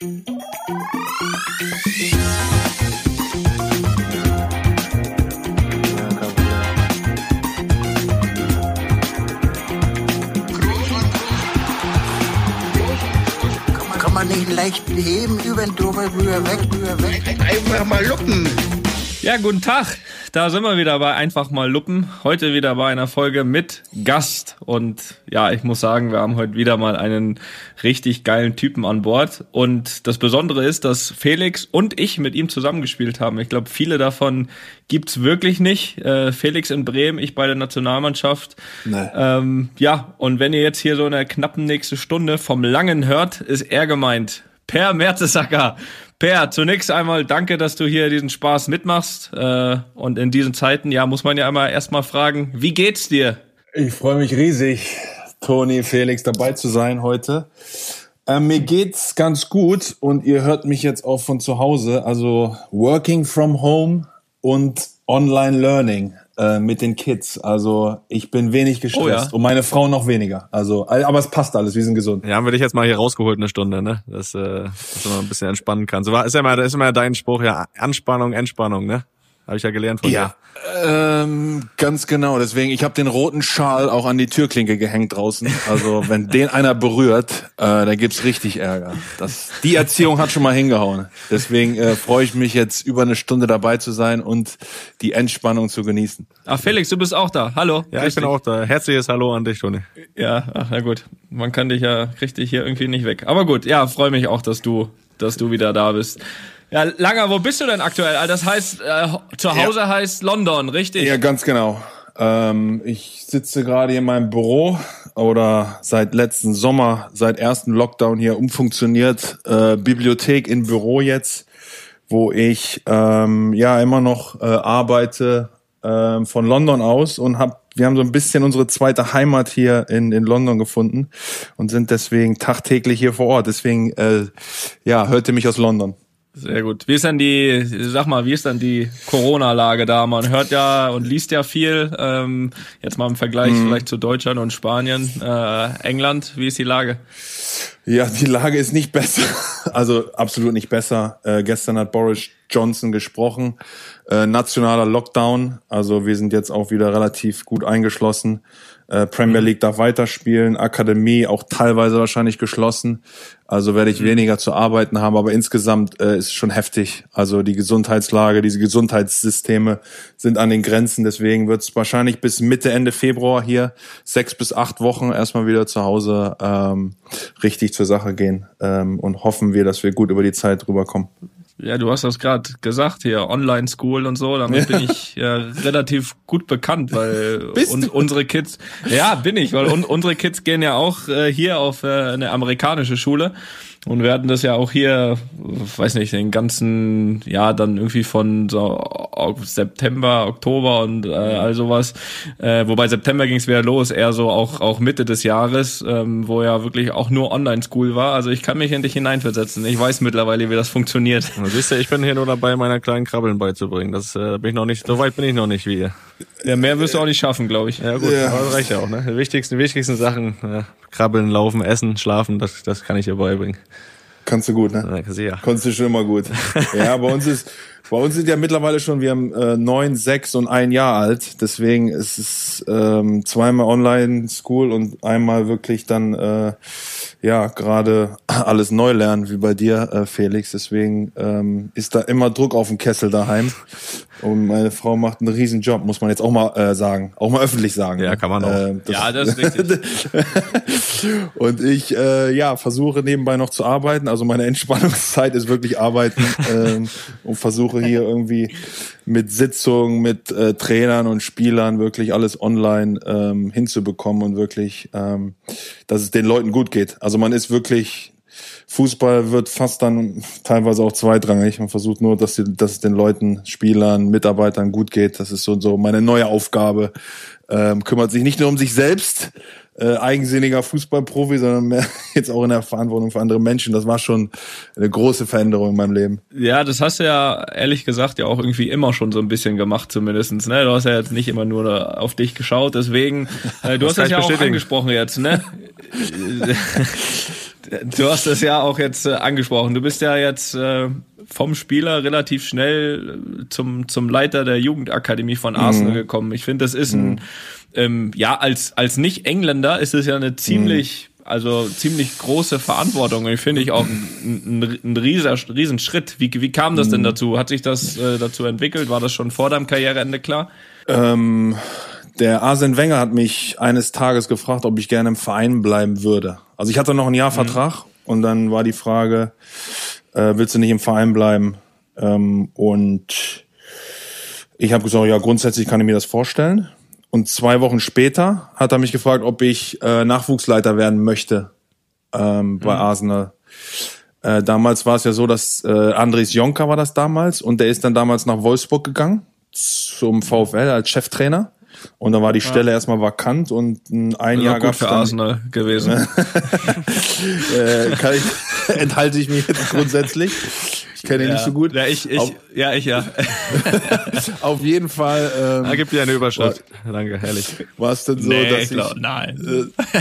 Kann man nicht leicht heben, über den drüber, rüber, weg, rüber, weg. Einfach mal luppen. Ja, guten Tag. Da sind wir wieder bei Einfach mal Luppen. Heute wieder bei einer Folge mit Gast. Und ja, ich muss sagen, wir haben heute wieder mal einen richtig geilen Typen an Bord. Und das Besondere ist, dass Felix und ich mit ihm zusammengespielt haben. Ich glaube, viele davon gibt's wirklich nicht. Äh, Felix in Bremen, ich bei der Nationalmannschaft. Nee. Ähm, ja, und wenn ihr jetzt hier so in der knappen nächste Stunde vom Langen hört, ist er gemeint. Per Mertesacker. Per, zunächst einmal danke, dass du hier diesen Spaß mitmachst. Äh, und in diesen Zeiten, ja, muss man ja immer erstmal fragen, wie geht's dir? Ich freue mich riesig, Toni, Felix, dabei zu sein heute. Ähm, mir geht's ganz gut und ihr hört mich jetzt auch von zu Hause. Also Working from Home und Online Learning äh, mit den Kids. Also ich bin wenig gestresst Oh ja. und meine Frau noch weniger. Also, aber es passt alles, wir sind gesund. Ja, haben wir dich jetzt mal hier rausgeholt eine Stunde, ne? Dass, äh, dass du mal ein bisschen entspannen kannst. So war, ist ja mal, ist immer dein Spruch, ja, Anspannung, Entspannung, ne? Habe ich ja gelernt von Ja, ähm, ganz genau. Deswegen, ich habe den roten Schal auch an die Türklinke gehängt draußen. Also wenn den einer berührt, äh, da gibt's richtig Ärger. Das, die Erziehung hat schon mal hingehauen. Deswegen äh, freue ich mich jetzt über eine Stunde dabei zu sein und die Entspannung zu genießen. Ach, Felix, du bist auch da. Hallo. dir. Ja, Grüß ich bin auch da. Herzliches Hallo an dich, Toni. Ja, ach, na gut. Man kann dich ja, kriegt dich hier irgendwie nicht weg. Aber gut, ja, freue mich auch, dass du, dass du wieder da bist. Ja, Langer, wo bist du denn aktuell? Also Das heißt, äh, zu Hause heißt London, richtig? Ja, ganz genau. Ähm, ich sitze gerade hier in meinem Büro oder seit letzten Sommer, seit ersten Lockdown hier umfunktioniert. Äh, Bibliothek in Büro jetzt, wo ich ähm, ja immer noch äh, arbeite ähm, von London aus und hab wir haben so ein bisschen unsere zweite Heimat hier in, in London gefunden und sind deswegen tagtäglich hier vor Ort. Deswegen, äh, ja, hörte mich aus London. Sehr gut. Wie ist denn die, sag mal, wie ist denn die Corona-Lage da? Man hört ja und liest ja viel. Ähm, jetzt mal im Vergleich vielleicht zu Deutschland und Spanien, äh, England. Wie ist die Lage? Ja, die Lage ist nicht besser. Also absolut nicht besser. Äh, gestern hat Boris Johnson gesprochen. Äh, nationaler Lockdown. Also wir sind jetzt auch wieder relativ gut eingeschlossen. Äh, Premier League darf weiterspielen. Akademie auch teilweise wahrscheinlich geschlossen. Also werde ich weniger zu arbeiten haben. Aber insgesamt äh, ist schon heftig. Also die Gesundheitslage, diese Gesundheitssysteme sind an den Grenzen. Deswegen wird es wahrscheinlich bis Mitte, Ende Februar hier sechs bis acht Wochen erstmal wieder zu Hause ähm, richtig zur Sache gehen. Ähm, und hoffen wir, dass wir gut über die Zeit rüberkommen. Ja, du hast das gerade gesagt hier, Online-School und so, damit bin ich ja relativ gut bekannt, weil un unsere Kids, ja, bin ich, weil un unsere Kids gehen ja auch äh, hier auf äh, eine amerikanische Schule und wir hatten das ja auch hier, weiß nicht, den ganzen, ja, dann irgendwie von so September, Oktober und äh, all sowas, äh, wobei September ging es wieder los, eher so auch auch Mitte des Jahres, ähm, wo ja wirklich auch nur Online-School war, also ich kann mich in dich hineinversetzen, ich weiß mittlerweile, wie das funktioniert. Du siehst ja, ich bin hier nur dabei, meiner kleinen Krabbeln beizubringen. Das äh, bin ich noch nicht, so weit bin ich noch nicht wie ihr. Ja, mehr wirst du auch nicht schaffen, glaube ich. Ja gut, Ja. aber das reicht ja auch, ne? Die wichtigsten, die wichtigsten Sachen, äh, krabbeln, laufen, essen, schlafen, das, das kann ich dir beibringen. Kannst du gut, ne? Ja, sehr. Konntest du schon immer gut. Ja, bei uns ist, bei uns sind ja mittlerweile schon, wir haben äh, neun, sechs und ein Jahr alt. Deswegen ist es ähm, zweimal Online-School und einmal wirklich dann äh, ja gerade alles neu lernen, wie bei dir, äh, Felix. Deswegen ähm, ist da immer Druck auf dem Kessel daheim. Und meine Frau macht einen riesen Job, muss man jetzt auch mal äh, sagen, auch mal öffentlich sagen. Ja, kann man auch. Ähm, Ja, das ist richtig. und ich äh, ja versuche nebenbei noch zu arbeiten. Also meine Entspannungszeit ist wirklich arbeiten ähm, und versuche hier irgendwie mit Sitzungen, mit äh, Trainern und Spielern wirklich alles online ähm, hinzubekommen und wirklich, ähm, dass es den Leuten gut geht. Also man ist wirklich Fußball wird fast dann teilweise auch zweitrangig. Man versucht nur, dass, die, dass es den Leuten, Spielern, Mitarbeitern gut geht. Das ist so, so meine neue Aufgabe. Ähm, kümmert sich nicht nur um sich selbst, äh, eigensinniger Fußballprofi, sondern mehr jetzt auch in der Verantwortung für andere Menschen. Das war schon eine große Veränderung in meinem Leben. Ja, das hast du ja ehrlich gesagt ja auch irgendwie immer schon so ein bisschen gemacht, zumindestens. Ne? Du hast ja jetzt nicht immer nur auf dich geschaut, deswegen, äh, du Das hast das ja auch angesprochen jetzt, ne? Du hast es ja auch jetzt äh, angesprochen. Du bist ja jetzt äh, vom Spieler relativ schnell zum, zum Leiter der Jugendakademie von Arsenal mhm. gekommen. Ich finde, das ist ein, mhm. Ähm, ja, als, als Nicht-Engländer ist es ja eine ziemlich, mhm. also ziemlich große Verantwortung. Und ich finde ich auch ein, ein, ein rieser, riesen Schritt. Wie, wie kam das denn mhm. dazu? Hat sich das äh, dazu entwickelt? War das schon vor deinem Karriereende klar? Ähm, der Arsene Wenger hat mich eines Tages gefragt, ob ich gerne im Verein bleiben würde. Also ich hatte noch ein Jahr mhm. Vertrag und dann war die Frage, äh, willst du nicht im Verein bleiben? Ähm, und ich habe gesagt, ja, grundsätzlich kann ich mir das vorstellen. Und zwei Wochen später hat er mich gefragt, ob ich äh, Nachwuchsleiter werden möchte ähm, bei mhm. Arsenal. Äh, damals war es ja so, dass äh, Andres Jonka war das damals und der ist dann damals nach Wolfsburg gegangen zum VfL als Cheftrainer. Und dann war die Stelle ja. erstmal vakant und ein Jahr gab für dann, Arsenal gewesen. äh, kann ich, enthalte ich mich jetzt grundsätzlich. Ich kenne ihn ja. nicht so gut. Ja, ich, ich, auf, ja, ich, ja. auf jeden Fall. Ähm, da gibt dir eine Überschrift. War, Danke, herrlich. War es denn so, nee, dass ich, glaub, nein. Äh,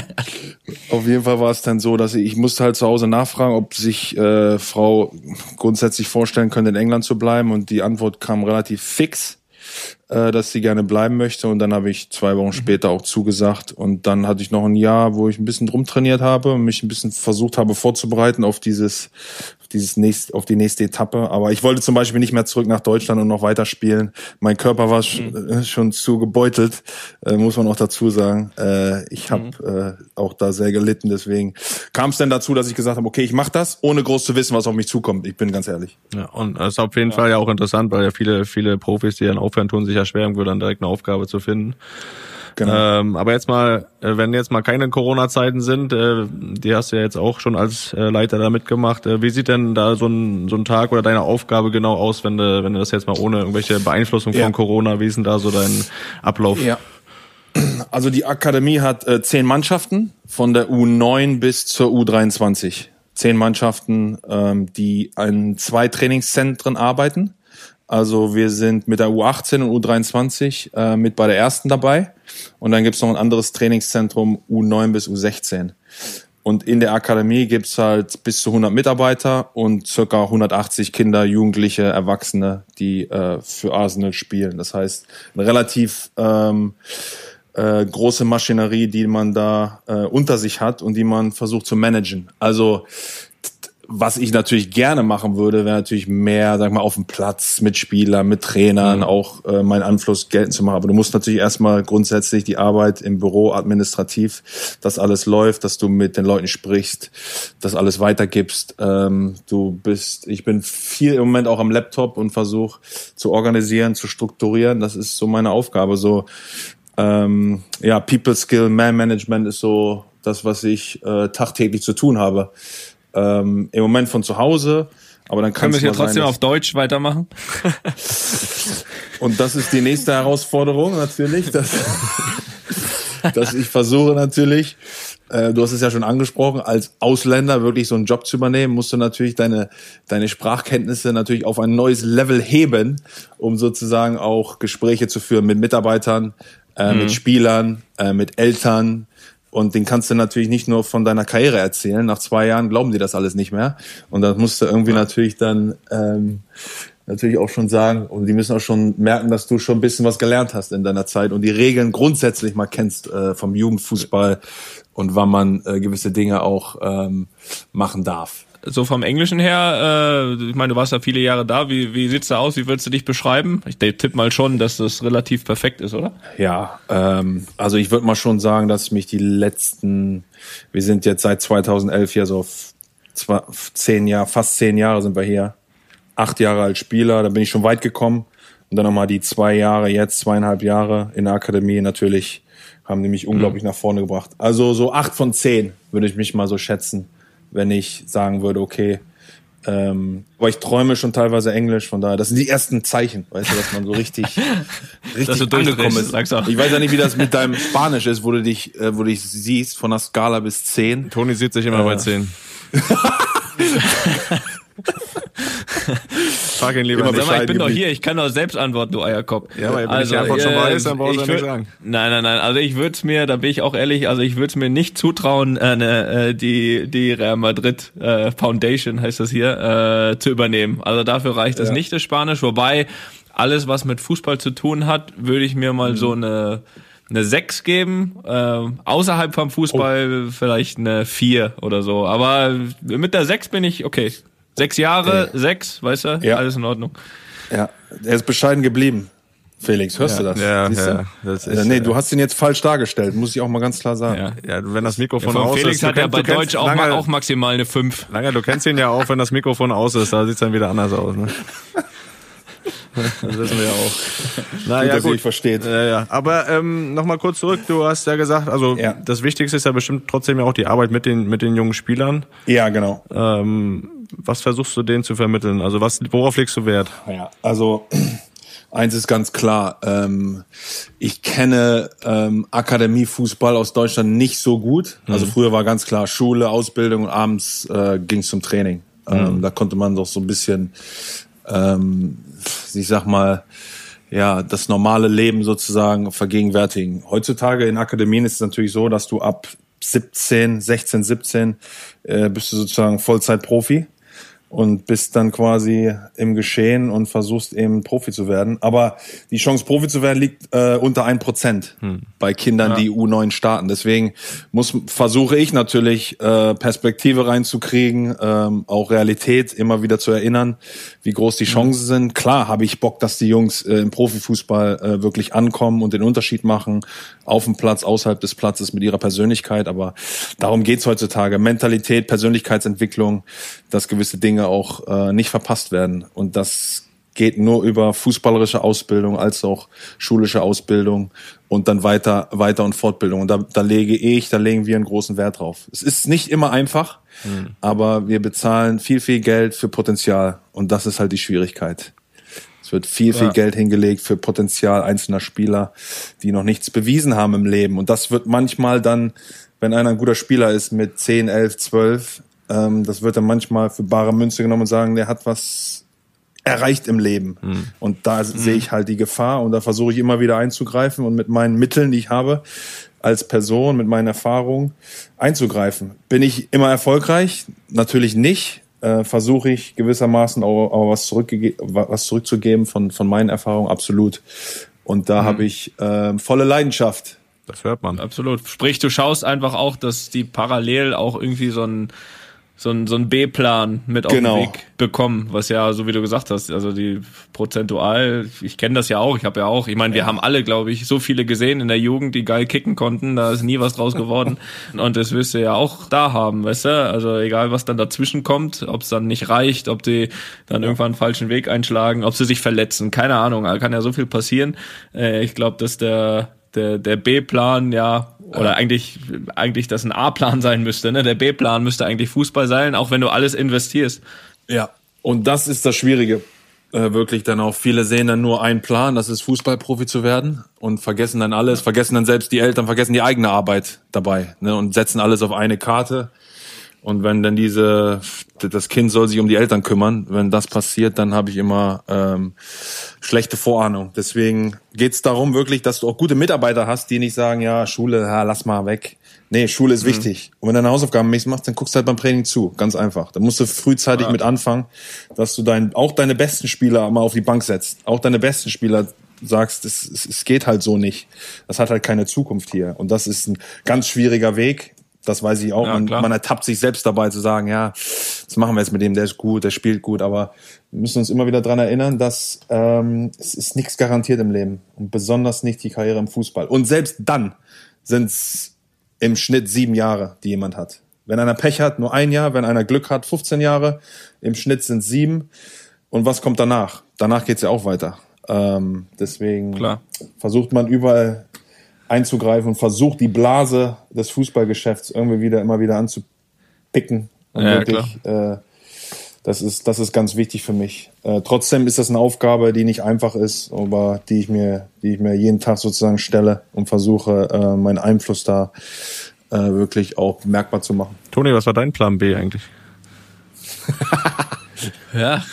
auf jeden Fall war es dann so, dass ich, ich musste halt zu Hause nachfragen, ob sich äh, Frau grundsätzlich vorstellen könnte, in England zu bleiben und die Antwort kam relativ fix äh, dass sie gerne bleiben möchte. Und dann habe ich zwei Wochen mhm. später auch zugesagt. Und dann hatte ich noch ein Jahr, wo ich ein bisschen drum trainiert habe und mich ein bisschen versucht habe vorzubereiten auf dieses, dieses nächste, auf die nächste Etappe. Aber ich wollte zum Beispiel nicht mehr zurück nach Deutschland und noch weiter spielen. Mein Körper war mhm. Äh, schon zu gebeutelt, äh, muss man auch dazu sagen. Äh, ich habe mhm. äh, auch da sehr gelitten. Deswegen kam es dann dazu, dass ich gesagt habe, okay, ich mache das, ohne groß zu wissen, was auf mich zukommt. Ich bin ganz ehrlich. Ja, und das ist auf jeden ja. Fall ja auch interessant, weil ja viele, viele Profis, die dann aufhören, tun sich ja schwer, irgendwo dann direkt eine Aufgabe zu finden. Genau. Ähm, aber jetzt mal, äh, wenn jetzt mal keine Corona-Zeiten sind, äh, die hast du ja jetzt auch schon als äh, Leiter da mitgemacht. Äh, wie sieht denn da so ein, so ein Tag oder deine Aufgabe genau aus, wenn du, wenn du das jetzt mal ohne irgendwelche Beeinflussung ja. von Corona, wie ist denn da so dein Ablauf? Ja. Also die Akademie hat äh, zehn Mannschaften von der U9 bis zur U23. Zehn Mannschaften, ähm, die an zwei Trainingszentren arbeiten. Also wir sind mit der U18 und U23 äh, mit bei der ersten dabei. Und dann gibt's noch ein anderes Trainingszentrum U9 bis U16. Und in der Akademie gibt's halt bis zu 100 Mitarbeiter und circa 180 Kinder, Jugendliche, Erwachsene, die äh, für Arsenal spielen. Das heißt, eine relativ ähm, äh, große Maschinerie, die man da äh, unter sich hat und die man versucht zu managen. Also was ich natürlich gerne machen würde, wäre natürlich mehr, sag mal, auf dem Platz mit Spielern, mit Trainern, mhm. auch äh, meinen Einfluss geltend zu machen. Aber du musst natürlich erstmal grundsätzlich die Arbeit im Büro administrativ, dass alles läuft, dass du mit den Leuten sprichst, dass alles weitergibst. Ähm, du bist, ich bin viel im Moment auch am Laptop und versuche zu organisieren, zu strukturieren. Das ist so meine Aufgabe. So, ähm, ja, People Skill, Man Management ist so das, was ich äh, tagtäglich zu tun habe ähm, im Moment von zu Hause. Aber dann können wir hier trotzdem sein, auf Deutsch weitermachen. Und das ist die nächste Herausforderung natürlich, dass, dass ich versuche natürlich, äh, du hast es ja schon angesprochen, als Ausländer wirklich so einen Job zu übernehmen, musst du natürlich deine, deine Sprachkenntnisse natürlich auf ein neues Level heben, um sozusagen auch Gespräche zu führen mit Mitarbeitern, äh, mhm. mit Spielern, äh, mit Eltern, und den kannst du natürlich nicht nur von deiner Karriere erzählen. Nach zwei Jahren glauben die das alles nicht mehr. Und das musst du irgendwie natürlich dann ähm, natürlich auch schon sagen. Und die müssen auch schon merken, dass du schon ein bisschen was gelernt hast in deiner Zeit und die Regeln grundsätzlich mal kennst äh, vom Jugendfußball und wann man äh, gewisse Dinge auch ähm, machen darf so vom Englischen her, äh, ich meine, du warst ja viele Jahre da, wie, wie sieht's da aus, wie würdest du dich beschreiben? Ich tippe mal schon, dass das relativ perfekt ist, oder? Ja, ähm, also ich würde mal schon sagen, dass ich mich die letzten, wir sind jetzt seit 2011 hier so zwei, zehn Jahre, fast zehn Jahre sind wir hier, acht Jahre als Spieler, da bin ich schon weit gekommen und dann nochmal die zwei Jahre jetzt, zweieinhalb Jahre in der Akademie natürlich, haben die mich unglaublich mhm. nach vorne gebracht. Also so acht von zehn würde ich mich mal so schätzen wenn ich sagen würde, okay, ähm, aber ich träume schon teilweise Englisch, von daher, das sind die ersten Zeichen, weißt du, dass man so richtig, richtig angekommen ist. Ich weiß ja nicht, wie das mit deinem Spanisch ist, wo du dich, äh, wo du dich siehst, von der Skala bis 10. Toni sieht sich immer äh. bei 10. frag ihn lieber nicht. Mal, ich bin doch hier, ich kann doch selbst antworten, du Eierkopf. Ja, aber wenn ich die Antwort schon äh, weiß, dann brauchst du ja nichts würd- sagen. Nein, nein, nein. Also ich würde es mir, da bin ich auch ehrlich, also ich würde es mir nicht zutrauen, äh, ne, äh, die die Real Madrid äh, Foundation heißt das hier äh, zu übernehmen. Also dafür reicht das Ja. nicht das Spanisch. Wobei alles, was mit Fußball zu tun hat, würde ich mir mal so eine eine 6 geben, äh, außerhalb vom Fußball vielleicht eine 4 oder so. Aber mit der 6 bin ich okay. Sechs Jahre, sechs, weißt du, Ja. alles in Ordnung. Ja, er ist bescheiden geblieben. Felix, hörst du das? Ja, Siehst du? ja, das Äh, ist, nee, äh, du hast ihn jetzt falsch dargelegt, muss ich auch mal ganz klar sagen. Ja. Ja, wenn das Mikrofon Von aus Felix ist. du hat kennst- bei Deutsch auch, lange, auch maximal eine 5. Lange, du kennst ihn ja auch, wenn das Mikrofon aus ist, da sieht's dann wieder anders aus. Ne? Das wissen wir ja auch. Na Gut, ja, dass gut. versteht. Ja, ja. Aber ähm, nochmal kurz zurück, du hast ja gesagt, also Ja. das Wichtigste ist ja bestimmt trotzdem ja auch die Arbeit mit den, mit den jungen Spielern. Ja, genau. Ähm, was versuchst du denen zu vermitteln? Also was, worauf legst du Wert? Ja, also eins ist ganz klar. Ähm, ich kenne ähm, Akademiefußball aus Deutschland nicht so gut. Also früher war ganz klar Schule, Ausbildung und abends äh, ging es zum Training. Ähm, Da konnte man doch so ein bisschen, ähm, ich sag mal, ja, das normale Leben sozusagen vergegenwärtigen. Heutzutage in Akademien ist es natürlich so, dass du ab 17, 16, 17 äh, bist du sozusagen Vollzeit-Profi und bist dann quasi im Geschehen und versuchst eben Profi zu werden. Aber die Chance, Profi zu werden, liegt äh, unter ein Prozent bei Kindern, die U9 starten. Deswegen muss versuche ich natürlich äh, Perspektive reinzukriegen, ähm, auch Realität immer wieder zu erinnern, wie groß die Chancen sind. Klar habe ich Bock, dass die Jungs äh, im Profifußball äh, wirklich ankommen und den Unterschied machen, auf dem Platz, außerhalb des Platzes mit ihrer Persönlichkeit. Aber darum geht's heutzutage. Mentalität, Persönlichkeitsentwicklung, dass gewisse Dinge auch äh, nicht verpasst werden. Und das geht nur über fußballerische Ausbildung als auch schulische Ausbildung und dann weiter, weiter und Fortbildung. Und da, da lege ich, da legen wir einen großen Wert drauf. Es ist nicht immer einfach, aber wir bezahlen viel, viel Geld für Potenzial. Und das ist halt die Schwierigkeit. Es wird viel, viel Ja. Geld hingelegt für Potenzial einzelner Spieler, die noch nichts bewiesen haben im Leben. Und das wird manchmal dann, wenn einer ein guter Spieler ist mit 10, 11, 12, ähm, das wird dann manchmal für bare Münze genommen und sagen, der hat was erreicht im Leben. Und da sehe ich halt die Gefahr und da versuche ich immer wieder einzugreifen und mit meinen Mitteln, die ich habe, als Person, mit meinen Erfahrungen einzugreifen. Bin ich immer erfolgreich? Natürlich nicht. Äh, versuche ich gewissermaßen auch, auch was, was zurückzugeben von, von meinen Erfahrungen, absolut. Und da habe ich äh, volle Leidenschaft. Das hört man. Absolut. Sprich, du schaust einfach auch, dass die parallel auch irgendwie so ein so ein, so ein B-Plan mit auf Genau. den Weg bekommen, was ja, so wie du gesagt hast, also die prozentual, ich kenne das ja auch, ich habe ja auch, ich meine, wir haben alle, glaube ich, so viele gesehen in der Jugend, die geil kicken konnten, da ist nie was draus geworden und das wirst du ja auch da haben, weißt du, also egal, was dann dazwischen kommt, ob es dann nicht reicht, ob die dann irgendwann einen falschen Weg einschlagen, ob sie sich verletzen, keine Ahnung, da kann ja so viel passieren. Äh, ich glaube, dass der der, der B-Plan, ja, oder eigentlich, eigentlich das ein A-Plan sein müsste, ne? Der B-Plan müsste eigentlich Fußball sein, auch wenn du alles investierst. Ja. Und das ist das Schwierige. Äh, wirklich dann auch. Viele sehen dann nur einen Plan, das ist Fußballprofi zu werden und vergessen dann alles, vergessen dann selbst die Eltern, vergessen die eigene Arbeit dabei ne, und setzen alles auf eine Karte. Und wenn dann diese, das Kind soll sich um die Eltern kümmern, wenn das passiert, dann habe ich immer ähm, schlechte Vorahnung. Deswegen geht's darum wirklich, dass du auch gute Mitarbeiter hast, die nicht sagen, ja, Schule, ja, lass mal weg. Nee, Schule ist wichtig. Und wenn du deine Hausaufgaben nicht machst, dann guckst du halt beim Training zu. Ganz einfach. Da musst du frühzeitig mit anfangen, dass du dein, auch deine besten Spieler mal auf die Bank setzt. Auch deine besten Spieler sagst, es, es, es geht halt so nicht. Das hat halt keine Zukunft hier. Und das ist ein ganz schwieriger Weg. Das weiß ich auch. Ja, man, man ertappt sich selbst dabei zu sagen, ja, was machen wir jetzt mit dem, der ist gut, der spielt gut, aber wir müssen uns immer wieder dran erinnern, dass ähm, es ist nichts garantiert im Leben und besonders nicht die Karriere im Fußball. Und selbst dann sind es im Schnitt sieben Jahre, die jemand hat. Wenn einer Pech hat, nur ein Jahr, wenn einer Glück hat, 15 Jahre, im Schnitt sind sieben. Und was kommt danach? Danach geht's ja auch weiter. Ähm, deswegen Klar. versucht man überall einzugreifen und versucht die Blase des Fußballgeschäfts irgendwie wieder immer wieder anzupicken. Und Ja, wirklich, äh, das ist, das ist ganz wichtig für mich. Äh, trotzdem ist das eine Aufgabe, die nicht einfach ist, aber die ich mir, die ich mir jeden Tag sozusagen stelle und versuche, äh, meinen Einfluss da äh, wirklich auch bemerkbar zu machen. Toni, was war dein Plan B eigentlich? Ja.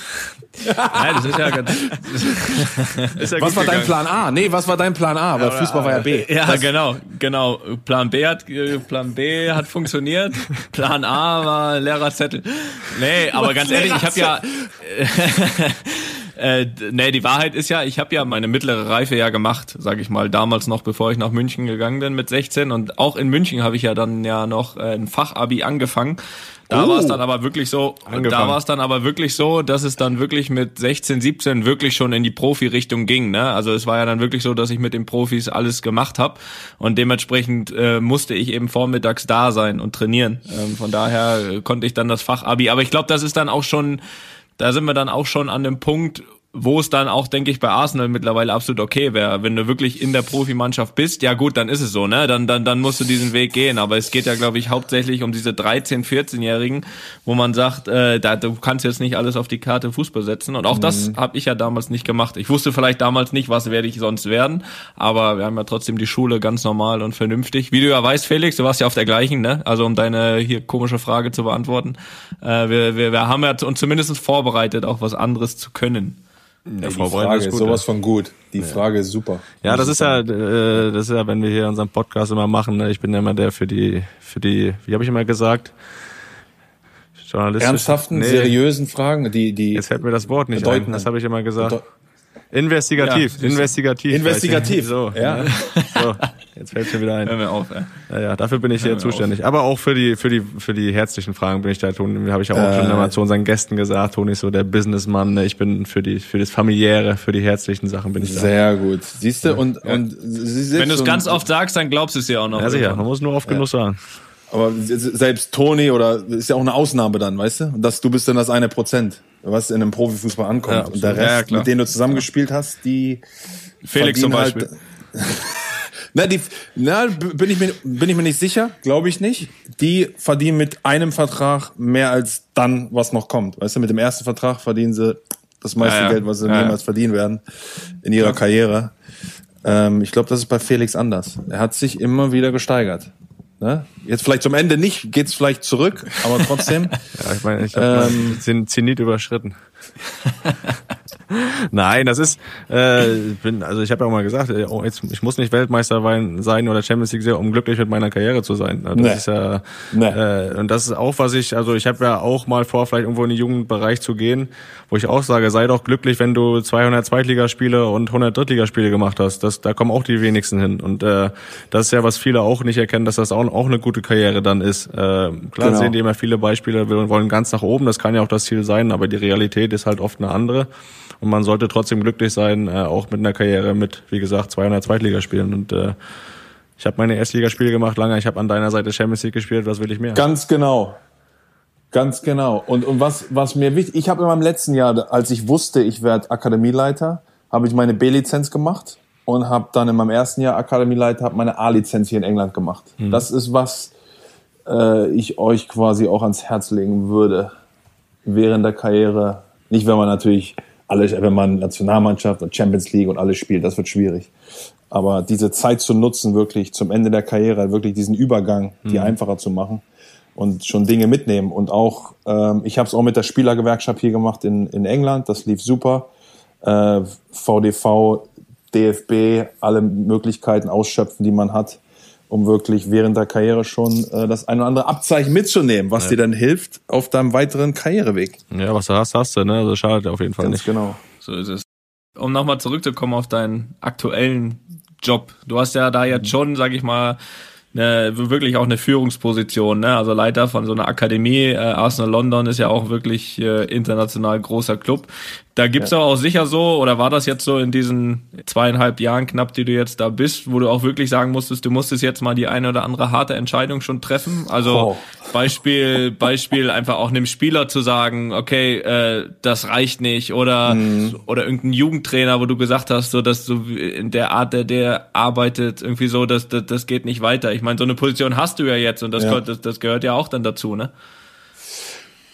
Nein, das ist ja ganz. ist ja was war dein Plan A? Nee, was war dein Plan A? Weil Fußball war ja B. Ja, das genau, genau. Plan B hat Plan B hat funktioniert. Plan A war leerer Zettel. Nee, aber ganz ehrlich, ich habe ja Äh, nee, die Wahrheit ist ja, ich habe ja meine mittlere Reife ja gemacht, sage ich mal, damals noch, bevor ich nach München gegangen bin mit 16 und auch in München habe ich ja dann ja noch äh, ein Fachabi angefangen. Da oh, war es dann aber wirklich so, angefangen. da war es dann aber wirklich so, dass es dann wirklich mit 16, 17 wirklich schon in die Profi-Richtung ging. Ne? Also es war ja dann wirklich so, dass ich mit den Profis alles gemacht habe und dementsprechend äh, musste ich eben vormittags da sein und trainieren. Ähm, von daher äh, konnte ich dann das Fachabi. Aber ich glaube, das ist dann auch schon da sind wir dann auch schon an dem Punkt, wo es dann auch, denke ich, bei Arsenal mittlerweile absolut okay wäre. Wenn du wirklich in der Profimannschaft bist, ja gut, dann ist es so, ne? Dann, dann, dann musst du diesen Weg gehen. Aber es geht ja, glaube ich, hauptsächlich um diese 13-, 14-Jährigen, wo man sagt, äh, da, du kannst jetzt nicht alles auf die Karte Fußball setzen. Und auch mhm. das habe ich ja damals nicht gemacht. Ich wusste vielleicht damals nicht, was werde ich sonst werden, aber wir haben ja trotzdem die Schule ganz normal und vernünftig. Wie du ja weißt, Felix, du warst ja auf der gleichen, ne? Also um deine hier komische Frage zu beantworten. Äh, wir, wir, wir haben ja uns zumindest vorbereitet, auch was anderes zu können. Ja, die Frage ist, gut, sowas ja. von gut. Die ja. Frage ist super. Ja, das ist ja, äh, das ist ja, wenn wir hier unseren Podcast immer machen. Ne? Ich bin ja immer der für die, für die, wie habe ich immer gesagt, ernsthaften, nee. seriösen Fragen, die, die. Jetzt fällt mir das Wort nicht bedeuten, ein. Das habe ich immer gesagt. Investigativ, ja, investigativ. Investigativ. So, ja. Ne? so, jetzt fällt mir wieder ein. Hör mir auf, ey. Ja, ja, dafür bin ich hier zuständig. Auf. Aber auch für die, für die, für die herzlichen Fragen bin ich da, Toni, habe ich auch äh, schon immer zu unseren Gästen gesagt, Toni ist so der Businessmann, ne? ich bin für die, für das familiäre, für die herzlichen Sachen bin ich da. Sehr gut. Siehst du, und, ja. und, sie Wenn du es ganz oft sagst, dann glaubst du es ja auch noch. Ja, sicher, man muss nur oft genug sagen. Aber selbst Toni oder ist ja auch eine Ausnahme dann, weißt du? Dass du bist dann das eine Prozent, was in einem Profifußball ankommt. Ja, und der Rest, ja, mit denen du zusammengespielt hast, die Felix zum Beispiel. Halt, na, die, na, bin ich mir, bin ich mir nicht sicher, glaube ich nicht. Die verdienen mit einem Vertrag mehr als dann, was noch kommt. Weißt du, mit dem ersten Vertrag verdienen sie das meiste ja, Geld, was sie jemals verdienen werden in ihrer Karriere. Ähm, ich glaube, das ist bei Felix anders. Er hat sich immer wieder gesteigert. Ne? Jetzt vielleicht zum Ende nicht, geht's vielleicht zurück, aber trotzdem. ja, ich meine, ich habe ähm, den Zenit überschritten. Nein, das ist, äh, bin, also ich habe ja auch mal gesagt, äh, oh, jetzt, ich muss nicht Weltmeister sein oder Champions League um glücklich mit meiner Karriere zu sein. Das nee. ist ja, nee. äh, und das ist auch, was ich, also ich habe ja auch mal vor, vielleicht irgendwo in den Jugendbereich zu gehen, wo ich auch sage, sei doch glücklich, wenn du 200 Zweitligaspiele und 100 Drittligaspiele gemacht hast. Das, da kommen auch die wenigsten hin. Und äh, das ist ja, was viele auch nicht erkennen, dass das auch, auch eine gute Karriere dann ist. Äh, klar genau. sehen die immer viele Beispiele und wollen ganz nach oben, das kann ja auch das Ziel sein, aber die Realität ist halt oft eine andere. Und man sollte trotzdem glücklich sein, äh, auch mit einer Karriere mit, wie gesagt, 200 Zweitligaspielen. Und äh, ich habe meine Erstligaspiele gemacht lange. Ich habe an deiner Seite Champions League gespielt. Was will ich mehr? Ganz genau. Ganz genau. Und, und was, was mir wichtig, ich habe in meinem letzten Jahr, als ich wusste, ich werde Akademieleiter, habe ich meine B-Lizenz gemacht und habe dann in meinem ersten Jahr Akademieleiter meine A-Lizenz hier in England gemacht. Mhm. Das ist was äh, ich euch quasi auch ans Herz legen würde während der Karriere. Nicht, wenn man natürlich alle, wenn man Nationalmannschaft und Champions League und alles spielt, das wird schwierig. Aber diese Zeit zu nutzen, wirklich zum Ende der Karriere, wirklich diesen Übergang, die mhm. einfacher zu machen und schon Dinge mitnehmen. Und auch, ähm, ich habe es auch mit der Spielergewerkschaft hier gemacht in, in England, das lief super. Äh, VDV, DFB, alle Möglichkeiten ausschöpfen, die man hat um wirklich während der Karriere schon äh, das ein oder andere Abzeichen mitzunehmen, was ja. dir dann hilft auf deinem weiteren Karriereweg. Ja, was du hast, hast du, ne? Also schadet auf jeden Fall Ganz nicht. genau. So ist es. Um nochmal zurückzukommen auf deinen aktuellen Job. Du hast ja da jetzt schon, sag ich mal, eine, wirklich auch eine Führungsposition, ne? Also Leiter von so einer Akademie. Äh, Arsenal London ist ja auch wirklich äh, international großer Club. Da gibt's ja. auch sicher so, oder war das jetzt so in diesen zweieinhalb Jahren knapp, die du jetzt da bist, wo du auch wirklich sagen musstest, du musstest jetzt mal die eine oder andere harte Entscheidung schon treffen? Also oh. Beispiel, Beispiel einfach auch einem Spieler zu sagen, okay, äh, das reicht nicht, oder mhm. oder irgendein Jugendtrainer, wo du gesagt hast, so dass du in der Art, der der arbeitet, irgendwie so, dass das, das geht nicht weiter. Ich meine, so eine Position hast du ja jetzt und das, ja. das, das gehört ja auch dann dazu, ne?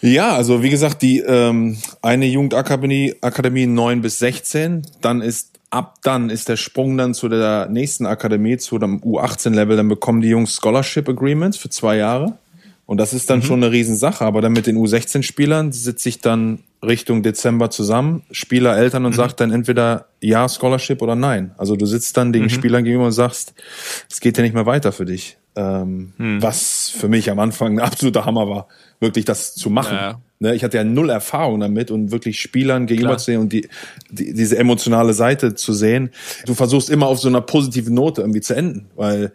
Ja, also wie gesagt, die ähm, eine Jugendakademie Akademie 9 bis 16, dann ist ab dann ist der Sprung dann zu der nächsten Akademie, zu dem U18-Level, dann bekommen die Jungs Scholarship Agreements für zwei Jahre. Und das ist dann mhm. schon eine Riesensache. Aber dann mit den U16-Spielern sitze ich dann Richtung Dezember zusammen, Spieler, Eltern und mhm. sagt dann entweder ja, Scholarship oder nein. Also du sitzt dann den mhm. Spielern gegenüber und sagst, es geht ja nicht mehr weiter für dich. Ähm, mhm. Was für mich am Anfang ein absoluter Hammer war, wirklich das zu machen. Ja. Ne, ich hatte ja null Erfahrung damit und wirklich Spielern gegenüber zu sehen und die, die, diese emotionale Seite zu sehen. Du versuchst immer auf so einer positiven Note irgendwie zu enden, weil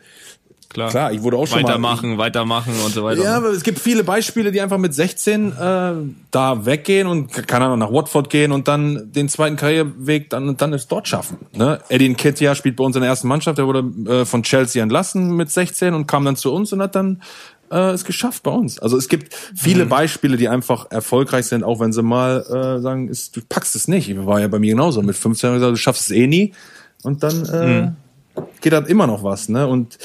Klar. Klar, ich wurde auch schon weitermachen, mal, weitermachen und so weiter. Ja, aber es gibt viele Beispiele, die einfach mit 16 äh, da weggehen und keine Ahnung nach Watford gehen und dann den zweiten Karriereweg dann dann es dort schaffen. Ne? Eddie Nketiah spielt bei uns in der ersten Mannschaft, der wurde äh, von Chelsea entlassen mit 16 und kam dann zu uns und hat dann äh, es geschafft bei uns. Also es gibt viele mhm. Beispiele, die einfach erfolgreich sind, auch wenn sie mal äh, sagen, ist, du packst es nicht. War ja bei mir genauso. Mit 15 gesagt, du schaffst es eh nie und dann äh, mhm. geht halt immer noch was. Ne? Und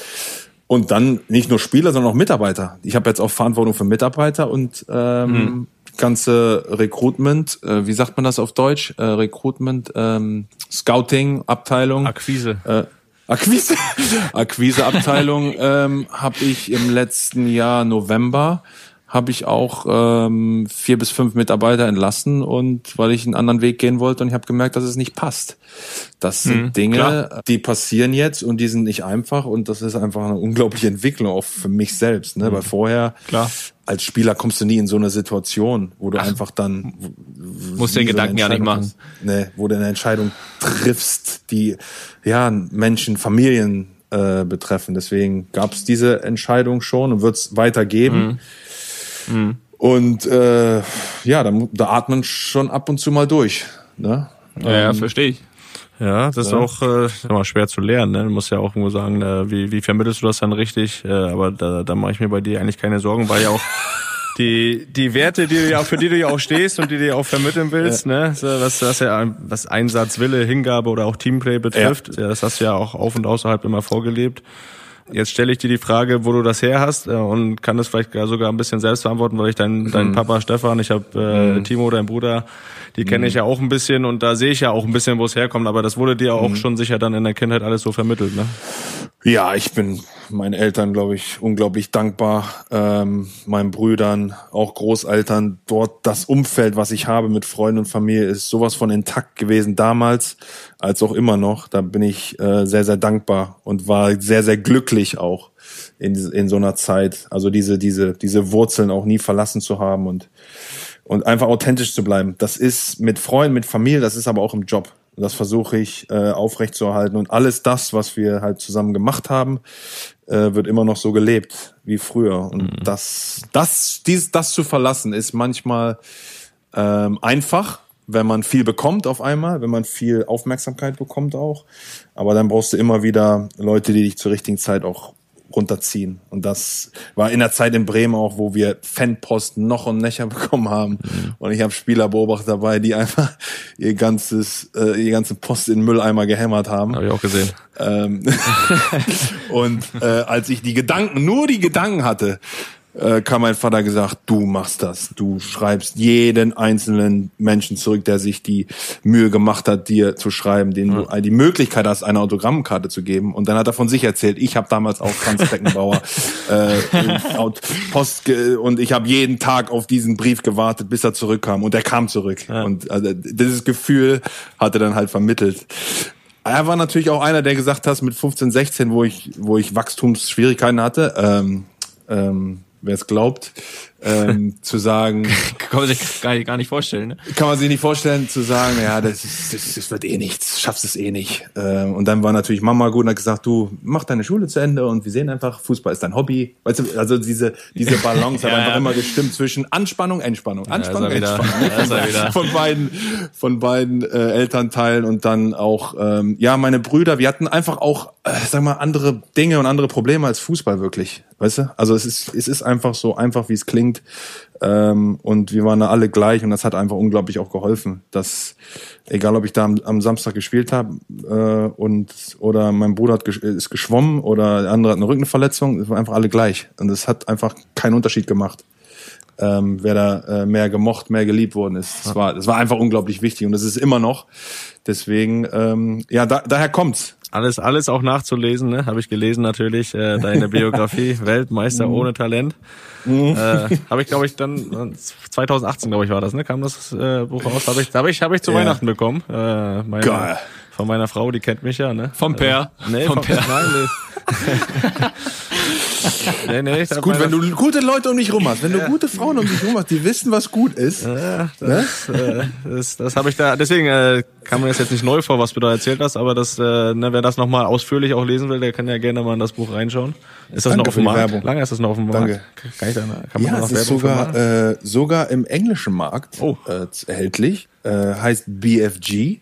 und dann nicht nur Spieler, sondern auch Mitarbeiter. Ich habe jetzt auch Verantwortung für Mitarbeiter und ähm, mhm. ganze Recruitment, äh, wie sagt man das auf Deutsch? Äh, Recruitment, ähm, Scouting, Abteilung. Akquise. Äh, Akquise, Akquise-Abteilung ähm, habe ich im letzten Jahr November habe ich auch ähm, vier bis fünf Mitarbeiter entlassen und weil ich einen anderen Weg gehen wollte und ich habe gemerkt, dass es nicht passt. Das sind mhm, Dinge, klar. die passieren jetzt und die sind nicht einfach und das ist einfach eine unglaubliche Entwicklung auch für mich selbst. Ne? Mhm. Weil vorher klar. als Spieler kommst du nie in so eine Situation, wo du Ach, einfach dann musst den Gedanken ja nicht machen, ne, wo du eine Entscheidung triffst, die ja Menschen, Familien äh, betreffen. Deswegen gab es diese Entscheidung schon und wird es weitergeben. Mhm Mhm. Und äh, ja, da, da atmen schon ab und zu mal durch. Ne? Ja, ja ähm, verstehe ich. Ja, das ja. ist auch äh, immer schwer zu lernen. Ne? Du musst ja auch irgendwo sagen, äh, wie, wie vermittelst du das dann richtig? Äh, aber da, da mache ich mir bei dir eigentlich keine Sorgen, weil ja auch die, die Werte, die du ja, für die du ja auch stehst und die du ja auch vermitteln willst, ja. ne? was, was ja was Einsatz, Wille, Hingabe oder auch Teamplay betrifft, ja. das hast du ja auch auf und außerhalb immer vorgelebt. Jetzt stelle ich dir die Frage, wo du das her hast äh, und kann das vielleicht sogar ein bisschen selbst beantworten, weil ich dein, dein mhm. Papa Stefan, ich habe äh, mhm. Timo, dein Bruder, die kenne ich mhm. ja auch ein bisschen und da sehe ich ja auch ein bisschen, wo es herkommt, aber das wurde dir auch mhm. schon sicher dann in der Kindheit alles so vermittelt, ne? Ja, ich bin meinen Eltern, glaube ich, unglaublich dankbar, ähm, meinen Brüdern, auch Großeltern. Dort das Umfeld, was ich habe mit Freunden und Familie, ist sowas von intakt gewesen damals als auch immer noch. Da bin ich äh, sehr, sehr dankbar und war sehr, sehr glücklich auch in, in so einer Zeit. Also diese, diese, diese Wurzeln auch nie verlassen zu haben und und einfach authentisch zu bleiben. Das ist mit Freunden, mit Familie, das ist aber auch im Job. Das versuche ich äh, aufrechtzuerhalten. Und alles das, was wir halt zusammen gemacht haben, äh, wird immer noch so gelebt wie früher. Und mhm. das, das, dies, das zu verlassen, ist manchmal ähm, einfach, wenn man viel bekommt auf einmal, wenn man viel Aufmerksamkeit bekommt auch. Aber dann brauchst du immer wieder Leute, die dich zur richtigen Zeit auch runterziehen. Und das war in der Zeit in Bremen auch, wo wir Fanposten noch und nöcher bekommen haben. Mhm. Und ich habe Spieler beobachtet dabei, die einfach ihr ganzes, äh, ihr ganze Post in Mülleimer gehämmert haben. Habe ich auch gesehen. Ähm und äh, als ich die Gedanken, nur die Gedanken hatte, äh, kam mein Vater gesagt, du machst das. Du schreibst jeden einzelnen Menschen zurück, der sich die Mühe gemacht hat, dir zu schreiben, den ja. du die Möglichkeit hast, eine Autogrammkarte zu geben. Und dann hat er von sich erzählt, ich habe damals auch Franz Beckenbauer äh, Post und ich habe jeden Tag auf diesen Brief gewartet, bis er zurückkam. Und er kam zurück. Ja. Und also, dieses Gefühl hat er dann halt vermittelt. Er war natürlich auch einer, der gesagt hat, mit 15, 16, wo ich, wo ich Wachstumsschwierigkeiten hatte, ähm, ähm, wer es glaubt, ähm, zu sagen. kann man sich gar nicht, gar nicht vorstellen. Ne? Kann man sich nicht vorstellen, zu sagen, ja, das, ist, das, das wird eh nichts, schaffst es eh nicht. Ähm, und dann war natürlich Mama gut und hat gesagt, du mach deine Schule zu Ende und wir sehen einfach, Fußball ist dein Hobby. Weißt du, also diese, diese Balance ja, hat einfach ja. immer gestimmt zwischen Anspannung, Entspannung, Anspannung, ja, Entspannung. Wieder, von beiden, von beiden äh, Elternteilen und dann auch, ähm, ja, meine Brüder, wir hatten einfach auch, äh, sag mal, andere Dinge und andere Probleme als Fußball wirklich. Weißt du? Also es ist, es ist einfach so einfach, wie es klingt. Ähm, und wir waren da alle gleich und das hat einfach unglaublich auch geholfen. Dass, egal ob ich da am, am Samstag gespielt habe äh, und oder mein Bruder hat, ist geschwommen oder der andere hat eine Rückenverletzung, es waren einfach alle gleich. Und es hat einfach keinen Unterschied gemacht. Ähm, wer da äh, mehr gemocht, mehr geliebt worden ist. Das war, das war einfach unglaublich wichtig und das ist immer noch. Deswegen, ähm, ja, da, daher kommt's. Alles, alles auch nachzulesen, ne? Habe ich gelesen natürlich. Äh, deine Biografie, Weltmeister Mhm. ohne Talent. Äh, habe ich, glaube ich, dann 2018, glaube ich, war das, ne? Kam das äh, Buch raus? Habe ich, habe ich, habe ich zu Ja. Weihnachten bekommen. Äh, meine, Geil. Von meiner Frau, die kennt mich ja, ne? Vom Per. Äh, nee, Vom vom, Per. Nein, nee. nee, nee. hab Gut, wenn du gute Leute um dich rum hast, wenn du gute Frauen um dich rum hast, die wissen, was gut ist. Ja, das, äh, das, das habe ich da. Deswegen äh, kam mir das jetzt nicht neu vor, was du da erzählt hast, aber das, äh, ne, wer das nochmal ausführlich auch lesen will, der kann ja gerne mal in das Buch reinschauen. Ist das Danke noch auf dem Markt? Lange ist das noch auf dem Markt? Danke. Kann, ich da, kann man Ja, noch es ist sogar, äh, sogar im englischen Markt Oh. äh, erhältlich. Äh, heißt BFG.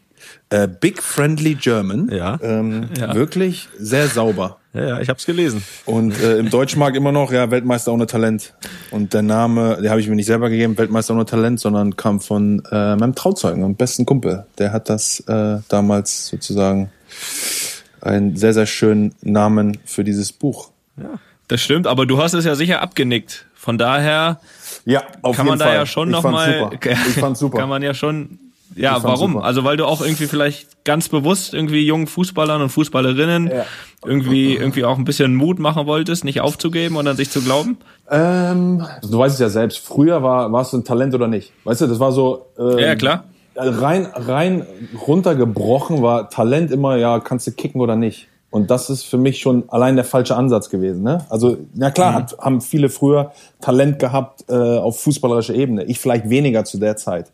Äh, Big Friendly German. Ja. Ähm, Ja. Wirklich sehr sauber. Ja, ja, ich hab's gelesen. Und äh, im Deutschmarkt immer noch, ja, Weltmeister ohne Talent. Und der Name, den habe ich mir nicht selber gegeben, Weltmeister ohne Talent, sondern kam von äh, meinem Trauzeugen, meinem besten Kumpel. Der hat das äh, damals sozusagen einen sehr, sehr schönen Namen für dieses Buch. Das stimmt, aber du hast es ja sicher abgenickt. Von daher Ja, auf kann man da ja schon nochmal, Ich fand's super. kann man ja schon, ja, warum? super. Also weil du auch irgendwie vielleicht ganz bewusst irgendwie jungen Fußballern und Fußballerinnen Ja. irgendwie, irgendwie auch ein bisschen Mut machen wolltest, nicht aufzugeben und an sich zu glauben? Ähm, du weißt es ja selbst. Früher war, warst du ein Talent oder nicht. Weißt du, das war so. Ähm, Ja, klar. Rein, rein runtergebrochen war Talent immer, ja, kannst du kicken oder nicht. Und das ist für mich schon allein der falsche Ansatz gewesen. Ne? Also, na klar, hat, haben viele früher Talent gehabt äh, auf fußballerischer Ebene. Ich vielleicht weniger zu der Zeit.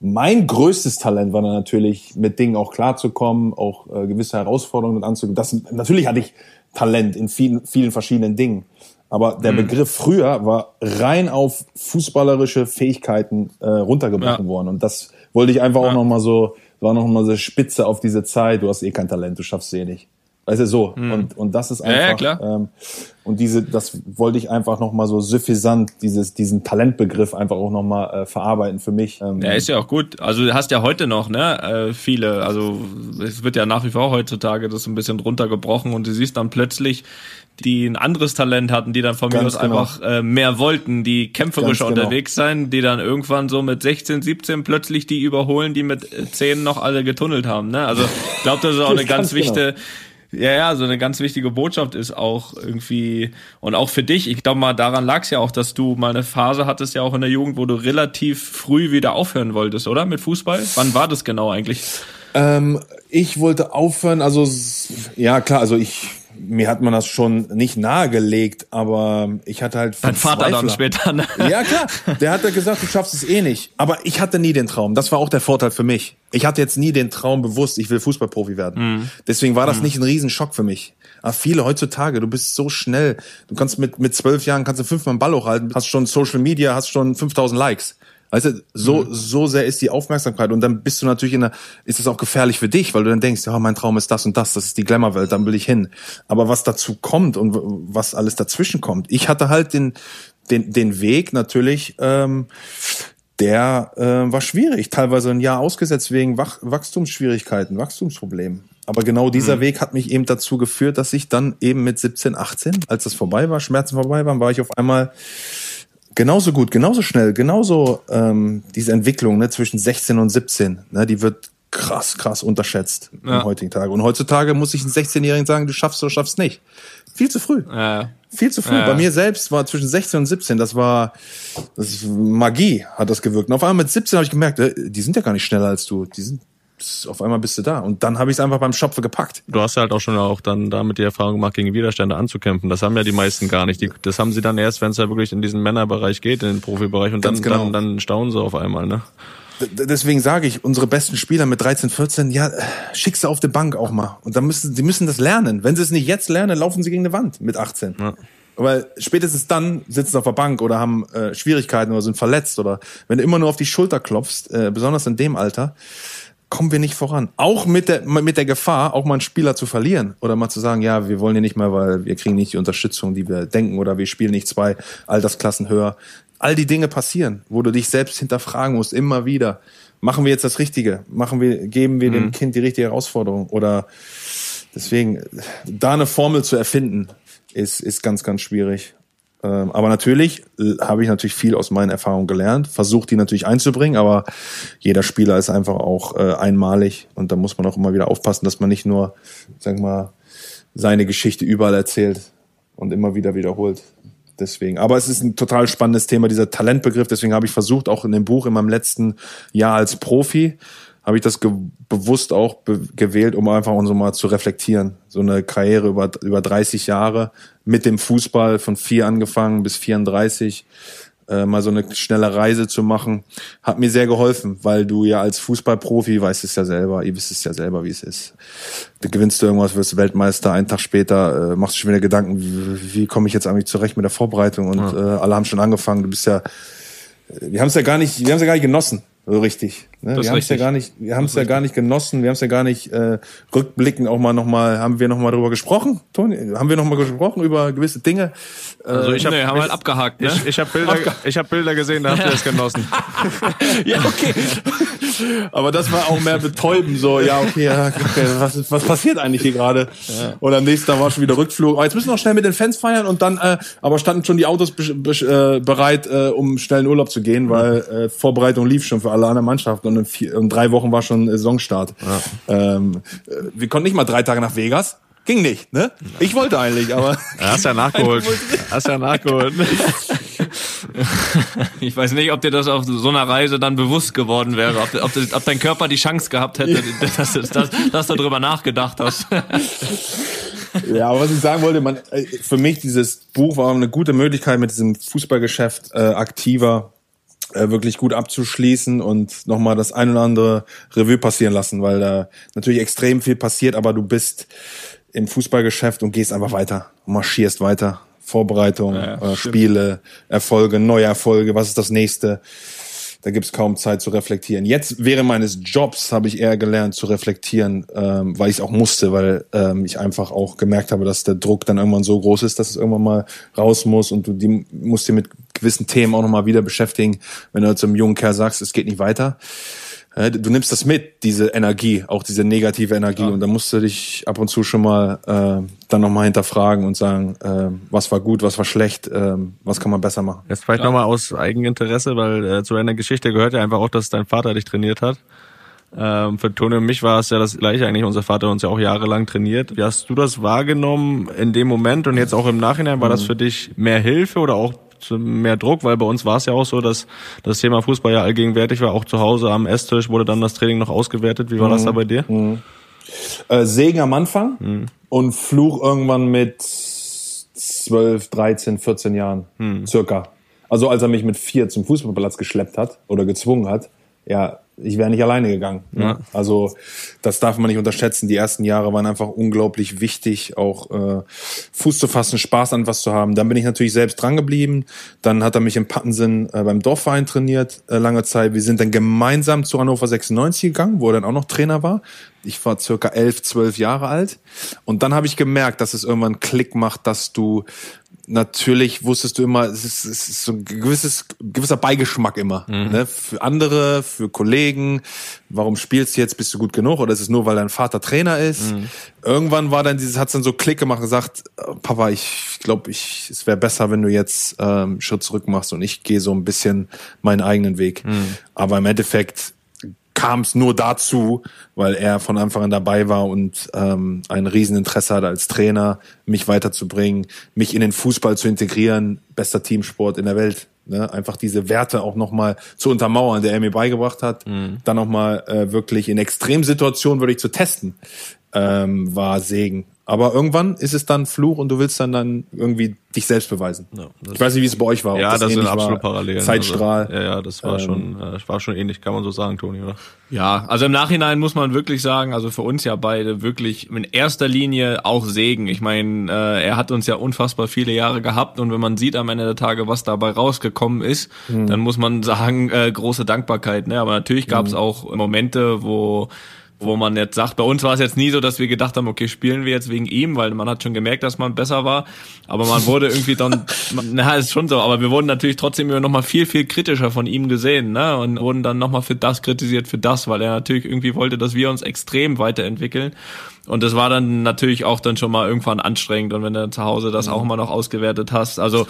Mein größtes Talent war dann natürlich, mit Dingen auch klarzukommen, auch äh, gewisse Herausforderungen anzugehen. Das, natürlich hatte ich Talent in vielen, vielen verschiedenen Dingen. Aber der Begriff früher war rein auf fußballerische Fähigkeiten äh, runtergebrochen Ja. worden. Und das wollte ich einfach auch noch mal so, war noch mal so Spitze auf diese Zeit. Du hast eh kein Talent, du schaffst es eh nicht. Du, so. Und, und das ist Ja, ja, einfach, klar. ähm, und diese, das wollte ich einfach noch mal so suffisant, dieses, diesen Talentbegriff einfach auch noch mal äh, verarbeiten für mich. Ähm, Ja, ist ja auch gut. Also du hast ja heute noch, ne, äh, viele, also es wird ja nach wie vor heutzutage das ein bisschen runtergebrochen und du siehst dann plötzlich, die ein anderes Talent hatten, die dann von mir aus genau. einfach äh, mehr wollten, die kämpferischer genau. unterwegs sein, die dann irgendwann so mit 16, 17 plötzlich die überholen, die mit äh, 10 noch alle getunnelt haben, ne? Also ich glaube, das ist auch eine ganz Ganz genau. Ja, ja, so eine ganz wichtige Botschaft ist auch irgendwie, und auch für dich, ich glaube mal, daran lag es ja auch, dass du mal eine Phase hattest ja auch in der Jugend, wo du relativ früh wieder aufhören wolltest, oder? Mit Fußball? Wann war das genau eigentlich? Ähm, ich wollte aufhören, also ja klar, also ich mir hat man das schon nicht nahegelegt, aber ich hatte halt Dein Vater dann später, ne? Ja klar, der hat ja gesagt, du schaffst es eh nicht. Aber ich hatte nie den Traum. Das war auch der Vorteil für mich. Ich hatte jetzt nie den Traum bewusst, ich will Fußballprofi werden. Deswegen war das nicht ein Riesenschock für mich. Aber viele heutzutage, du bist so schnell. Du kannst mit mit zwölf Jahren kannst du fünfmal einen Ball hochhalten, hast schon Social Media, hast schon 5000 Likes. Weißt du, so, so sehr ist die Aufmerksamkeit und dann bist du natürlich in der, ist es auch gefährlich für dich, weil du dann denkst, ja, mein Traum ist das und das, das ist die Glamour-Welt, dann will ich hin. Aber was dazu kommt und was alles dazwischen kommt, ich hatte halt den, den, den Weg natürlich, ähm, der äh, war schwierig, teilweise ein Jahr ausgesetzt wegen Wach Wachstumsschwierigkeiten, Wachstumsproblemen. Aber genau dieser Weg hat mich eben dazu geführt, dass ich dann eben mit 17, 18, als das vorbei war, Schmerzen vorbei waren, war ich auf einmal genauso gut, genauso schnell, genauso ähm, diese Entwicklung ne, zwischen 16 und 17, ne, die wird krass, krass unterschätzt Ja. im heutigen Tage. Und heutzutage muss ich einem 16-Jährigen sagen, du schaffst oder schaffst nicht. Viel zu früh. Ja. Viel zu früh. Ja. Bei mir selbst war zwischen 16 und 17, das war das Magie, hat das gewirkt. Und auf einmal mit 17 habe ich gemerkt, äh, die sind ja gar nicht schneller als du. Die sind auf einmal bist du da. Und dann habe ich es einfach beim Schopfe gepackt. Du hast ja halt auch schon auch dann damit die Erfahrung gemacht, gegen Widerstände anzukämpfen. Das haben ja die meisten gar nicht. Die, das haben sie dann erst, wenn es ja wirklich in diesen Männerbereich geht, in den Profibereich. Und dann, genau. dann, dann staunen sie auf einmal, ne? Deswegen sage ich, unsere besten Spieler mit 13, 14, ja, schick sie auf die Bank auch mal. Und dann müssen, sie müssen das lernen. Wenn sie es nicht jetzt lernen, laufen sie gegen eine Wand mit 18. Ja. Weil spätestens dann sitzen sie auf der Bank oder haben äh, Schwierigkeiten oder sind verletzt oder wenn du immer nur auf die Schulter klopfst, äh, besonders in dem Alter, kommen wir nicht voran. Auch mit der, mit der Gefahr, auch mal einen Spieler zu verlieren oder mal zu sagen, ja, wir wollen hier nicht mehr, weil wir kriegen nicht die Unterstützung, die wir denken oder wir spielen nicht zwei Altersklassen höher. All die Dinge passieren, wo du dich selbst hinterfragen musst, immer wieder. Machen wir jetzt das Richtige? Machen wir, geben wir dem Kind die richtige Herausforderung? Oder deswegen, da eine Formel zu erfinden, ist, ist ganz, ganz schwierig. Ähm, aber natürlich äh, habe ich natürlich viel aus meinen Erfahrungen gelernt, versucht die natürlich einzubringen, aber jeder Spieler ist einfach auch äh, einmalig und da muss man auch immer wieder aufpassen, dass man nicht nur, sag mal, seine Geschichte überall erzählt und immer wieder wiederholt. Deswegen. Aber es ist ein total spannendes Thema, dieser Talentbegriff. Deswegen habe ich versucht, auch in dem Buch in meinem letzten Jahr als Profi, habe ich das bewusst auch gewählt, um einfach so mal zu reflektieren. So eine Karriere über, über 30 Jahre mit dem Fußball von vier angefangen bis 34 äh, mal so eine schnelle Reise zu machen, hat mir sehr geholfen, weil du ja als Fußballprofi weißt es ja selber, ihr wisst es ja selber, wie es ist. Du gewinnst du irgendwas, wirst Weltmeister, einen Tag später äh, machst du schon wieder Gedanken, wie, wie komme ich jetzt eigentlich zurecht mit der Vorbereitung und ja. äh, alle haben schon angefangen, du bist ja, wir haben es ja gar nicht, wir haben es ja gar nicht genossen. So richtig. Ne? Wir haben es ja gar nicht, wir haben es ja gar nicht genossen, wir haben es ja gar nicht äh, rückblickend auch mal nochmal, haben wir nochmal drüber gesprochen, Toni? Haben wir nochmal gesprochen über gewisse Dinge? Also ich habe nee, haben halt abgehakt. Ne? Ich, ich habe Bilder, Abge ich habe Bilder gesehen, da habt ihr es genossen. ja, okay. Aber das war auch mehr betäuben, so, ja, okay, ja, okay was, was passiert eigentlich hier gerade? Ja. Und am nächsten Tag war schon wieder Rückflug. Oh, jetzt müssen wir noch schnell mit den Fans feiern und dann, äh, aber standen schon die Autos äh, bereit, äh, um schnell in Urlaub zu gehen, weil äh, Vorbereitung lief schon für alle anderen Mannschaften und in, vier, in drei Wochen war schon Saisonstart. Ja. Ähm, äh, wir konnten nicht mal drei Tage nach Vegas. Ging nicht, ne? Ich wollte eigentlich, aber. Ja, hast ja nachgeholt. hast ja nachgeholt. ich weiß nicht, ob dir das auf so einer Reise dann bewusst geworden wäre, ob, ob, ob dein Körper die Chance gehabt hätte, dass, dass, dass, dass du darüber nachgedacht hast. ja, aber was ich sagen wollte, man, äh, für mich dieses Buch war eine gute Möglichkeit, mit diesem Fußballgeschäft äh, aktiver äh, wirklich gut abzuschließen und nochmal das ein oder andere Revue passieren lassen, weil da natürlich extrem viel passiert, aber du bist im Fußballgeschäft und gehst einfach weiter, marschierst weiter. Vorbereitung, ja, äh, Spiele, Erfolge, neue Erfolge, was ist das nächste? Da gibt's kaum Zeit zu reflektieren. Jetzt während meines Jobs habe ich eher gelernt zu reflektieren, ähm, weil ich auch musste, weil ähm, ich einfach auch gemerkt habe, dass der Druck dann irgendwann so groß ist, dass es irgendwann mal raus muss und du die, musst dir mit gewissen Themen auch nochmal wieder beschäftigen, wenn du zum jungen Kerl sagst, es geht nicht weiter du nimmst das mit, diese Energie, auch diese negative Energie. Ja. Und da musst du dich ab und zu schon mal äh, dann nochmal hinterfragen und sagen, äh, was war gut, was war schlecht, äh, was kann man besser machen. Jetzt vielleicht nochmal aus Eigeninteresse, weil äh, zu deiner Geschichte gehört ja einfach auch, dass dein Vater dich trainiert hat. Ähm, für Toni und mich war es ja das gleiche eigentlich. Unser Vater hat uns ja auch jahrelang trainiert. Wie hast du das wahrgenommen in dem Moment und jetzt auch im Nachhinein? War das mhm. für dich mehr Hilfe oder auch mehr Druck, weil bei uns war es ja auch so, dass das Thema Fußball ja allgegenwärtig war. Auch zu Hause am Esstisch wurde dann das Training noch ausgewertet. Wie war mhm. das da bei dir? Mhm. Äh, Segen am Anfang mhm. und Fluch irgendwann mit 12, 13, 14 Jahren mhm. circa. Also als er mich mit vier zum Fußballplatz geschleppt hat oder gezwungen hat, ja, ich wäre nicht alleine gegangen. Ne? Ja. Also das darf man nicht unterschätzen. Die ersten Jahre waren einfach unglaublich wichtig, auch äh, Fuß zu fassen, Spaß an was zu haben. Dann bin ich natürlich selbst dran geblieben. Dann hat er mich im Pattensinn äh, beim Dorfverein trainiert, äh, lange Zeit. Wir sind dann gemeinsam zu Hannover 96 gegangen, wo er dann auch noch Trainer war. Ich war circa elf, zwölf Jahre alt. Und dann habe ich gemerkt, dass es irgendwann Klick macht, dass du natürlich wusstest du immer, es ist, es ist so ein gewisses, gewisser Beigeschmack immer. Mhm. Ne? Für andere, für Kollegen. Warum spielst du jetzt? Bist du gut genug? Oder ist es nur, weil dein Vater Trainer ist? Mhm. Irgendwann war dann dieses, hat's dann so Klick gemacht und gesagt, Papa, ich glaube, ich, es wäre besser, wenn du jetzt ähm, Schritt zurück machst und ich gehe so ein bisschen meinen eigenen Weg. Mhm. Aber im Endeffekt kam es nur dazu, weil er von Anfang an dabei war und ähm, ein Rieseninteresse hat als Trainer, mich weiterzubringen, mich in den Fußball zu integrieren, bester Teamsport in der Welt. Ne? Einfach diese Werte auch nochmal zu untermauern, der er mir beigebracht hat. Mhm. Dann nochmal äh, wirklich in Extremsituationen wirklich zu testen, ähm, war Segen. Aber irgendwann ist es dann Fluch und du willst dann dann irgendwie dich selbst beweisen. Ja, ich weiß nicht, wie es bei euch war. Ja, das, das sind absolut parallel. Zeitstrahl. Also, ja, ja, das war ähm, schon, äh, war schon ähnlich, kann man so sagen, Toni, oder? Ja, also im Nachhinein muss man wirklich sagen, also für uns ja beide wirklich in erster Linie auch Segen. Ich meine, äh, er hat uns ja unfassbar viele Jahre gehabt und wenn man sieht am Ende der Tage, was dabei rausgekommen ist, hm. dann muss man sagen, äh, große Dankbarkeit. Ne? Aber natürlich gab es hm. auch Momente, wo wo man jetzt sagt, bei uns war es jetzt nie so, dass wir gedacht haben, okay, spielen wir jetzt wegen ihm, weil man hat schon gemerkt, dass man besser war, aber man wurde irgendwie dann, na, ist schon so, aber wir wurden natürlich trotzdem immer noch mal viel, viel kritischer von ihm gesehen, ne, und wurden dann noch mal für das kritisiert, für das, weil er natürlich irgendwie wollte, dass wir uns extrem weiterentwickeln und das war dann natürlich auch dann schon mal irgendwann anstrengend und wenn du zu Hause das auch immer noch ausgewertet hast, also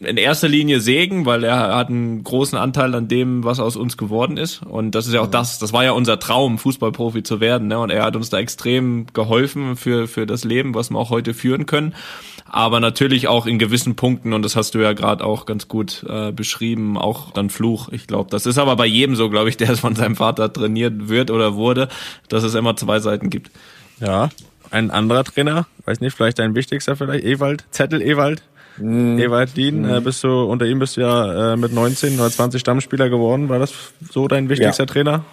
in erster Linie Segen, weil er hat einen großen Anteil an dem, was aus uns geworden ist und das ist ja auch das, das war ja unser Traum, Fußballprofi zu werden. Ne? Und er hat uns da extrem geholfen für, für das Leben, was wir auch heute führen können. Aber natürlich auch in gewissen Punkten, und das hast du ja gerade auch ganz gut äh, beschrieben, auch dann Fluch. Ich glaube, das ist aber bei jedem so, glaube ich, der von seinem Vater trainiert wird oder wurde, dass es immer zwei Seiten gibt. Ja, ein anderer Trainer, weiß nicht, vielleicht dein wichtigster vielleicht, Ewald, Zettel Ewald. Mm. Ewald Dien, mm. äh, bist du, unter ihm bist du ja äh, mit 19 oder 20 Stammspieler geworden. War das so dein wichtigster ja. Trainer?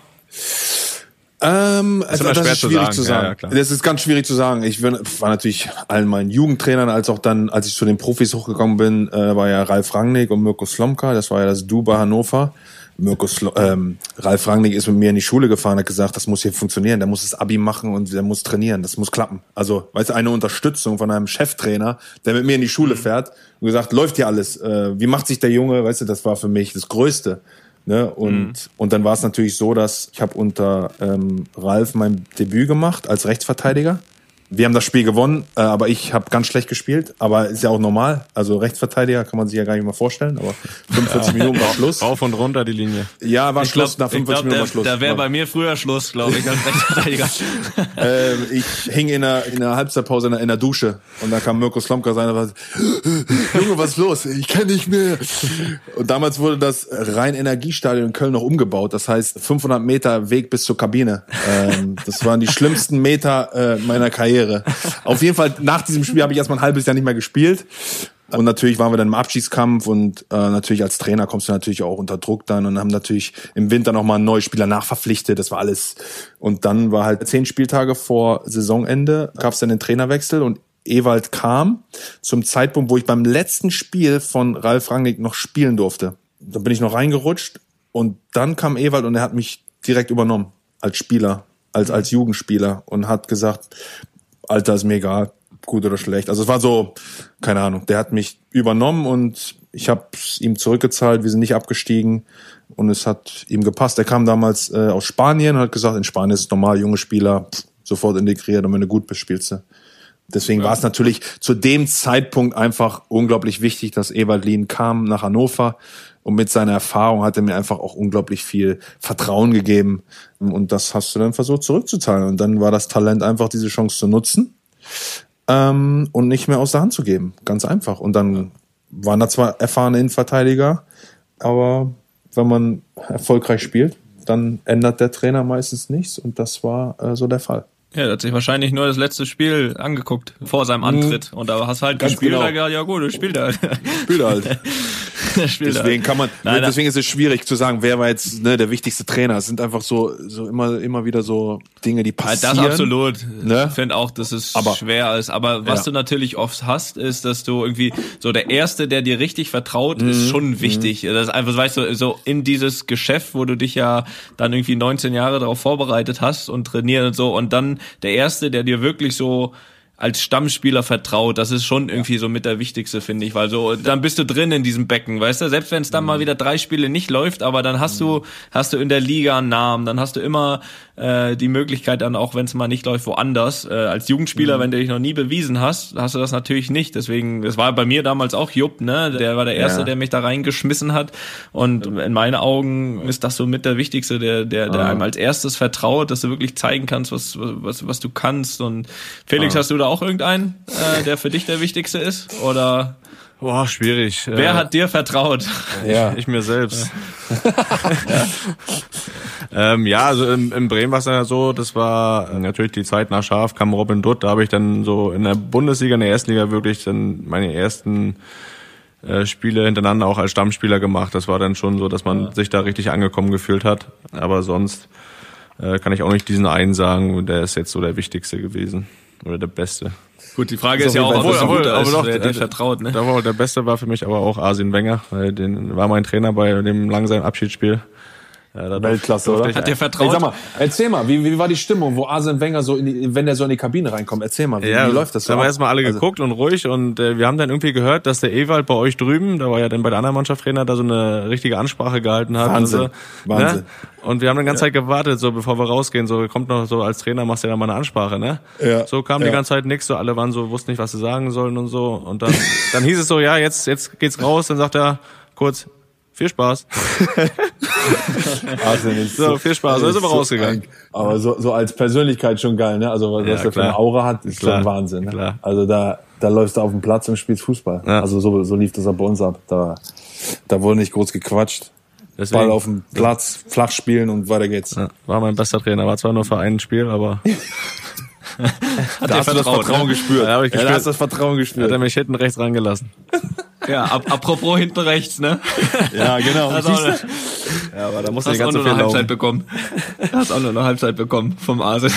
Ähm, also das ist schwierig zu sagen. Zu sagen. Ja, ja, das ist ganz schwierig zu sagen. Ich war natürlich allen meinen Jugendtrainern, als auch dann, als ich zu den Profis hochgekommen bin, äh, war ja Ralf Rangnick und Mirko Slomka. Das war ja das Du bei Hannover. Mirko Slo ähm, Ralf Rangnick ist mit mir in die Schule gefahren, hat gesagt, das muss hier funktionieren. Der muss das Abi machen und der muss trainieren. Das muss klappen. Also, weißt du, eine Unterstützung von einem Cheftrainer, der mit mir in die Schule mhm. fährt und gesagt, läuft hier alles. Äh, wie macht sich der Junge? Weißt du, das war für mich das Größte. Ne? Und, mhm. und dann war es natürlich so, dass ich habe unter ähm, Ralf mein Debüt gemacht als Rechtsverteidiger wir haben das Spiel gewonnen, äh, aber ich habe ganz schlecht gespielt. Aber ist ja auch normal. Also Rechtsverteidiger kann man sich ja gar nicht mal vorstellen. Aber 45 ja. Minuten war Schluss. Rauf und runter die Linie. Ja, war ich Schluss. Glaub, nach 45 glaub, Minuten war Schluss. Da wäre bei mir früher Schluss, glaube ich, als Rechtsverteidiger. ähm, ich hing in der, in der Halbzeitpause in der, in der Dusche und da kam Mirko Slomka rein und war Junge, was ist los? Ich kenne nicht mehr. Und damals wurde das Rhein-Energiestadion in Köln noch umgebaut. Das heißt 500 Meter Weg bis zur Kabine. Ähm, das waren die schlimmsten Meter äh, meiner Karriere. Karriere. Auf jeden Fall, nach diesem Spiel habe ich erstmal ein halbes Jahr nicht mehr gespielt. Und natürlich waren wir dann im Abschiedskampf und äh, natürlich als Trainer kommst du natürlich auch unter Druck dann und haben natürlich im Winter nochmal einen neuen Spieler nachverpflichtet. Das war alles. Und dann war halt zehn Spieltage vor Saisonende, gab es dann den Trainerwechsel und Ewald kam zum Zeitpunkt, wo ich beim letzten Spiel von Ralf Rangnick noch spielen durfte. Da bin ich noch reingerutscht und dann kam Ewald und er hat mich direkt übernommen als Spieler, als, als Jugendspieler und hat gesagt, Alter ist mir egal, gut oder schlecht. Also es war so, keine Ahnung, der hat mich übernommen und ich habe ihm zurückgezahlt, wir sind nicht abgestiegen und es hat ihm gepasst. Er kam damals äh, aus Spanien und hat gesagt, in Spanien ist es normal, junge Spieler pff, sofort integriert und wenn du gut bist, spielst du. Deswegen ja. war es natürlich zu dem Zeitpunkt einfach unglaublich wichtig, dass Ewald Lien kam nach Hannover und mit seiner Erfahrung hat er mir einfach auch unglaublich viel Vertrauen gegeben. Und das hast du dann versucht zurückzuzahlen. Und dann war das Talent einfach, diese Chance zu nutzen ähm, und nicht mehr aus der Hand zu geben. Ganz einfach. Und dann waren da zwar erfahrene Innenverteidiger, aber wenn man erfolgreich spielt, dann ändert der Trainer meistens nichts. Und das war äh, so der Fall. Ja, er hat sich wahrscheinlich nur das letzte Spiel angeguckt vor seinem mhm. Antritt. Und da hast halt Ganz gespielt, genau. gesagt, ja gut, du spielst halt. Spielt halt. deswegen kann man, nein, deswegen ist es schwierig zu sagen, wer war jetzt ne, der wichtigste Trainer. Es sind einfach so, so immer, immer wieder so Dinge, die passieren. Das absolut. Ne? Ich finde auch, dass es aber, schwer ist. Aber was ja. du natürlich oft hast, ist, dass du irgendwie so der Erste, der dir richtig vertraut, mhm. ist schon wichtig. Mhm. Das ist einfach, weißt du, so in dieses Geschäft, wo du dich ja dann irgendwie 19 Jahre darauf vorbereitet hast und trainiert und so und dann der Erste, der dir wirklich so als Stammspieler vertraut, das ist schon irgendwie so mit der wichtigste, finde ich, weil so dann bist du drin in diesem Becken, weißt du, selbst wenn es dann mhm. mal wieder drei Spiele nicht läuft, aber dann hast mhm. du hast du in der Liga einen Namen, dann hast du immer äh, die Möglichkeit dann auch, wenn es mal nicht läuft, woanders. Äh, als Jugendspieler, mhm. wenn du dich noch nie bewiesen hast, hast du das natürlich nicht. Deswegen, das war bei mir damals auch Jupp, ne? Der war der Erste, ja. der mich da reingeschmissen hat. Und in meinen Augen ist das so mit der Wichtigste, der, der, der ah. einem als erstes vertraut, dass du wirklich zeigen kannst, was, was, was du kannst. Und Felix, ah. hast du da auch irgendeinen, äh, der für dich der Wichtigste ist? Oder Boah, schwierig. Wer äh, hat dir vertraut? Ja, ich, ich mir selbst. ja. ähm, ja, also in, in Bremen war es ja so, das war natürlich die Zeit nach Scharf, kam Robin Dutt, da habe ich dann so in der Bundesliga, in der ersten Liga wirklich dann meine ersten äh, Spiele hintereinander auch als Stammspieler gemacht. Das war dann schon so, dass man ja. sich da richtig angekommen gefühlt hat. Aber sonst äh, kann ich auch nicht diesen einen sagen, der ist jetzt so der wichtigste gewesen oder der beste. Gut, die Frage ist, ist ja auch, ob es gut ist, doch, wer dir vertraut. Ne? Der, der Beste war für mich aber auch Arsene Wenger, weil den war mein Trainer bei dem langsamen Abschiedsspiel. Ja, Weltklasse, oder? Hat dir vertraut? Ey, sag mal, erzähl mal, wie, wie war die Stimmung, wo Arsene Wenger so, in die, wenn der so in die Kabine reinkommt? Erzähl mal, wie, Ja, wie läuft das so? Da haben wir erstmal alle Also- geguckt und ruhig und äh, wir haben dann irgendwie gehört, dass der Ewald bei euch drüben, da war ja dann bei der anderen Mannschaftstrainer, da so eine richtige Ansprache gehalten hat. Wahnsinn, und so, Wahnsinn. Ne? Und wir haben die ganze Zeit gewartet, so bevor wir rausgehen, so kommt noch so als Trainer, machst du ja dann mal eine Ansprache, ne? Ja, So kam ja. die ganze Zeit nichts, so alle waren so, wussten nicht, was sie sagen sollen und so. Und dann, dann hieß es so, ja, jetzt, jetzt geht's raus, dann sagt er kurz, viel Spaß. Ist So, viel Spaß. So ist aber rausgegangen. Aber so, so als Persönlichkeit schon geil, ne? Also was Ja, was der für eine Aura hat, ist Klar, schon Wahnsinn. Ne? klar. Also da, da läufst du auf dem Platz und spielst Fußball. Ja. Also so, so lief das auch bei uns ab. Da, da wurde nicht groß gequatscht. Deswegen, Ball auf dem Platz, flach spielen und weiter geht's. ja, war mein bester Trainer. War zwar nur für ein Spiel, aber Hat dir vertraut, ne? gespürt. Ja, da ich Ja, da hast du das Vertrauen hat gespürt. er mich hinten rechts rangelassen. Ja, ap apropos hinten rechts, ne? Ja, genau. Hast auch, eine, Ja, aber da musste hast auch nur eine Halbzeit laufen. bekommen. Hast auch nur eine Halbzeit bekommen vom Ase.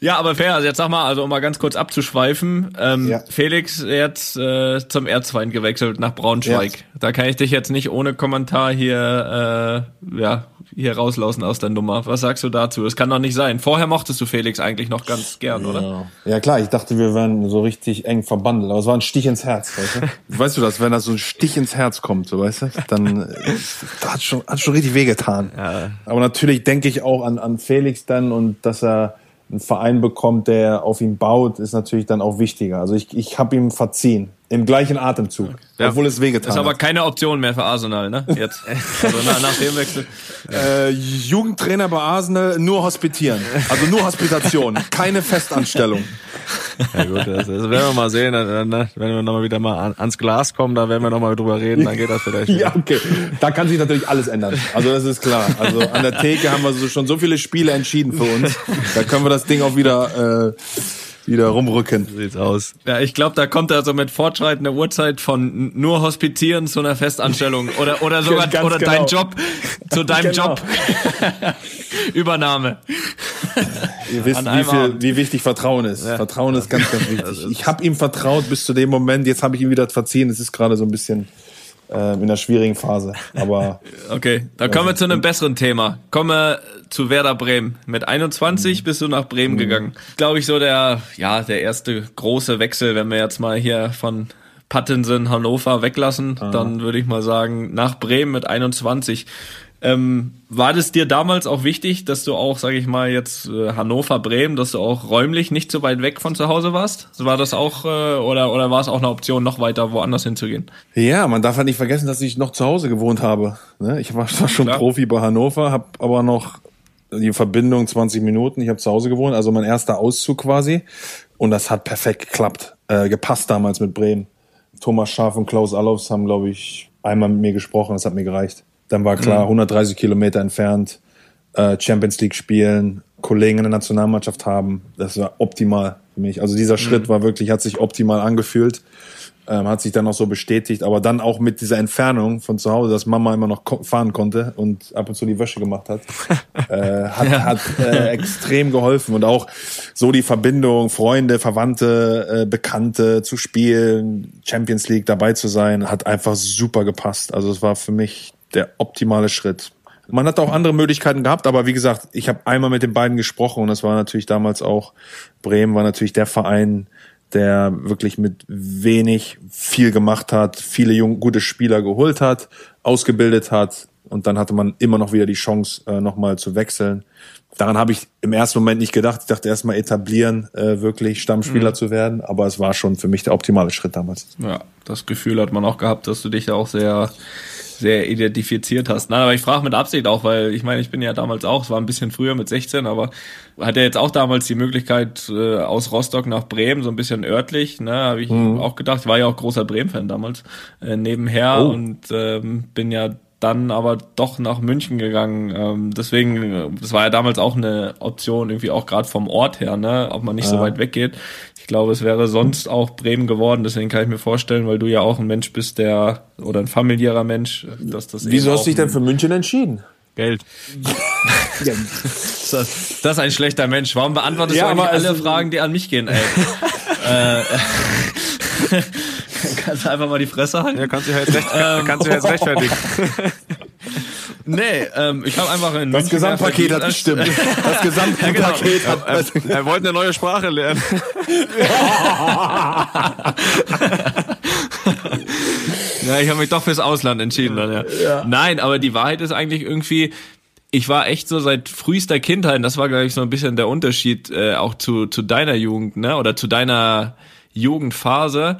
Ja, aber fair, also jetzt sag mal, also um mal ganz kurz abzuschweifen, ähm, Ja. Felix jetzt äh, zum Erzfeind gewechselt nach Braunschweig. Da kann ich dich jetzt nicht ohne Kommentar hier, äh, ja, hier rauslassen aus der Nummer. Was sagst du dazu? Das kann doch nicht sein. Vorher mochtest du Felix eigentlich noch ganz gern, oder? Ja. ja klar, ich dachte, wir wären so richtig eng verbandelt, aber es war ein Stich ins Herz, weißt du? Weißt du das, wenn da so ein Stich ins Herz kommt, so weißt du, dann äh, das hat schon, hat schon richtig wehgetan. Ja. Aber natürlich denke ich auch an, an Felix dann und dass er einen Verein bekommt, der auf ihn baut, ist natürlich dann auch wichtiger. Also ich, ich habe ihm verziehen. Im gleichen Atemzug. Ja. Obwohl es wehgetan Ist aber hat. keine Option mehr für Arsenal, ne? Jetzt. Also nach, nach dem Wechsel. Äh, Jugendtrainer bei Arsenal nur hospitieren. Also nur Hospitation. keine Festanstellung. Ja gut, das, das werden wir mal sehen. Dann, ne, wenn wir nochmal wieder mal an, ans Glas kommen, da werden wir nochmal drüber reden, dann geht das vielleicht. wieder. Ja, okay. Da kann sich natürlich alles ändern. Also das ist klar. Also an der Theke haben wir so schon so viele Spiele entschieden für uns. Da können wir das Ding auch wieder, äh, wieder rumrücken. So sieht's aus. Ja, ich glaube, da kommt er so mit fortschreitender Uhrzeit von nur hospitieren zu einer Festanstellung oder oder sogar Ganz oder genau. dein Job zu deinem Genau. Job Übernahme. Ihr wisst, wie, viel, wie wichtig Vertrauen ist. Vertrauen ist ganz, ganz wichtig. Ich habe ihm vertraut bis zu dem Moment. Jetzt habe ich ihm wieder verziehen. Es ist gerade so ein bisschen äh, in einer schwierigen Phase. Aber Okay, dann kommen wir zu einem besseren Thema. Kommen wir zu Werder Bremen. Mit 21 bist du nach Bremen gegangen. Glaube ich so der ja, der erste große Wechsel, wenn wir jetzt mal hier von Pattinson Hannover weglassen, dann würde ich mal sagen, nach Bremen mit 21. Ähm, war das dir damals auch wichtig, dass du auch, sage ich mal, jetzt äh, Hannover, Bremen, dass du auch räumlich nicht so weit weg von zu Hause warst? War das auch, äh, oder, oder war es auch eine Option, noch weiter woanders hinzugehen? ja, man darf halt nicht vergessen, dass ich noch zu Hause gewohnt habe. Ne? Ich war schon Klar. Profi bei Hannover, habe aber noch die Verbindung 20 Minuten. Ich habe zu Hause gewohnt, also mein erster Auszug quasi. Und das hat perfekt geklappt. Äh, gepasst damals mit Bremen. Thomas Schaaf und Klaus Allofs haben, glaube ich, einmal mit mir gesprochen. Das hat mir gereicht. Dann war klar, 130 Kilometer entfernt, äh, Champions League spielen, Kollegen in der Nationalmannschaft haben. Das war optimal für mich. Also dieser Schritt war wirklich, hat sich optimal angefühlt. Ähm, hat sich dann auch so bestätigt, aber dann auch mit dieser Entfernung von zu Hause, dass Mama immer noch fahren konnte und ab und zu die Wäsche gemacht hat, äh, hat, hat äh, extrem geholfen und auch so die Verbindung, Freunde, Verwandte, äh, Bekannte zu spielen, Champions League dabei zu sein, hat einfach super gepasst. Also es war für mich der optimale Schritt. Man hat auch andere Möglichkeiten gehabt, aber wie gesagt, ich habe einmal mit den beiden gesprochen und das war natürlich damals auch, Bremen war natürlich der Verein, der wirklich mit wenig viel gemacht hat, viele jung, gute Spieler geholt hat, ausgebildet hat und dann hatte man immer noch wieder die Chance, äh, nochmal zu wechseln. Daran habe ich im ersten Moment nicht gedacht. Ich dachte erstmal etablieren, äh, wirklich Stammspieler zu werden, aber es war schon für mich der optimale Schritt damals. Ja, das Gefühl hat man auch gehabt, dass du dich da auch sehr, sehr identifiziert hast. Nein, aber ich frage mit Absicht auch, weil ich meine, ich bin ja damals auch, es war ein bisschen früher mit 16, aber hatte jetzt auch damals die Möglichkeit äh, aus Rostock nach Bremen, so ein bisschen örtlich, ne, habe ich auch gedacht, ich war ja auch großer Bremen-Fan damals, äh, nebenher Oh. und ähm, bin ja dann aber doch nach München gegangen. Ähm, deswegen, äh, das war ja damals auch eine Option, irgendwie auch gerade vom Ort her, ne, ob man nicht so weit weggeht. Ich glaube, es wäre sonst auch Bremen geworden. Deswegen kann ich mir vorstellen, weil du ja auch ein Mensch bist, der oder ein familiärer Mensch, dass das. Wieso hast du dich denn für München entschieden? Geld. Das, das ist ein schlechter Mensch. Warum beantwortest Ja, du eigentlich alle Fragen, die an mich gehen, ey? äh, kannst du einfach mal die Fresse halten? Ja, kannst du ja jetzt, recht, kannst du ja jetzt rechtfertigen. Nee, ähm, ich habe einfach in Das München Gesamtpaket hat gestimmt. Das Gesamtpaket hat. Er, er wollte eine neue Sprache lernen. Ja, ich habe mich doch fürs Ausland entschieden dann, ja. Nein, aber die Wahrheit ist eigentlich irgendwie, ich war echt so seit frühester Kindheit, und das war, glaube ich, so ein bisschen der Unterschied äh, auch zu, zu deiner Jugend, ne? Oder zu deiner Jugendphase.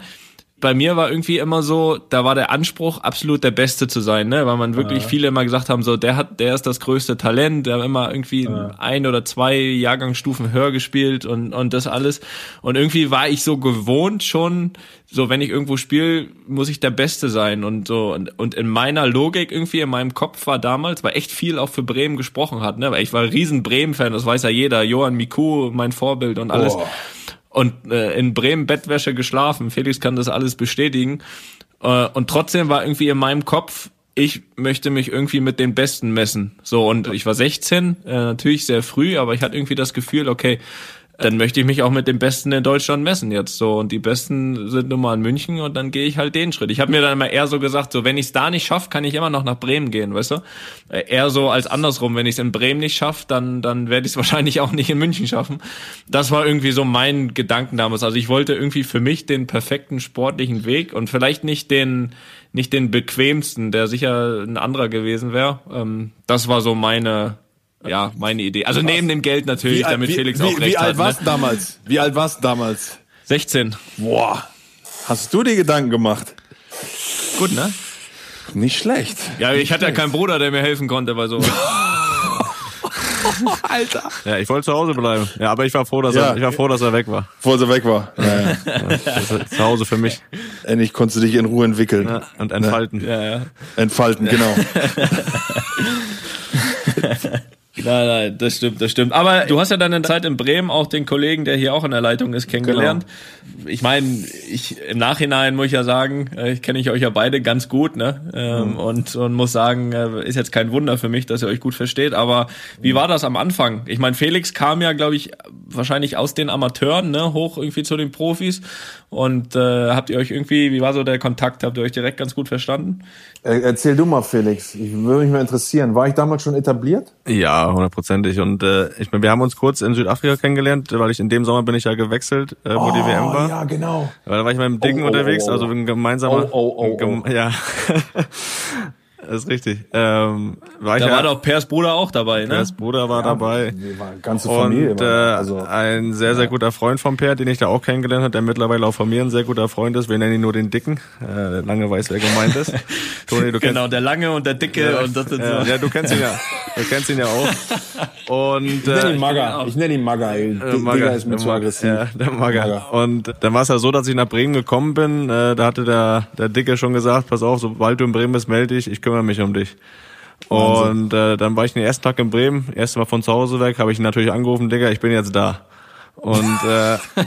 Bei mir war irgendwie immer so, da war der Anspruch, absolut der Beste zu sein, ne? Weil man wirklich viele immer gesagt haben, so, der hat, der ist das größte Talent, der hat immer irgendwie ein oder zwei Jahrgangsstufen höher gespielt und, und das alles. Und irgendwie war ich so gewohnt schon, so wenn ich irgendwo spiele, muss ich der Beste sein und so. Und, und in meiner Logik irgendwie, in meinem Kopf war damals, weil echt viel auch für Bremen gesprochen hat, ne? Weil ich war ein riesen Bremen-Fan, das weiß ja jeder. Johann Miku, mein Vorbild und alles. Boah. Und äh, in Bremen Bettwäsche geschlafen. Felix kann das alles bestätigen. Äh, und trotzdem war irgendwie in meinem Kopf, ich möchte mich irgendwie mit den Besten messen. So, und ich war 16, äh, natürlich sehr früh, aber ich hatte irgendwie das Gefühl, okay, dann möchte ich mich auch mit den Besten in Deutschland messen jetzt so und die Besten sind nun mal in München und dann gehe ich halt den Schritt. Ich habe mir dann immer eher so gesagt, so wenn ich es da nicht schaffe, kann ich immer noch nach Bremen gehen, weißt du? Äh, Eher so als andersrum, wenn ich es in Bremen nicht schaffe, dann dann werde ich es wahrscheinlich auch nicht in München schaffen. Das war irgendwie so mein Gedanken damals. Also ich wollte irgendwie für mich den perfekten sportlichen Weg und vielleicht nicht den nicht den bequemsten, der sicher ein anderer gewesen wäre. Ähm, das war so meine ja, meine Idee. Also neben dem Geld natürlich, alt- damit wie, Felix wie, auch recht wie alt hat. warst Ne? du damals? Wie alt warst du damals? 16. Boah. Hast du dir Gedanken gemacht? Gut, ne? Nicht schlecht. Ja, ich hatte ja keinen Bruder, der mir helfen konnte bei so. Ja, ich wollte zu Hause bleiben. Ja, aber ich war froh, dass Ja. er, ich war froh, dass er weg war. Bevor sie weg war. Ja, ja. Zu Hause für mich. Endlich konntest du dich in Ruhe entwickeln. Ja, und entfalten. ja, ja. Entfalten, genau. Nein, nein, das stimmt, das stimmt. Aber du hast ja deine Zeit in Bremen auch den Kollegen, der hier auch in der Leitung ist, kennengelernt. Ich meine, ich im Nachhinein muss ich ja sagen, äh, ich kenne ich euch ja beide ganz gut, ne? Ähm, und, und muss sagen, äh, ist jetzt kein Wunder für mich, dass ihr euch gut versteht. Aber wie war das am Anfang? Ich meine, Felix kam ja, glaube ich, wahrscheinlich aus den Amateuren, ne, hoch irgendwie zu den Profis. Und äh, habt ihr euch irgendwie, wie war so der Kontakt? Habt ihr euch direkt ganz gut verstanden? Äh, Erzähl du mal, Felix. Ich würde mich mal interessieren. War ich damals schon etabliert? Ja, hundertprozentig. Und äh, ich meine, wir haben uns kurz in Südafrika kennengelernt, weil ich in dem Sommer bin ich ja gewechselt, äh, wo die WM war. Ja, genau. Weil da war ich mal im Dicken Oh, oh, unterwegs, oh, oh. also ein gemeinsamer. Oh, oh, oh, gem- Ja. Das ist richtig. Ähm, war ich Da ja, war doch Pers Bruder auch dabei, ne? Pers Bruder war dabei. Wir waren ganze Familie. Und äh, war also, ein sehr, sehr guter Freund vom Per, den ich da auch kennengelernt habe, der mittlerweile auch von mir ein sehr guter Freund ist. Wir nennen ihn nur den Dicken. Äh, lange weiß, wer gemeint ist. Toni, du Genau, der Lange und der Dicke und das sind Ja, so. ja, du kennst ihn ja. Du kennst ihn ja auch. Und ich nenne äh, ihn Maga. Ich nenne ihn Maga. Digga Maga, ist mir zu aggressiv. Ja, der Maga. Maga. Und dann war es ja so, dass ich nach Bremen gekommen bin. Äh, da hatte der, der Dicke schon gesagt, pass auf, sobald du in Bremen bist, melde dich, ich kümmere mich um dich. Und äh, dann war ich den ersten Tag in Bremen, erst mal von zu Hause weg, habe ich ihn natürlich angerufen, Digga, ich bin jetzt da. Und äh,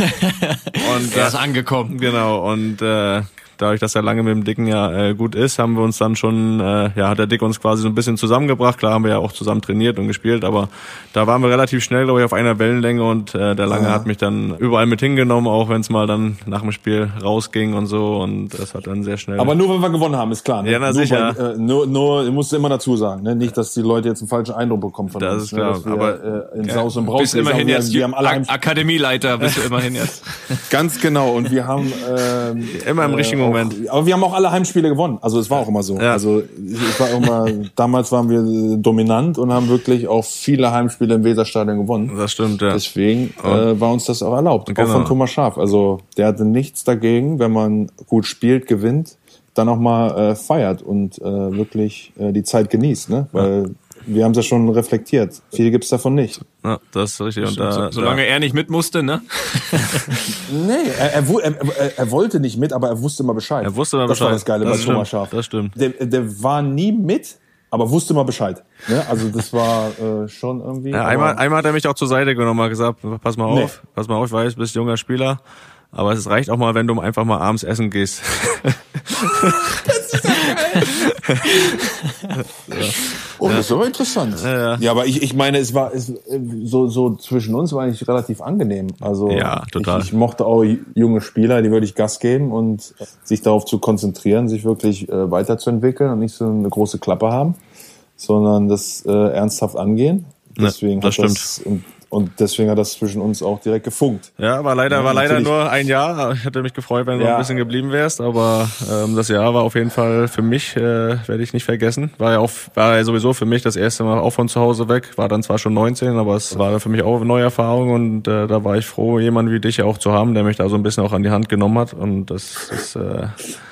und Er äh, ist angekommen. Genau, und äh, dadurch, dass er lange mit dem Dicken ja äh, gut ist, haben wir uns dann schon, äh, ja, hat der Dick uns quasi so ein bisschen zusammengebracht. Klar haben wir ja auch zusammen trainiert und gespielt, aber da waren wir relativ schnell, glaube ich, auf einer Wellenlänge und äh, der Lange hat mich dann überall mit hingenommen, auch wenn es mal dann nach dem Spiel rausging und so und das hat dann sehr schnell... Aber nur, wenn wir gewonnen haben, ist klar. Ne? Ja, na nur, sicher. Weil, äh, nur, nur, ich musst du immer dazu sagen, ne? nicht, dass die Leute jetzt einen falschen Eindruck bekommen von Das uns. ist klar, ne? wir, aber- äh, in Saus und Braus Bist immerhin wir, jetzt wir haben alle Ak Akademieleiter, bist du immerhin jetzt. ganz genau und wir haben ähm, Immer im richtigen auch, Moment. Aber wir haben auch alle Heimspiele gewonnen. Also es war auch immer so. Ja. Also ich war immer, damals waren wir äh, dominant und haben wirklich auch viele Heimspiele im Weserstadion gewonnen. Das stimmt, ja. Deswegen äh, war uns das auch erlaubt. Auch Genau. von Thomas Schaaf. Also der hatte nichts dagegen, wenn man gut spielt, gewinnt, dann auch mal äh, feiert und äh, wirklich äh, die Zeit genießt. Ne? Weil wir haben es ja schon reflektiert. Viel gibt's davon nicht. ja, das ist richtig. Und da, So, solange er nicht mit musste, ne? Nee, er, er, er, er, wollte nicht mit, aber er wusste immer Bescheid. Er wusste immer das war Bescheid. das Geile Das bei stimmt, Thomas Schaaf. das stimmt. Der, der war nie mit, aber wusste immer Bescheid. Ne? Also das war äh, schon irgendwie. Ja, einmal, einmal hat er mich auch zur Seite genommen und gesagt, pass mal Nee. auf, pass mal auf, ich weiß, du bist junger Spieler, aber es reicht auch mal, wenn du einfach mal abends essen gehst. Oh, das ist aber interessant. Ja, ja. aber ich, ich meine, es war es, so, so zwischen uns war eigentlich relativ angenehm. Also ja, total. Ich, ich mochte auch junge Spieler, die wirklich Gas geben und sich darauf zu konzentrieren, sich wirklich äh, weiterzuentwickeln und nicht so eine große Klappe haben, sondern das äh, ernsthaft angehen. Deswegen ja, das hat stimmt. Und deswegen hat das zwischen uns auch direkt gefunkt. Ja, war leider, Ja, war leider nur ein Jahr. Ich hätte mich gefreut, wenn du Ja. ein bisschen geblieben wärst, aber ähm, das Jahr war auf jeden Fall für mich, äh, werde ich nicht vergessen. War ja auch, war ja sowieso für mich das erste Mal auch von zu Hause weg. War dann zwar schon 19, aber es war für mich auch eine neue Erfahrung und äh, da war ich froh, jemanden wie dich auch zu haben, der mich da so ein bisschen auch an die Hand genommen hat und das ist äh,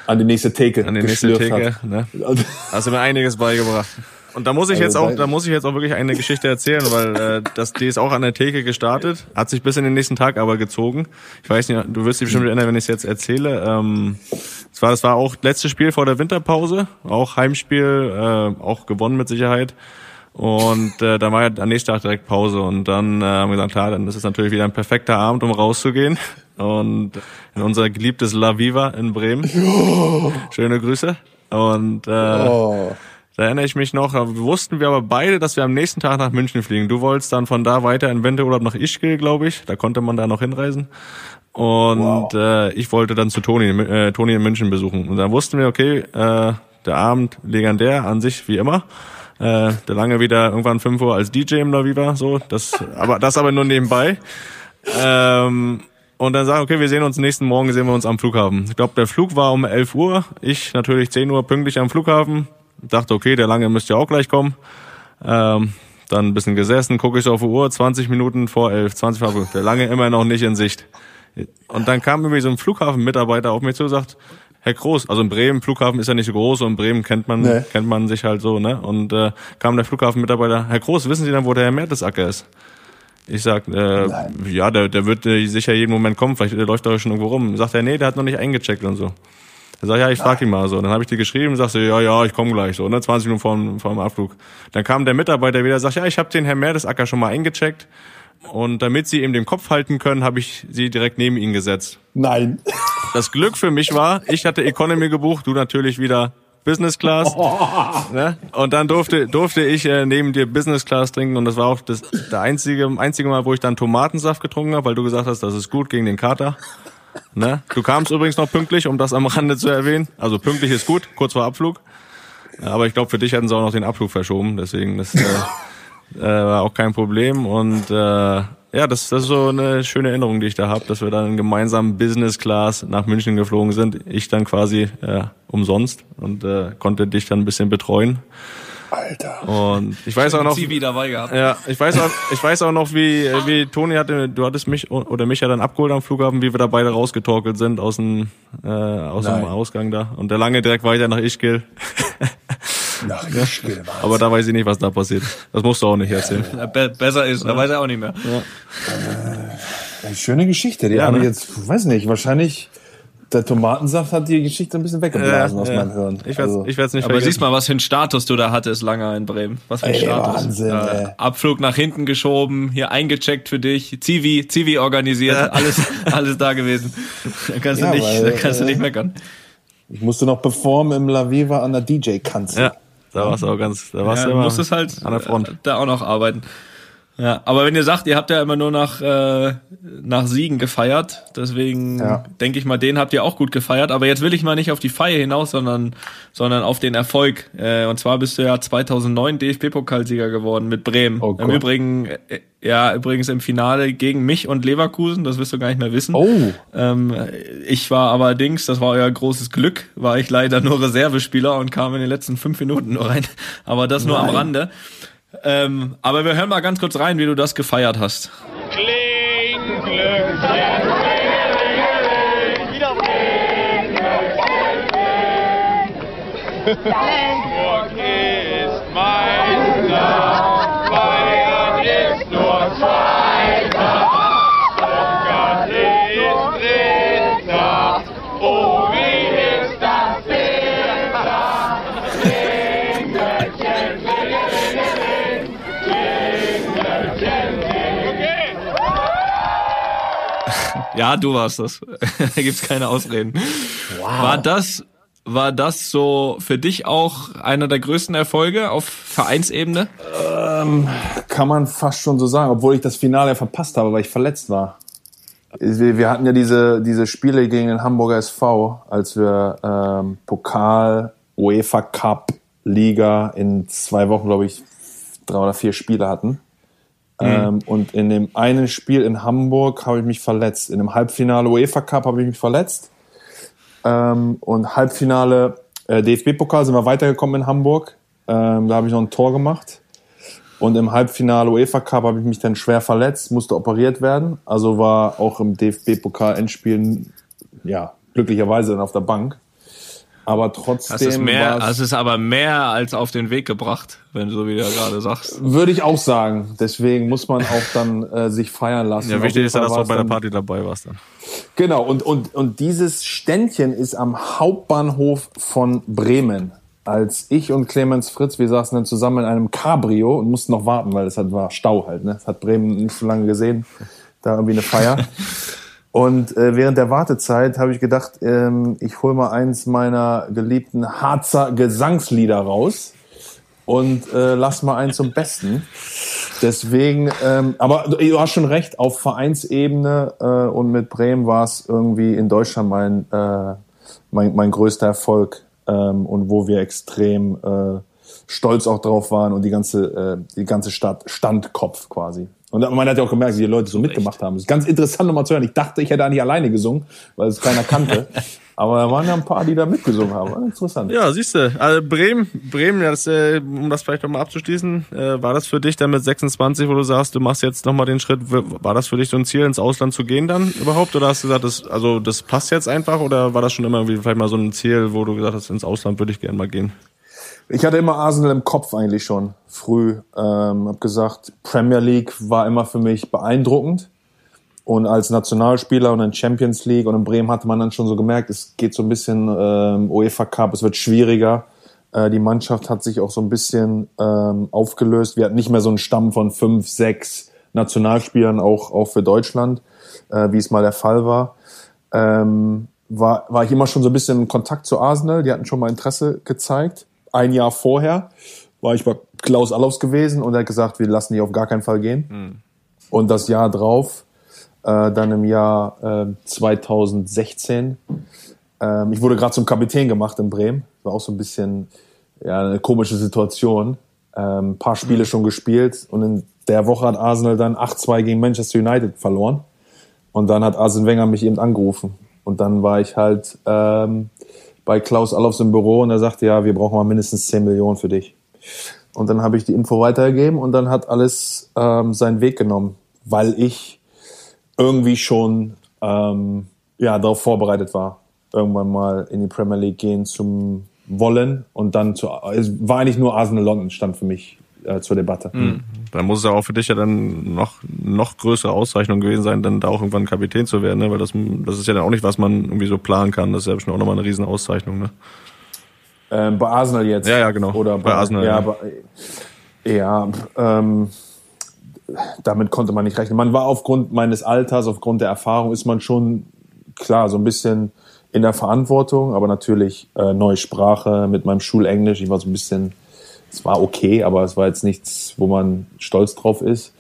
An die nächste Theke. an die nächste Theke. hat. Ne? Hast du mir einiges beigebracht. Und da muss ich Also jetzt auch, sei- da muss ich jetzt auch wirklich eine Geschichte erzählen, weil äh, das, die ist auch an der Theke gestartet, hat sich bis in den nächsten Tag aber gezogen. Ich weiß nicht, du wirst dich bestimmt erinnern, wenn ich es jetzt erzähle. Ähm, das war, das war auch letztes Spiel vor der Winterpause, auch Heimspiel, äh, auch gewonnen mit Sicherheit. Und äh, da war ja am nächsten Tag direkt Pause und dann äh, haben wir gesagt, klar, dann ist es natürlich wieder ein perfekter Abend, um rauszugehen. Und in unser geliebtes La Viva in Bremen. Schöne Grüße. Und äh, Oh. Da erinnere ich mich noch, da wussten wir aber beide, dass wir am nächsten Tag nach München fliegen. Du wolltest dann von da weiter in Winterurlaub nach Ischgl, glaube ich. Da konnte man da noch hinreisen. Und Wow. äh, ich wollte dann zu Toni, äh, Toni in München besuchen. Und dann wussten wir, okay, äh, der Abend legendär an sich wie immer. Äh, der lange wieder irgendwann 5 Uhr als DJ im La Viva, so, das, aber das aber nur nebenbei. Ähm, und dann sagen, okay, wir sehen uns nächsten Morgen, sehen wir uns am Flughafen. Ich glaube, der Flug war um 11 Uhr. Ich natürlich 10 Uhr pünktlich am Flughafen. Dachte, okay, der lange müsste ja auch gleich kommen. Ähm, dann ein bisschen gesessen, gucke ich so auf die Uhr, 20 Minuten vor 11, 20 vor 11. Der lange immer noch nicht in Sicht. Und dann kam irgendwie so ein Flughafenmitarbeiter auf mich zu und sagt, Herr Groß, also in Bremen, Flughafen ist ja nicht so groß und in Bremen kennt man, Nee. kennt man sich halt so, ne? Und äh, kam der Flughafenmitarbeiter, Herr Groß, wissen Sie dann, wo der Herr Mertesacker ist? Ich sag, äh, ja, der, der wird äh, sicher jeden Moment kommen, vielleicht äh, läuft er schon irgendwo rum. Sagt er, nee, der hat noch nicht eingecheckt und so. Er sagt, ja, ich frag ihn mal so. Dann habe ich dir geschrieben, sagst du, ja, ja, ich komme gleich so, ne, 20 Minuten vor, dem- vor dem Abflug. Dann kam der Mitarbeiter wieder, sagt, ja, ich habe den Herrn Mertesacker schon mal eingecheckt. Und damit sie ihm den Kopf halten können, habe ich sie direkt neben ihn gesetzt. Nein. Das Glück für mich war, ich hatte Economy gebucht, du natürlich wieder Business Class. Ne? Und dann durfte, durfte ich äh, neben dir Business Class trinken und das war auch das der einzige, einzige Mal, wo ich dann Tomatensaft getrunken habe, weil du gesagt hast, das ist gut gegen den Kater. Ne? Du kamst übrigens noch pünktlich, um das am Rande zu erwähnen. Also pünktlich ist gut, kurz vor Abflug. Aber ich glaube, für dich hätten sie auch noch den Abflug verschoben, deswegen das äh, äh, war auch kein Problem. Und äh, ja, das, das ist so eine schöne Erinnerung, die ich da habe, dass wir dann gemeinsam Business Class nach München geflogen sind. Ich dann quasi äh, umsonst und äh, konnte dich dann ein bisschen betreuen. Alter. Und ich weiß auch noch, Zivi dabei gehabt. ja, ich weiß auch, ich weiß auch noch, wie, äh, wie Toni hatte, du hattest mich oder mich ja dann abgeholt am Flughafen, wie wir da beide rausgetorkelt sind aus dem, äh, aus dem. Ausgang da. Und der lange direkt weiter nach Ischgl. Nach Ischgl war Aber da weiß ich nicht, was da passiert. Das musst du auch nicht erzählen. Be besser ist, da weiß er auch nicht mehr. Eine schöne Geschichte. Die Ja, habe ich ne? jetzt, weiß nicht, wahrscheinlich der Tomatensaft hat die Geschichte ein bisschen weggeblasen aus meinem Hirn. Ich werde Also, ich werd's nicht Aber vergessen. siehst mal, was für ein Status du da hattest, lange in Bremen. Was für ein Ey, Status. Wahnsinn, ey. Abflug nach hinten geschoben, hier eingecheckt für dich, Zivi, Zivi organisiert, alles, alles da gewesen. Da kannst Ja, du nicht, weil, da kannst du äh, nicht meckern. ich musste noch performen im La Viva an der DJ-Kanzel. Ja, da warst du auch ganz, da warst Ja, du du immer musstest halt an der Front. äh, da auch noch arbeiten. Ja, aber wenn ihr sagt, ihr habt ja immer nur nach, äh, nach Siegen gefeiert, deswegen Ja. denke ich mal, den habt ihr auch gut gefeiert. Aber jetzt will ich mal nicht auf die Feier hinaus, sondern, sondern auf den Erfolg. Äh, und zwar bist du ja 2009 DFB-Pokalsieger geworden mit Bremen. Oh Im. Übrigen, äh, ja, übrigens im Finale gegen mich und Leverkusen, das wirst du gar nicht mehr wissen. Oh. Ähm, ich war allerdings, das war euer großes Glück, war ich leider nur Reservespieler und kam in den letzten fünf Minuten nur rein. Aber das nur am. Rande. Ähm, aber wir hören mal ganz kurz rein, wie du das gefeiert hast. Kling, Glück, Hamburg Ja, du warst das. da gibt's keine Ausreden. War das war das so für dich auch einer der größten Erfolge auf Vereinsebene? Ähm, kann man fast schon so sagen, obwohl ich das Finale verpasst habe, weil ich verletzt war. Wir hatten ja diese, diese Spiele gegen den Hamburger SV, als wir ähm, Pokal, UEFA Cup, Liga in zwei Wochen, glaube ich, drei oder vier Spiele hatten. Mhm. Ähm, und in dem einen Spiel in Hamburg habe ich mich verletzt. In dem Halbfinale UEFA Cup habe ich mich verletzt. Ähm, und Halbfinale äh, DFB-Pokal sind wir weitergekommen in Hamburg. Ähm, da habe ich noch ein Tor gemacht. Und im Halbfinale UEFA Cup habe ich mich dann schwer verletzt, musste operiert werden. Also war auch im DFB-Pokal-Endspiel, ja, glücklicherweise dann auf der Bank. Aber trotzdem. Das ist mehr, das ist aber mehr als auf den Weg gebracht, wenn du so wie du gerade sagst. Würde ich auch sagen. Deswegen muss man auch dann äh, sich feiern lassen. Ja, wichtig ist ja, dass du auch bei der Party dabei warst dann. Genau, und, und, und dieses Ständchen ist am Hauptbahnhof von Bremen als ich und Clemens Fritz, wir saßen dann zusammen in einem Cabrio und mussten noch warten, weil es halt war Stau halt. Ne? Das hat Bremen nicht so lange gesehen. Da irgendwie eine Feier. Und äh, während der Wartezeit habe ich gedacht, ähm, ich hole mal eins meiner geliebten Harzer Gesangslieder raus und äh, lass mal einen zum Besten. Deswegen, ähm, aber du hast schon recht, auf Vereinsebene äh, und mit Bremen war es irgendwie in Deutschland mein, äh, mein, mein größter Erfolg ähm, und wo wir extrem äh, stolz auch drauf waren und die ganze, äh, die ganze Stadt stand Kopf quasi. Und man hat ja auch gemerkt, wie die Leute so mitgemacht haben. Das ist ganz interessant nochmal zu hören. Ich dachte, ich hätte eigentlich alleine gesungen, weil es keiner kannte. Aber da waren ja ein paar, die da mitgesungen haben. Interessant. Ja, siehst du. Also Bremen, Bremen, das, äh, um das vielleicht nochmal abzuschließen, äh, war das für dich dann mit 26, wo du sagst, du machst jetzt nochmal den Schritt, war das für dich so ein Ziel, ins Ausland zu gehen dann überhaupt? Oder hast du gesagt, das, also das passt jetzt einfach? Oder war das schon immer irgendwie vielleicht mal so ein Ziel, wo du gesagt hast, ins Ausland würde ich gerne mal gehen? Ich hatte immer Arsenal im Kopf eigentlich schon früh. Ähm, hab gesagt, Premier League war immer für mich beeindruckend und als Nationalspieler und in Champions League und in Bremen hatte man dann schon so gemerkt, es geht so ein bisschen ähm, UEFA Cup, es wird schwieriger. Äh, die Mannschaft hat sich auch so ein bisschen ähm, aufgelöst. Wir hatten nicht mehr so einen Stamm von fünf, sechs Nationalspielern, auch, auch für Deutschland, äh, wie es mal der Fall war. Ähm, war, war ich immer schon so ein bisschen in Kontakt zu Arsenal. Die hatten schon mal Interesse gezeigt. Ein Jahr vorher war ich bei Klaus Allofs gewesen und er hat gesagt, wir lassen die auf gar keinen Fall gehen. Mhm. Und das Jahr drauf äh, dann im Jahr äh, 2016. Ähm, ich wurde gerade zum Kapitän gemacht in Bremen. War auch so ein bisschen ja, eine komische Situation. Ähm, ein paar Spiele schon gespielt und in der Woche hat Arsenal dann 8-2 gegen Manchester United verloren. Und dann hat Arsene Wenger mich eben angerufen. Und dann war ich halt ähm, bei Klaus Allofs im Büro und er sagte, ja, wir brauchen mal mindestens 10 Millionen für dich. Und dann habe ich die Info weitergegeben und dann hat alles ähm, seinen Weg genommen, weil ich irgendwie schon ähm, ja, darauf vorbereitet war, irgendwann mal in die Premier League gehen zum wollen und dann zu, es war eigentlich nur Arsenal London stand für mich äh, zur Debatte. Mhm. Dann muss es ja auch für dich ja dann noch noch größere Auszeichnung gewesen sein, dann da auch irgendwann Kapitän zu werden, ne? weil das das ist ja dann auch nicht, was man irgendwie so planen kann. Das ist ja bestimmt auch nochmal eine riesen Auszeichnung. Ne? Ähm, bei Arsenal jetzt. Ja, ja, genau. Oder bei, bei Arsenal. Ja, ja. Bei, ja ähm, damit konnte man nicht rechnen. Man war aufgrund meines Alters, aufgrund der Erfahrung, ist man schon klar so ein bisschen in der Verantwortung, aber natürlich äh, neue Sprache mit meinem Schulenglisch. Ich war so ein bisschen, es war okay, aber es war jetzt nichts, wo man stolz drauf ist.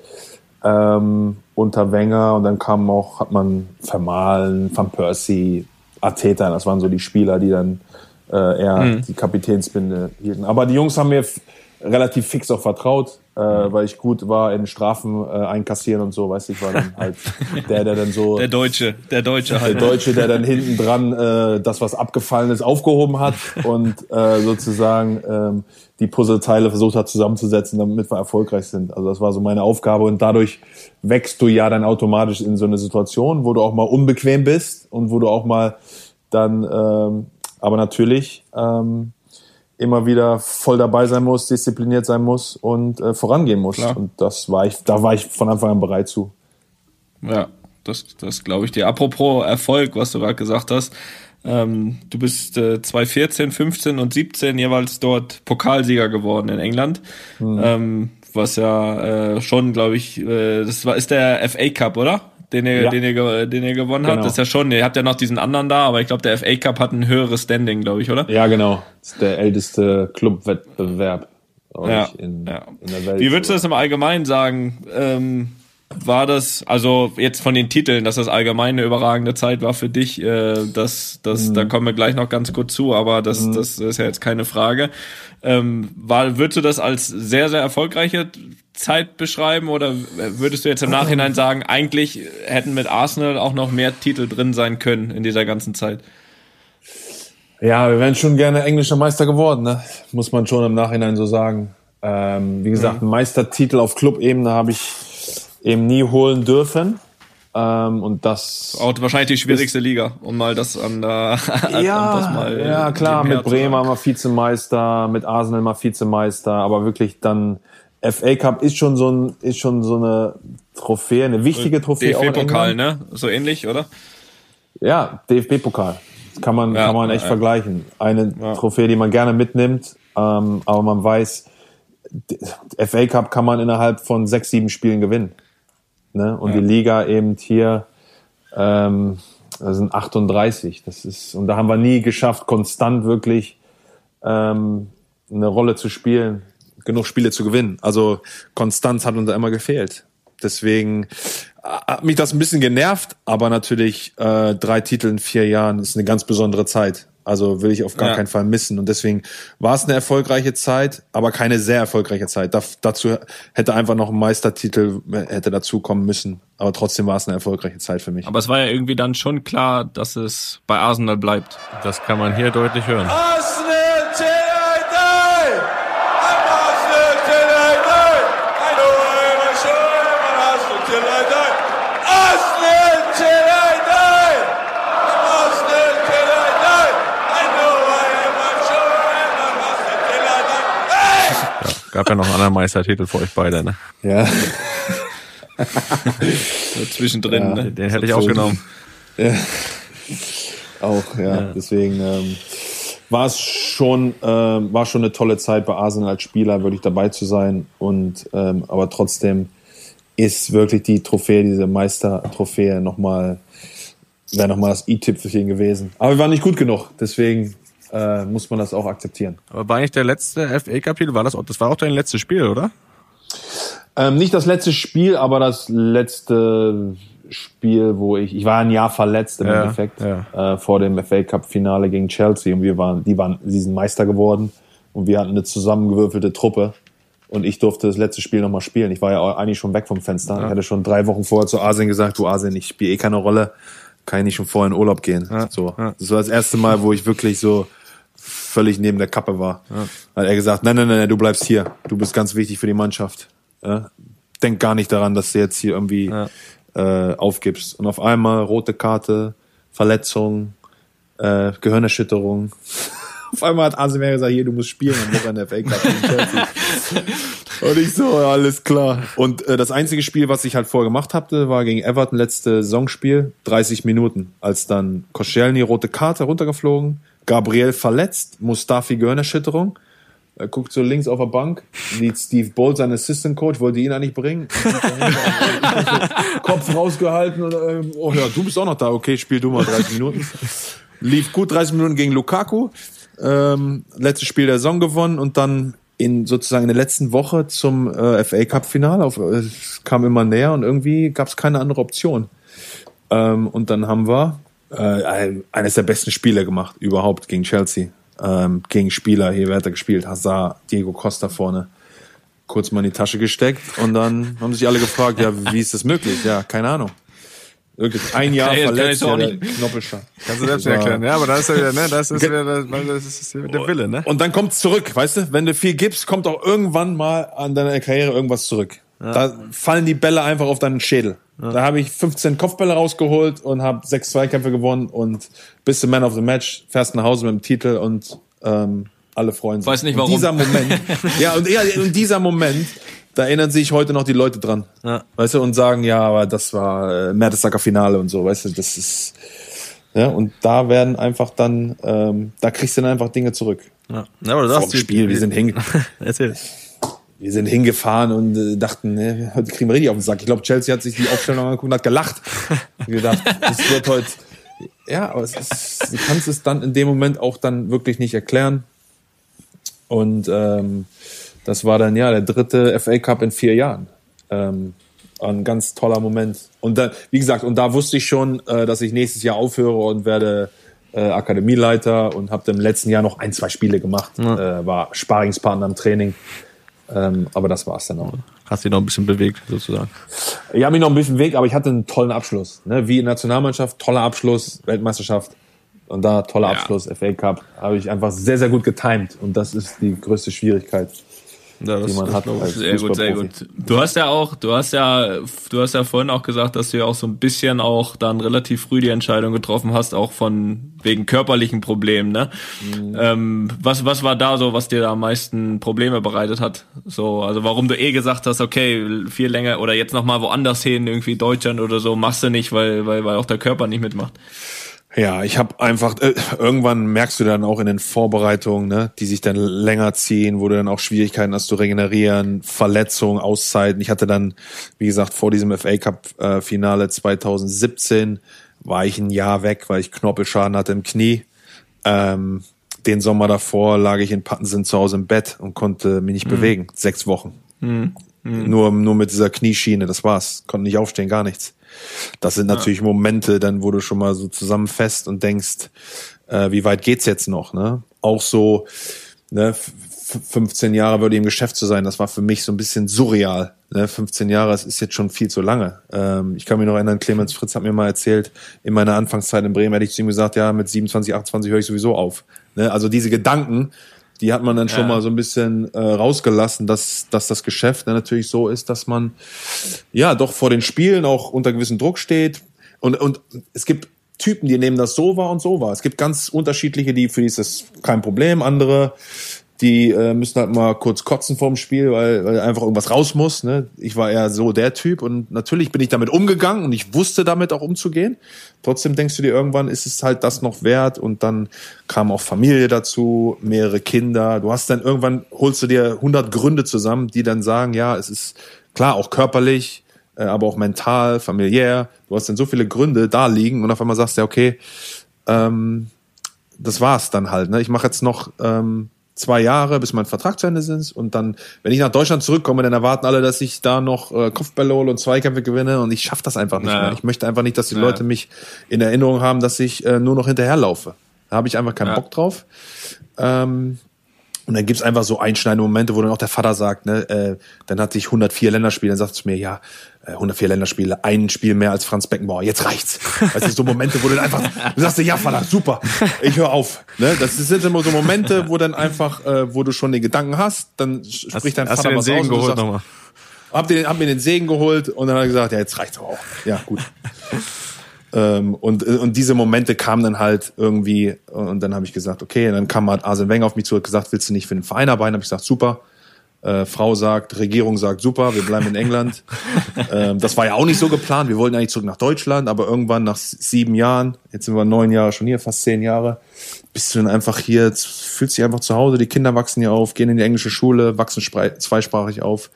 Ähm, unter Wenger und dann kam auch, hat man Vermahlen, Van Persie, Ateta, das waren so die Spieler, die dann äh, eher mhm. die Kapitänsbinde hielten. Aber die Jungs haben mir relativ fix auch vertraut, äh, weil ich gut war in Strafen äh, einkassieren und so, weiß ich, war dann halt der, der dann so der Deutsche, der Deutsche halt, der Deutsche, der dann hinten dran äh, das, was abgefallen ist, aufgehoben hat und äh, sozusagen ähm, die Puzzleteile versucht hat zusammenzusetzen, damit wir erfolgreich sind. Also das war so meine Aufgabe und dadurch wächst du ja dann automatisch in so eine Situation, wo du auch mal unbequem bist und wo du auch mal dann, ähm, aber natürlich ähm, immer wieder voll dabei sein muss, diszipliniert sein muss und äh, vorangehen muss. Klar. Und das war ich, da war ich von Anfang an bereit zu. Ja, das, das glaube ich dir. Apropos Erfolg, was du gerade gesagt hast. Ähm, du bist äh, 2014, 15 und 17 jeweils dort Pokalsieger geworden in England. Hm. Ähm, was ja äh, schon, glaube ich, äh, das war ist der FA Cup, oder? Den ihr, Ja. den ihr, den ihr gewonnen habt. Genau. Das ist ja schon, ihr habt ja noch diesen anderen da, aber ich glaube, der FA Cup hat ein höheres Standing, glaube ich, oder? Ja, genau. Das ist der älteste Clubwettbewerb Ja, in, ja. in der Welt. Wie würdest du das im Allgemeinen sagen? Ähm, war das, also jetzt von den Titeln, dass das allgemein eine überragende Zeit war für dich, äh, das, das, da kommen wir gleich noch ganz kurz zu, aber das, das ist ja jetzt keine Frage. Ähm, war, würdest du das als sehr, sehr erfolgreiche Zeit beschreiben oder würdest du jetzt im Nachhinein sagen, eigentlich hätten mit Arsenal auch noch mehr Titel drin sein können in dieser ganzen Zeit? Ja, wir wären schon gerne englischer Meister geworden, ne? muss man schon im Nachhinein so sagen. Ähm, wie gesagt, einen Meistertitel auf Clubebene habe ich eben nie holen dürfen. Ähm, und das Auch wahrscheinlich die schwierigste Liga, um mal das an der, um das mal, äh, ja klar, mit Bremen mal Vizemeister, mit Arsenal mal Vizemeister, aber wirklich dann FA Cup ist schon so ein, ist schon so eine Trophäe, eine wichtige Trophäe. DFB-Pokal, England. ne? So ähnlich, oder? Ja, DFB-Pokal. Das kann man, Ja, kann man echt ja. vergleichen. Eine Trophäe, die man gerne mitnimmt, ähm, aber man weiß, FA Cup kann man innerhalb von sechs, sieben Spielen gewinnen. Ne? Und die Liga eben hier, ähm, das sind 38. Das ist, und da haben wir nie geschafft, konstant wirklich ähm, eine Rolle zu spielen, genug Spiele zu gewinnen. Also Konstanz hat uns da immer gefehlt. Deswegen äh, hat mich das ein bisschen genervt, aber natürlich äh, drei Titel in vier Jahren ist eine ganz besondere Zeit. Also will ich auf gar Ja. keinen Fall missen. Und deswegen war es eine erfolgreiche Zeit, aber keine sehr erfolgreiche Zeit. Da, dazu hätte einfach noch ein Meistertitel äh, hätte dazukommen müssen. Aber trotzdem war es eine erfolgreiche Zeit für mich. Aber es war ja irgendwie dann schon klar, dass es bei Arsenal bleibt. Das kann man hier deutlich hören. Arsenal Gab ja noch einen anderen Meistertitel für euch beide, ne? Ja. Zwischendrin. ne? Den hätte ich auch So. genommen. Auch, ja. Deswegen ähm, war es schon, ähm, war schon eine tolle Zeit bei Arsenal als Spieler, wirklich dabei zu sein. Und ähm, aber trotzdem ist wirklich die Trophäe, diese Meistertrophäe nochmal, wäre nochmal das i-Tüpfelchen gewesen. Aber wir waren nicht gut genug, deswegen äh, muss man das auch akzeptieren. Aber war nicht der letzte FA Cup Titel? War das, das war auch dein letztes Spiel, oder? Ähm, nicht das letzte Spiel, aber das letzte Spiel, wo ich, ich war ein Jahr verletzt im Ja, Endeffekt, ja. Äh, vor dem FA Cup Finale gegen Chelsea und wir waren, die waren, sie sind Meister geworden und wir hatten eine zusammengewürfelte Truppe und ich durfte das letzte Spiel nochmal spielen. Ich war ja eigentlich schon weg vom Fenster. Ich hatte schon drei Wochen vorher zu Asien gesagt, du Asien, ich spiele eh keine Rolle, kann ich nicht schon vorher in Urlaub gehen. so. Das war das erste Mal, wo ich wirklich so völlig neben der Kappe war. Hat er gesagt, nein, nein, nein, nein, du bleibst hier. Du bist ganz wichtig für die Mannschaft. Ja? Denk gar nicht daran, dass du jetzt hier irgendwie äh, aufgibst. Und auf einmal rote Karte, Verletzung, äh, Gehirnerschütterung. auf einmal hat Asimir gesagt, hier, du musst spielen am Wochenende FA Cup gegen Chelsea. Und ich so, ja, alles klar. Und äh, das einzige Spiel, was ich halt vorher gemacht hatte, war gegen Everton, letzte Saisonspiel, 30 Minuten. Als dann Koscielny rote Karte runtergeflogen, Gabriel verletzt, Mustafi Gehirnerschütterung. Er guckt so links auf der Bank, sieht Steve Bolt, sein Assistant Coach, wollte ihn eigentlich bringen. Kopf rausgehalten und, ähm, oh ja, du bist auch noch da, okay, spiel du mal 30 Minuten. Lief gut 30 Minuten gegen Lukaku, ähm, letztes Spiel der Saison gewonnen und dann in sozusagen in der letzten Woche zum äh, FA Cup Finale, auf, äh, es kam immer näher und irgendwie gab es keine andere Option. Ähm, und dann haben wir äh, ein- eines der besten Spiele gemacht überhaupt gegen Chelsea. Ähm, gegen Spieler, hier wer hat er gespielt? Hazard, Diego Costa vorne. Kurz mal in die Tasche gesteckt und dann haben sich alle gefragt, ja, wie ist das möglich? Ja, keine Ahnung. Wirklich ein Jahr Kann kann verletzt, auch ja. Knoppelschaft. Kannst du selbst Das war- erklären. Ja, aber da ist ja wieder, ne, das ist wieder, das, das ist der Wille, ne? Und dann kommt's zurück, weißt du? Wenn du viel gibst, kommt auch irgendwann mal an deiner Karriere irgendwas zurück. Da fallen die Bälle einfach auf deinen Schädel. Da habe ich 15 Kopfbälle rausgeholt und habe sechs Zweikämpfe gewonnen und bist the Man of the Match, fährst nach Hause mit dem Titel und ähm, alle freuen sich. Weiß nicht, Und warum. dieser Moment, ja, und ja, in dieser Moment, da erinnern sich heute noch die Leute dran. Ja. Weißt du, und sagen, ja, aber das war äh, Mertesacker Finale und so, weißt du, das ist, ja, und da werden einfach dann, ähm, da kriegst du dann einfach Dinge zurück. Ja, Ja, aber du sagst, Spiel, wir sind hinge Erzähl. Wir sind hingefahren und äh, dachten, ne, heute kriegen wir richtig auf den Sack. Ich glaube, Chelsea hat sich die Aufstellung angeguckt und hat gelacht. Und gedacht, das wird heute, ja, aber es ist, du kannst es dann in dem Moment auch dann wirklich nicht erklären. Und ähm, das war dann ja der dritte FA Cup in vier Jahren. Ähm, ein ganz toller Moment. Und dann, wie gesagt, und da wusste ich schon, äh, dass ich nächstes Jahr aufhöre und werde äh, Akademieleiter und habe im letzten Jahr noch ein, zwei Spiele gemacht. Ja. Äh, war Sparingspartner im Training. Ähm, aber das war's dann auch. Hast dich noch ein bisschen bewegt, sozusagen. Ich habe mich noch ein bisschen bewegt, aber ich hatte einen tollen Abschluss. Ne? Wie in Nationalmannschaft, toller Abschluss, Weltmeisterschaft. Und da toller ja. Abschluss, FA Cup, habe ich einfach sehr, sehr gut getimed. Und das ist die größte Schwierigkeit. Ja, die man hat. sehr gut, sehr gut. Du hast ja auch, du hast ja, du hast ja vorhin auch gesagt, dass du ja auch so ein bisschen auch dann relativ früh die Entscheidung getroffen hast, auch von wegen körperlichen Problemen, ne? Mhm. Ähm, was, was war da so, was dir da am meisten Probleme bereitet hat? So, also warum du eh gesagt hast, okay, viel länger oder jetzt nochmal woanders hin, irgendwie Deutschland oder so, machst du nicht, weil, weil, weil auch der Körper nicht mitmacht. Ja, ich habe einfach, äh, irgendwann merkst du dann auch in den Vorbereitungen, ne, die sich dann länger ziehen, wo du dann auch Schwierigkeiten hast zu regenerieren, Verletzungen, Auszeiten. Ich hatte dann, wie gesagt, vor diesem FA Cup äh, Finale 2017 war ich ein Jahr weg, weil ich Knorpelschaden hatte im Knie. Ähm, den Sommer davor lag ich in Pattensen zu Hause im Bett und konnte mich nicht mhm. bewegen. Sechs Wochen. Mhm. Mhm. Nur, nur mit dieser Knieschiene, das war's. Konnte nicht aufstehen, gar nichts. Das sind natürlich ja. Momente, dann wo du schon mal so zusammenfest und denkst, äh, wie weit geht's jetzt noch, ne? Auch so, ne, 15 Jahre würde im Geschäft zu sein, das war für mich so ein bisschen surreal. Ne? 15 Jahre, das ist jetzt schon viel zu lange. Ähm, ich kann mich noch erinnern, Clemens Fritz hat mir mal erzählt, in meiner Anfangszeit in Bremen hätte ich zu ihm gesagt, ja, mit 27, 28 höre ich sowieso auf. Ne? Also diese Gedanken, die hat man dann schon ja. mal so ein bisschen äh, rausgelassen, dass, dass das Geschäft dann natürlich so ist, dass man ja doch vor den Spielen auch unter gewissen Druck steht. Und, und es gibt Typen, die nehmen das so wahr und so wahr. Es gibt ganz unterschiedliche, die für die ist das kein Problem, andere die äh, müssen halt mal kurz kotzen vorm Spiel, weil, weil einfach irgendwas raus muss. Ne? Ich war eher so der Typ und natürlich bin ich damit umgegangen und ich wusste damit auch umzugehen. Trotzdem denkst du dir irgendwann, ist es halt das noch wert und dann kam auch Familie dazu, mehrere Kinder. Du hast dann irgendwann, holst du dir 100 Gründe zusammen, die dann sagen, ja, es ist klar, auch körperlich, äh, aber auch mental, familiär. Du hast dann so viele Gründe da liegen und auf einmal sagst du, ja, okay, ähm, das war's dann halt. Ne? Ich mache jetzt noch... Ähm, zwei Jahre, bis mein Vertrag zu Ende ist. Und dann, wenn ich nach Deutschland zurückkomme, dann erwarten alle, dass ich da noch äh, Kopfbälle hole und Zweikämpfe gewinne. Und ich schaffe das einfach nicht naja. mehr. Ich möchte einfach nicht, dass die naja. Leute mich in Erinnerung haben, dass ich äh, nur noch hinterherlaufe. Da habe ich einfach keinen ja. Bock drauf. Ähm, und dann gibt's einfach so einschneidende Momente, wo dann auch der Vater sagt, ne, äh, dann hatte ich 104 Länderspiele, dann sagt es mir, ja, 104 äh, Länderspiele, ein Spiel mehr als Franz Beckenbauer, jetzt reicht's. Das sind so Momente, wo du dann einfach, du sagst, ja, Vater, super, ich höre auf. Ne? Das sind immer so Momente, wo dann einfach, äh, wo du schon den Gedanken hast, dann spricht dein hast Vater du den was Segen aus. Geholt nochmal. Hab, den, hab mir den Segen geholt und dann hat er gesagt, ja, jetzt reicht's aber auch. Ja, gut. Ähm, und, und diese Momente kamen dann halt irgendwie, und dann habe ich gesagt, okay, und dann kam halt Arsene Wenger auf mich zurück gesagt, willst du nicht für den Verein arbeiten? Habe ich gesagt, super. Äh, Frau sagt, Regierung sagt, super, wir bleiben in England. ähm, das war ja auch nicht so geplant. Wir wollten eigentlich zurück nach Deutschland, aber irgendwann nach sieben Jahren, jetzt sind wir neun Jahre schon hier, fast zehn Jahre, bist du dann einfach hier, fühlst dich einfach zu Hause, die Kinder wachsen hier auf, gehen in die englische Schule, wachsen zweisprachig auf.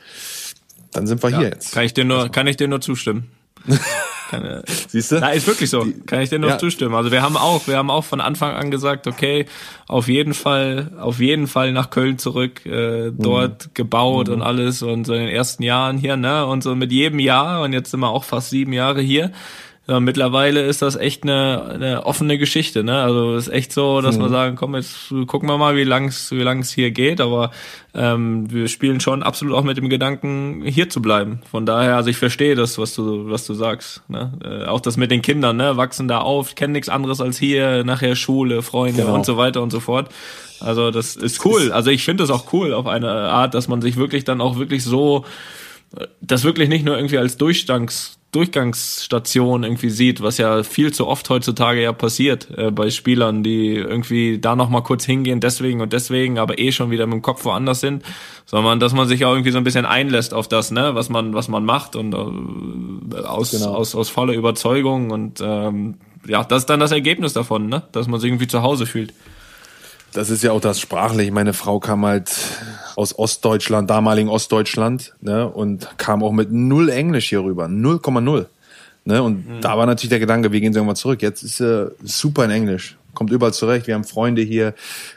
Dann sind wir ja, hier jetzt. Kann ich dir nur, kann ich dir nur zustimmen. Keine, Siehst du? Na, ist wirklich so. Kann ich dir nur ja. zustimmen. Also wir haben auch, wir haben auch von Anfang an gesagt, okay, auf jeden Fall, auf jeden Fall nach Köln zurück, äh, dort mhm. gebaut mhm. und alles und so in den ersten Jahren hier, ne? Und so mit jedem Jahr und jetzt sind wir auch fast sieben Jahre hier ja, mittlerweile ist das echt eine, eine offene Geschichte, ne? Also ist echt so, dass mhm. wir sagen, komm, jetzt gucken wir mal, wie lang's wie lang's hier geht, aber ähm, wir spielen schon absolut auch mit dem Gedanken, hier zu bleiben. Von daher, also ich verstehe das, was du, was du sagst. Ne? Äh, auch das mit den Kindern, ne? Wachsen da auf, kennen nichts anderes als hier, nachher Schule, Freunde genau. und so weiter und so fort. Also das ist cool. Also ich finde das auch cool auf eine Art, dass man sich wirklich dann auch wirklich so äh, das wirklich nicht nur irgendwie als Durchstangs Durchgangsstation irgendwie sieht, was ja viel zu oft heutzutage ja passiert äh, bei Spielern, die irgendwie da noch mal kurz hingehen, deswegen und deswegen, aber eh schon wieder mit dem Kopf woanders sind, sondern dass man sich auch irgendwie so ein bisschen einlässt auf das, ne, was man was man macht und äh, aus, genau. aus aus voller Überzeugung und ähm, ja, das ist dann das Ergebnis davon, ne, dass man sich irgendwie zu Hause fühlt. das ist ja auch das sprachlich. Meine Frau kam halt aus Ostdeutschland, damaligen Ostdeutschland, ne, und kam auch mit null Englisch hier rüber, 0,0. Ne, und mhm. da war natürlich der Gedanke, wir gehen irgendwann zurück. Jetzt ist er super in Englisch, kommt überall zurecht. Wir haben Freunde hier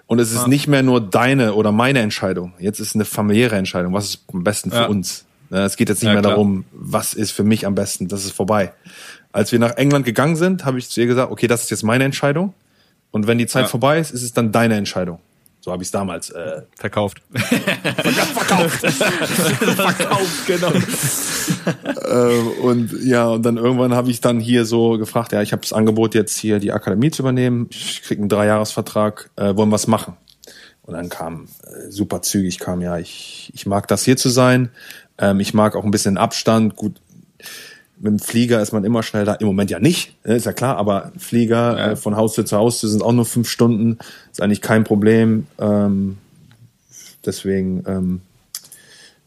und es ist ja. nicht mehr nur deine oder meine Entscheidung. Jetzt ist eine familiäre Entscheidung. Was ist am besten für ja. uns? Ne, es geht jetzt nicht ja, mehr klar. darum, was ist für mich am besten. Das ist vorbei. Als wir nach England gegangen sind, habe ich zu ihr gesagt, okay, das ist jetzt meine Entscheidung. Und wenn die Zeit vorbei ist, ist es dann deine Entscheidung. So habe ich es damals äh, verkauft. verkauft. verkauft, genau. äh, und ja, und dann irgendwann habe ich dann hier so gefragt, ja, ich habe das Angebot jetzt hier die Akademie zu übernehmen. Ich krieg einen Dreijahresvertrag, äh, wollen was machen? Und dann kam äh, super zügig kam ja, ich ich mag das hier zu sein. Ähm, ich mag auch ein bisschen Abstand. Gut, mit dem Flieger ist man immer schnell da. Im Moment ja nicht, ne, ist ja klar, aber Flieger ja. äh, von Haustür zu Haustür sind auch nur fünf Stunden, ist eigentlich kein Problem. Ähm, deswegen, ähm,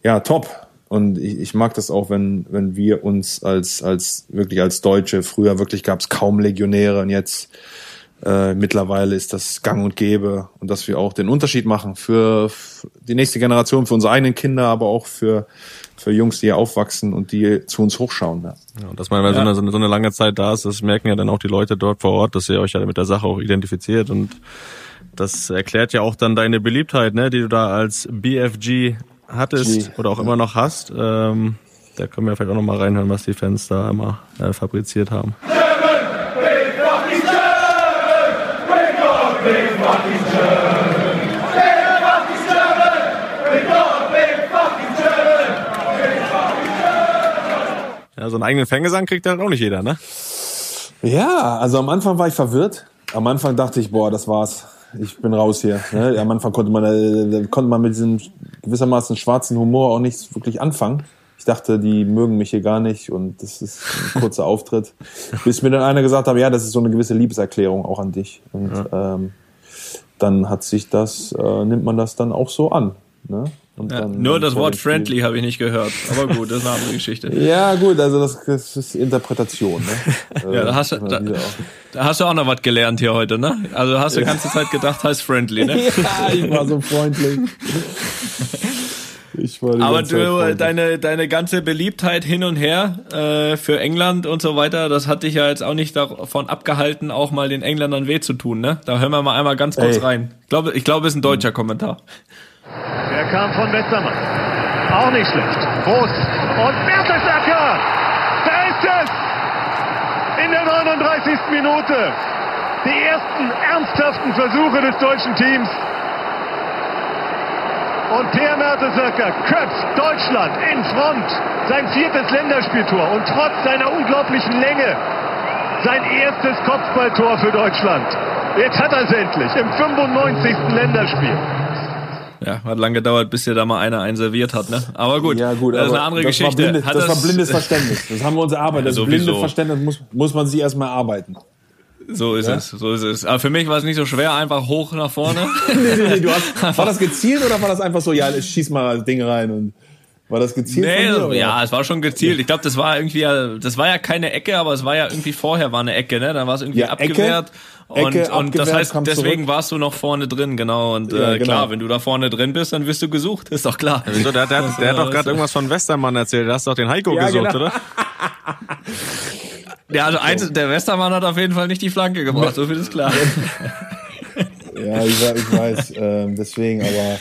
ja, top. Und ich, ich mag das auch, wenn, wenn wir uns als, als wirklich als Deutsche, früher wirklich gab es kaum Legionäre und jetzt äh, mittlerweile ist das gang und gäbe und dass wir auch den Unterschied machen für die nächste Generation, für unsere eigenen Kinder, aber auch für, für Jungs, die hier aufwachsen und die zu uns hochschauen. Ja. Ja, dass man, wenn ja. so, eine, so eine lange Zeit da ist, das merken ja dann auch die Leute dort vor Ort, dass ihr euch ja mit der Sache auch identifiziert und das erklärt ja auch dann deine Beliebtheit, ne, die du da als BFG hattest G. oder auch immer noch hast. Ähm, da können wir vielleicht auch noch mal reinhören, was die Fans da immer äh, fabriziert haben. Ja, so einen eigenen Fangesang kriegt halt auch nicht jeder, ne? Ja, also am Anfang war ich verwirrt. Am Anfang dachte ich, boah, das war's. Ich bin raus hier. Ne? Am Anfang konnte man, äh, konnte man mit diesem gewissermaßen schwarzen Humor auch nichts wirklich anfangen. Ich dachte, die mögen mich hier gar nicht und das ist ein kurzer Auftritt. Bis mir dann einer gesagt hat, ja, das ist so eine gewisse Liebeserklärung auch an dich. Und ja. ähm, dann hat sich das, äh, nimmt man das dann auch so an. Ne? Ja, nur das Wort friendly habe ich nicht gehört. Aber gut, das ist eine andere Geschichte. ja, gut, also das, das ist Interpretation. Ne? ja, da hast, du, da, da, hast du auch noch was gelernt hier heute, ne? Also hast du die ganze Zeit gedacht, heißt friendly, ne? ja, ich war so freundlich. Ich war Aber du, deine, deine ganze Beliebtheit hin und her äh, für England und so weiter, das hat dich ja jetzt auch nicht davon abgehalten, auch mal den Engländern weh zu tun, ne? Da hören wir mal einmal ganz kurz Ey. rein. Ich glaube, ich glaube, es ist ein deutscher Kommentar. Er kam von Westermann. Auch nicht schlecht. Groß. Und Mertesacker! Da ist es! In der 39. Minute. Die ersten ernsthaften Versuche des deutschen Teams. Und Per Mertesacker köpft Deutschland in Front. Sein viertes Länderspieltor. Und trotz seiner unglaublichen Länge sein erstes Kopfballtor für Deutschland. Jetzt hat er es endlich im 95. Länderspiel. Ja, hat lange gedauert, bis ihr da mal einer einserviert hat, ne? Aber gut, ja, gut das ist eine andere das Geschichte. War blindes, das, das, war blindes Verständnis. Das haben wir uns erarbeitet. Das sowieso. blinde Verständnis muss, muss man sich erstmal arbeiten. So ist ja? es, so ist es. Aber für mich war es nicht so schwer, einfach hoch nach vorne. nee, nee, nee, du hast, war das gezielt oder war das einfach so, ja, schieß mal das Ding rein und war das gezielt? Nee, dir, ja, es war schon gezielt. Ich glaube, das war irgendwie, das war ja keine Ecke, aber es war ja irgendwie vorher war eine Ecke, ne? Dann war es irgendwie ja, abgewehrt. Ecke, und, Ecke, und das heißt, deswegen zurück. warst du noch vorne drin, genau. Und ja, äh, genau. klar, wenn du da vorne drin bist, dann wirst du gesucht, ist doch klar. Ja, wieso? Der, der, der, hat doch gerade irgendwas von Westermann erzählt. Da hast du doch den Heiko ja, gesucht, genau. oder? ja, also eins, der Westermann hat auf jeden Fall nicht die Flanke gebracht, so viel ist klar. ja, ich, ich weiß, äh, deswegen, aber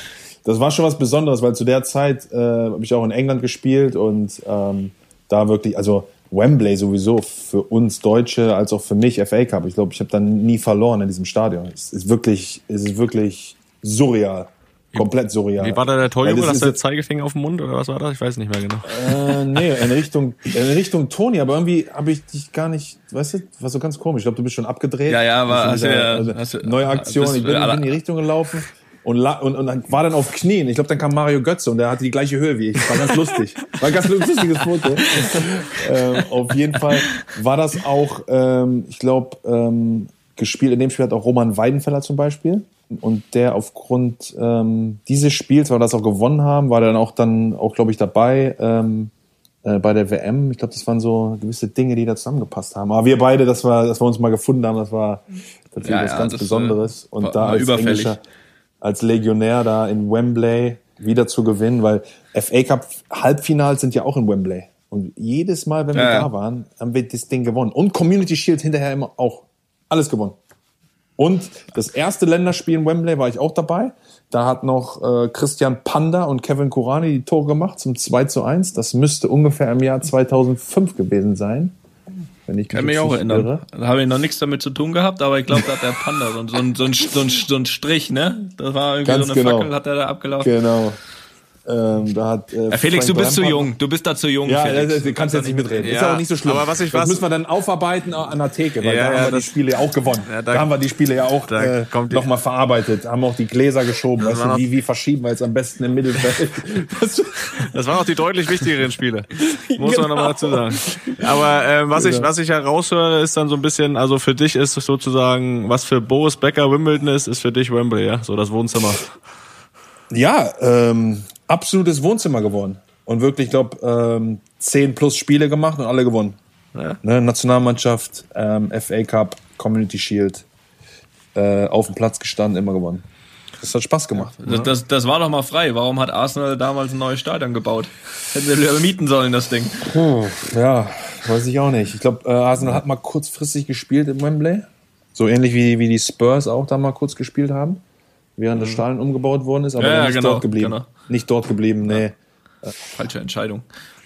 das war schon was Besonderes, weil zu der Zeit äh, habe ich auch in England gespielt und ähm, da wirklich, also Wembley sowieso für uns Deutsche als auch für mich FA Cup. Ich glaube, ich habe dann nie verloren in diesem Stadion. Es ist wirklich, es ist wirklich surreal. Komplett surreal. Wie war da der Torjubel? Hast du Zeigefinger auf dem Mund oder was war das? Ich weiß nicht mehr genau. Äh, nee, in Richtung, in Richtung Toni, aber irgendwie habe ich dich gar nicht, weißt du, war so ganz komisch. Ich glaube, du bist schon abgedreht. Ja, ja, war, hast also, hast du, neue Aktion. Ich bin, bin in die Richtung gelaufen und, und, und war dann auf Knien. Ich glaube, dann kam Mario Götze und der hatte die gleiche Höhe wie ich. War ganz lustig. War ein ganz lustiges Foto. ähm, auf jeden Fall war das auch, ähm, ich glaube, ähm, gespielt. In dem Spiel hat auch Roman Weidenfeller zum Beispiel. Und der aufgrund ähm, dieses Spiels, weil wir das auch gewonnen haben, war dann auch dann auch, glaube ich, dabei ähm, äh, bei der WM. Ich glaube, das waren so gewisse Dinge, die da zusammengepasst haben. Aber wir beide, das war, dass wir uns mal gefunden haben, das war Natürlich Ja, was ja, ganz das, Besonderes. äh, Und war- da war als überfällig. Englischer, als Legionär da in Wembley wieder zu gewinnen, weil FA Cup Halbfinals sind ja auch in Wembley. Und jedes Mal, wenn wir Ja, da waren, haben wir das Ding gewonnen. Und Community Shield hinterher immer auch. Alles gewonnen. Und das erste Länderspiel in Wembley war ich auch dabei. Da hat noch äh, Christian Panda und Kevin Kurani die Tore gemacht zum 2 zu 1. Das müsste ungefähr im Jahr 2005 gewesen sein. Wenn ich Kann mich auch erinnern. irre. Da habe ich noch nichts damit zu tun gehabt, aber ich glaube, da hat der Panda so, so, so, so, ein, so ein Strich, ne? Das war irgendwie Ganz so eine genau. Fackel, hat er da abgelaufen. Genau. Ähm, da hat, äh, Äh, Felix, Frank du bist zu Lampard- jung. Du bist da zu jung, Ja, Felix. das, das, kannst jetzt nicht mitreden. ist Ja, aber nicht so schlimm. aber was ich- das was- müssen wir dann aufarbeiten an der Theke, weil Ja, da ja, haben wir das- die Spiele ja auch gewonnen. Ja, da, da- haben wir die Spiele ja auch äh, nochmal verarbeitet, haben auch die Gläser geschoben. Weißt du, wie, wie verschieben wir jetzt am besten im Mittelfeld? Das- waren auch die deutlich wichtigeren Spiele. Muss man Genau. nochmal dazu sagen. Aber äh, was ich was ich heraushöre, ist dann so ein bisschen, also für dich ist es sozusagen, was für Boris Becker Wimbledon ist, ist für dich Wembley, ja, so das Wohnzimmer. ja, ähm, absolutes Wohnzimmer geworden. Und wirklich, ich glaube, ähm, zehn plus Spiele gemacht und alle gewonnen. Ja. Ne, Nationalmannschaft, ähm, FA Cup, Community Shield, äh, auf dem Platz gestanden, immer gewonnen. Das hat Spaß gemacht. Das, das, das war doch mal frei. Warum hat Arsenal damals ein neues Stadion gebaut? Hätten lieber mieten sollen, das Ding. Puh, ja, weiß ich auch nicht. Ich glaube, äh, Arsenal hat mal kurzfristig gespielt im Wembley. So ähnlich wie, wie die Spurs auch da mal kurz gespielt haben, während das Stadion umgebaut worden ist, aber Ja, dann nicht genau, dort geblieben. genau. Nicht dort geblieben, nee. Falsche Entscheidung.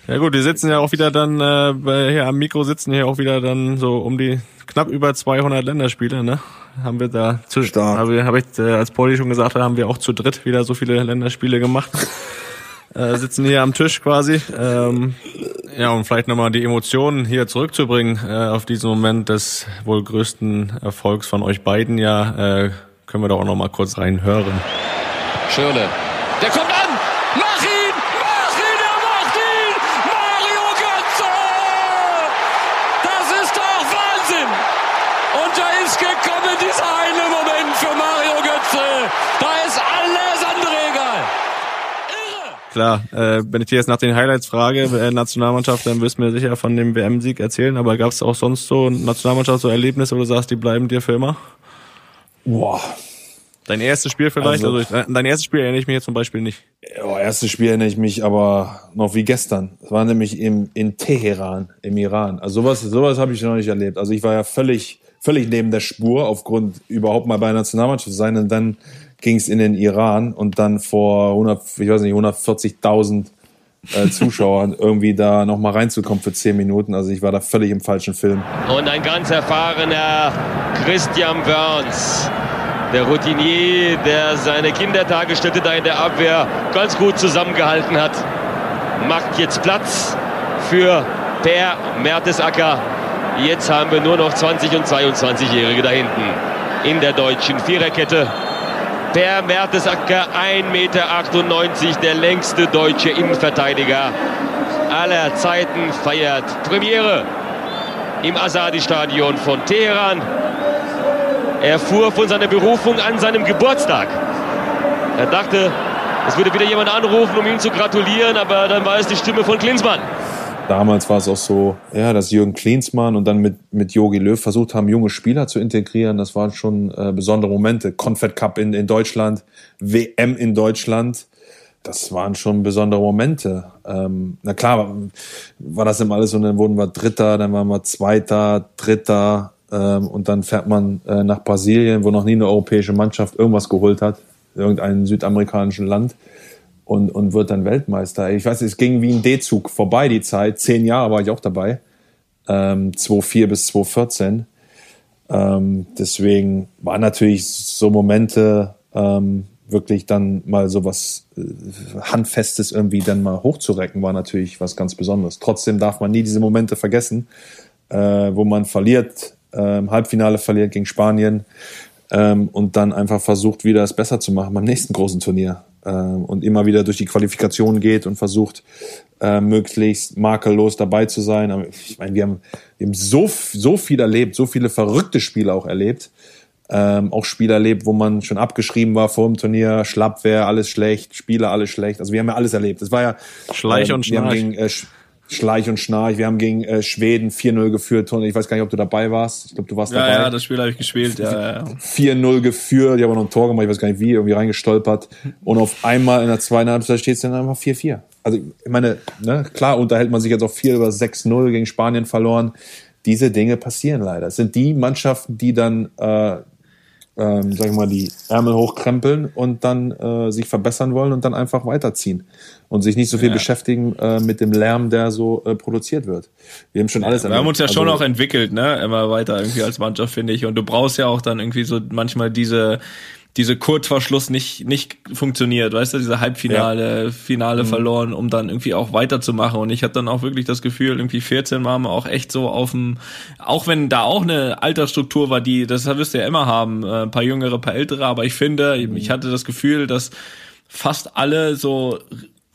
Ja gut, wir sitzen ja auch wieder dann, äh, bei, hier am Mikro sitzen hier auch wieder dann so um die knapp über 200 Länderspiele, ne? Haben wir da zu, Stark. Habe, ich- habe ich, äh, als Pauli schon gesagt hat, haben wir auch zu dritt wieder so viele Länderspiele gemacht. äh, sitzen hier am Tisch quasi. Ähm, ja, um vielleicht nochmal die Emotionen hier zurückzubringen äh, auf diesen Moment des wohl größten Erfolgs von euch beiden, ja, äh, können wir doch auch nochmal kurz reinhören. Schöne. Der kommt an! Mach ihn! Mach ihn! Er macht ihn! Mario Götze! Das ist doch Wahnsinn! Und da ist gekommen dieser eine Moment für Mario Götze. Da ist alles andere egal. Irre! Klar, äh, wenn ich dir jetzt nach den Highlights frage, äh, Nationalmannschaft, dann wirst du mir sicher von dem WM-Sieg erzählen, aber gab es auch sonst so Nationalmannschaft so Erlebnisse, wo du sagst, die bleiben dir für immer? Boah. Dein erstes Spiel vielleicht? Also, Also- ich, dein erstes Spiel erinnere ich mich jetzt zum Beispiel nicht. Ja, erstes Spiel erinnere ich mich aber noch wie gestern. Es war nämlich im, in Teheran, im Iran. Also sowas, sowas habe ich noch nicht erlebt. Also ich war ja völlig, völlig neben der Spur, aufgrund überhaupt mal bei der Nationalmannschaft zu sein. Und dann ging es in den Iran und dann vor 100, ich weiß nicht, 140.000 äh, Zuschauern irgendwie da noch mal reinzukommen für 10 Minuten. Also ich war da völlig im falschen Film. Und ein ganz erfahrener Christian Burns, der Routinier, der seine Kindertagesstätte da in der Abwehr ganz gut zusammengehalten hat, macht jetzt Platz für Per Mertesacker. Jetzt haben wir nur noch 20 und 22-Jährige da hinten in der deutschen Viererkette. Per Mertesacker, 1,98 Meter, der längste deutsche Innenverteidiger aller Zeiten, feiert Premiere im Asadi-Stadion von Teheran. Er fuhr von seiner Berufung an seinem Geburtstag. Er dachte, es würde wieder jemand anrufen, um ihm zu gratulieren, aber dann war es die Stimme von Klinsmann. Damals war es auch so, ja, dass Jürgen Klinsmann und dann mit mit Jogi Löw versucht haben, junge Spieler zu integrieren. Das waren schon äh, besondere Momente. Confed Cup in, in Deutschland, WM in Deutschland. Das waren schon besondere Momente. Ähm, na klar, war, war das immer alles und dann wurden wir Dritter, dann waren wir Zweiter, Dritter ähm, und dann fährt man äh, nach Brasilien, wo noch nie eine europäische Mannschaft irgendwas geholt hat, irgendein südamerikanischen Land und, und wird dann Weltmeister. Ich weiß, es ging wie ein D-Zug vorbei, die Zeit. Zehn Jahre war ich auch dabei. Ähm, 2004 bis 2014. Ähm, deswegen waren natürlich so Momente, ähm, wirklich dann mal so was äh, Handfestes irgendwie dann mal hochzurecken, war natürlich was ganz Besonderes. Trotzdem darf man nie diese Momente vergessen, äh, wo man verliert, äh, Halbfinale verliert gegen Spanien ähm, und dann einfach versucht, wieder es besser zu machen beim nächsten großen Turnier und immer wieder durch die Qualifikation geht und versucht, äh, möglichst makellos dabei zu sein. Aber ich meine, wir haben, wir haben so, so viel erlebt, so viele verrückte Spiele auch erlebt. Ähm, auch Spiele erlebt, wo man schon abgeschrieben war vor dem Turnier, Schlappwehr, alles schlecht, Spieler, alles schlecht. Also wir haben ja alles erlebt. Das war ja Schleich und wir haben Schnarch. gegen, äh, Schleich und Schnarch. Wir haben gegen äh, Schweden 4-0 geführt. Ich weiß gar nicht, ob du dabei warst. Ich glaube, du warst ja, dabei. Ja, das Spiel habe ich gespielt. Ja, ja. 4-0 geführt. Die haben noch ein Tor gemacht. Ich weiß gar nicht wie. Irgendwie reingestolpert. Und auf einmal in der zweiten Halbzeit steht es dann einfach 4-4. Also, ich meine, ne, klar unterhält man sich jetzt auch viel über 6-0 gegen Spanien verloren. Diese Dinge passieren leider. Es sind die Mannschaften, die dann, äh, ähm, sag ich mal, die Ärmel hochkrempeln und dann äh, sich verbessern wollen und dann einfach weiterziehen und sich nicht so viel Ja. beschäftigen äh, mit dem Lärm, der so äh, produziert wird. Wir haben schon alles. Wir haben uns ja schon also- auch entwickelt, ne? Immer weiter irgendwie als Mannschaft, finde ich. Und du brauchst ja auch dann irgendwie so manchmal diese, diese kurz vor Schluss nicht, nicht funktioniert, weißt du, diese Halbfinale, Finale verloren, um dann irgendwie auch weiterzumachen. Und ich hatte dann auch wirklich das Gefühl, irgendwie 14 waren wir auch echt so auf dem, auch wenn da auch eine Altersstruktur war, die, das wirst du ja immer haben, äh, ein paar jüngere, ein paar ältere, aber ich finde, ich hatte das Gefühl, dass fast alle so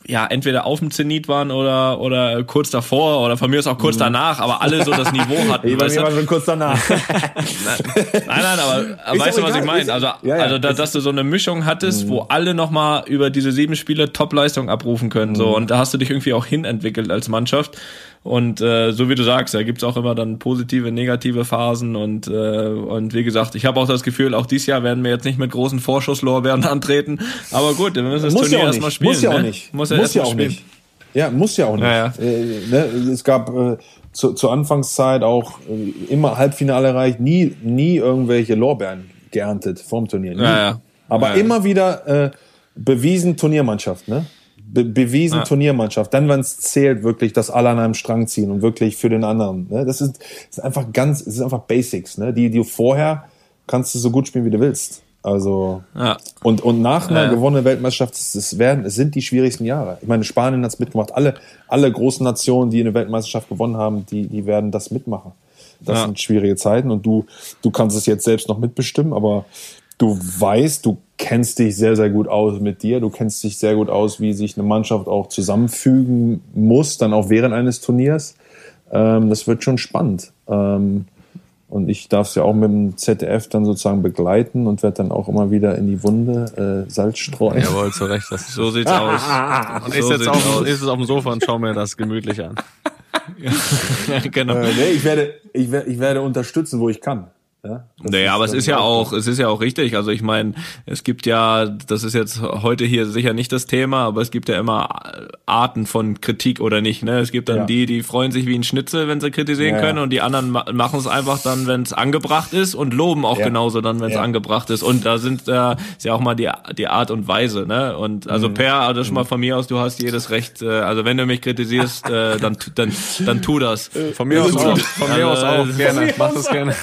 ja, entweder auf dem Zenit waren oder, oder kurz davor oder von mir aus auch kurz danach, aber alle so das Niveau hatten. Du? war schon kurz danach. Nein, nein, aber, Ist weißt du, was ich egal, meine? ist- Also, ja, ja, also da, dass du so eine Mischung hattest, wo alle nochmal über diese sieben Spiele Top-Leistung abrufen können. So, und da hast du dich irgendwie auch hinentwickelt als Mannschaft. Und äh, so wie du sagst, da gibt's auch immer dann positive, negative Phasen. Und, äh, und wie gesagt, ich habe auch das Gefühl, auch dieses Jahr werden wir jetzt nicht mit großen Vorschusslorbeeren antreten. Aber gut, wir müssen das muss Turnier ja erstmal spielen. muss ja auch ne? nicht. Muss ja, muss ja auch spielen. nicht. Ja, muss ja auch nicht. Ja, ja. Äh, ne, es gab äh, zu, zur Anfangszeit auch äh, immer Halbfinale erreicht, nie, nie irgendwelche Lorbeeren geerntet vorm Turnier. Nie. Ja, ja. Aber Ja, ja. immer wieder äh, bewiesen Turniermannschaft, ne? Be bewiesen Ja. Turniermannschaft. Dann, wenn es zählt, wirklich, dass alle an einem Strang ziehen und wirklich für den anderen. Ne? Das ist, das ist einfach ganz, es ist einfach Basics, ne? Die, die du vorher kannst du so gut spielen, wie du willst. Also Ja. und, und nach einer Ja. gewonnenen Weltmeisterschaft, es, es werden, es sind die schwierigsten Jahre. Ich meine, Spanien hat's mitgemacht. Alle, alle großen Nationen, die eine Weltmeisterschaft gewonnen haben, die, die werden das mitmachen. Das Ja. sind schwierige Zeiten und du, du kannst es jetzt selbst noch mitbestimmen, aber du weißt, du kennst dich sehr, sehr gut aus mit dir. Du kennst dich sehr gut aus, wie sich eine Mannschaft auch zusammenfügen muss, dann auch während eines Turniers. Ähm, das wird schon spannend. Ähm, und ich darf es ja auch mit dem ZDF dann sozusagen begleiten und werde dann auch immer wieder in die Wunde äh, Salz streuen. Jawohl, zu Recht. Das So sieht's aus. und ich So sitze sieht's auf, ich sitz auf dem Sofa und schaue mir das gemütlich an. genau. Äh, nee, ich werde, ich werde, ich werde unterstützen, wo ich kann. Ja? Naja, aber es ist ja auch, es ist ja auch richtig. Also ich meine, es gibt ja, das ist jetzt heute hier sicher nicht das Thema, aber es gibt ja immer Arten von Kritik oder nicht. Ne? Es gibt dann Ja. die, die freuen sich wie ein Schnitzel, wenn sie kritisieren Ja, ja. können, und die anderen ma machen es einfach dann, wenn es angebracht ist und loben auch Ja. genauso dann, wenn es Ja. angebracht ist. Und da sind äh, ist ja auch mal die, die Art und Weise. Ne? Und Mhm. also Per, also schon mal von mir aus, du hast jedes Recht. Äh, also wenn du mich kritisierst, äh, dann tu- dann dann tu das. Von mir aus auch. Von mir aus Also, auch. Gerne. Mach das gerne.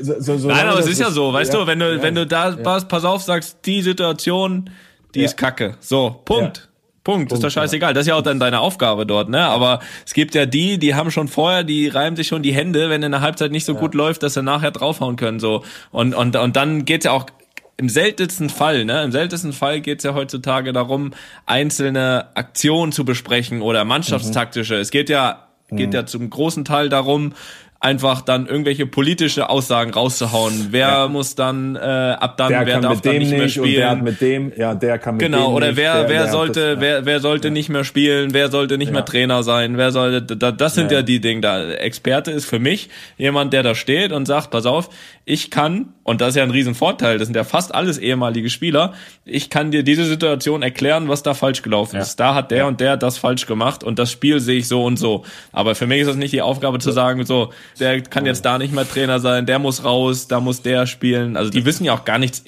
So, so, so Nein, aber es ist ja so, weißt ja, du, wenn du, ja. wenn du da pass, pass auf sagst, die Situation, die Ja. ist kacke. So, Punkt. Ja. Punkt, ist doch scheißegal. Das ist ja auch dann deine Aufgabe dort, ne? Aber es gibt ja die, die haben schon vorher, die reiben sich schon die Hände, wenn in der Halbzeit nicht so gut läuft, dass sie nachher draufhauen können, so. Und, und, und dann geht's ja auch im seltensten Fall, ne? Im seltensten Fall geht's ja heutzutage darum, einzelne Aktionen zu besprechen oder mannschaftstaktische. Es geht ja, geht ja zum großen Teil darum, einfach dann irgendwelche politische Aussagen rauszuhauen. Wer muss dann äh, ab dann, der wer darf mit dann dem nicht mehr nicht und der hat spielen? mit dem, ja, der kann mit dem Genau, oder nicht, wer, der, wer der hat sollte, das, ja. wer, wer sollte nicht mehr spielen, wer sollte nicht mehr Trainer sein, wer sollte, da, das sind ja, Ja. die Dinge da. Experte ist für mich jemand, der da steht und sagt, pass auf, ich kann, und das ist ja ein Riesenvorteil, das sind ja fast alles ehemalige Spieler, ich kann dir diese Situation erklären, was da falsch gelaufen ist. Da hat der und der das falsch gemacht und das Spiel sehe ich so und so. Aber für mich ist das nicht die Aufgabe zu sagen, so, der kann jetzt da nicht mehr Trainer sein, der muss raus, da muss der spielen. Also die wissen ja auch gar nichts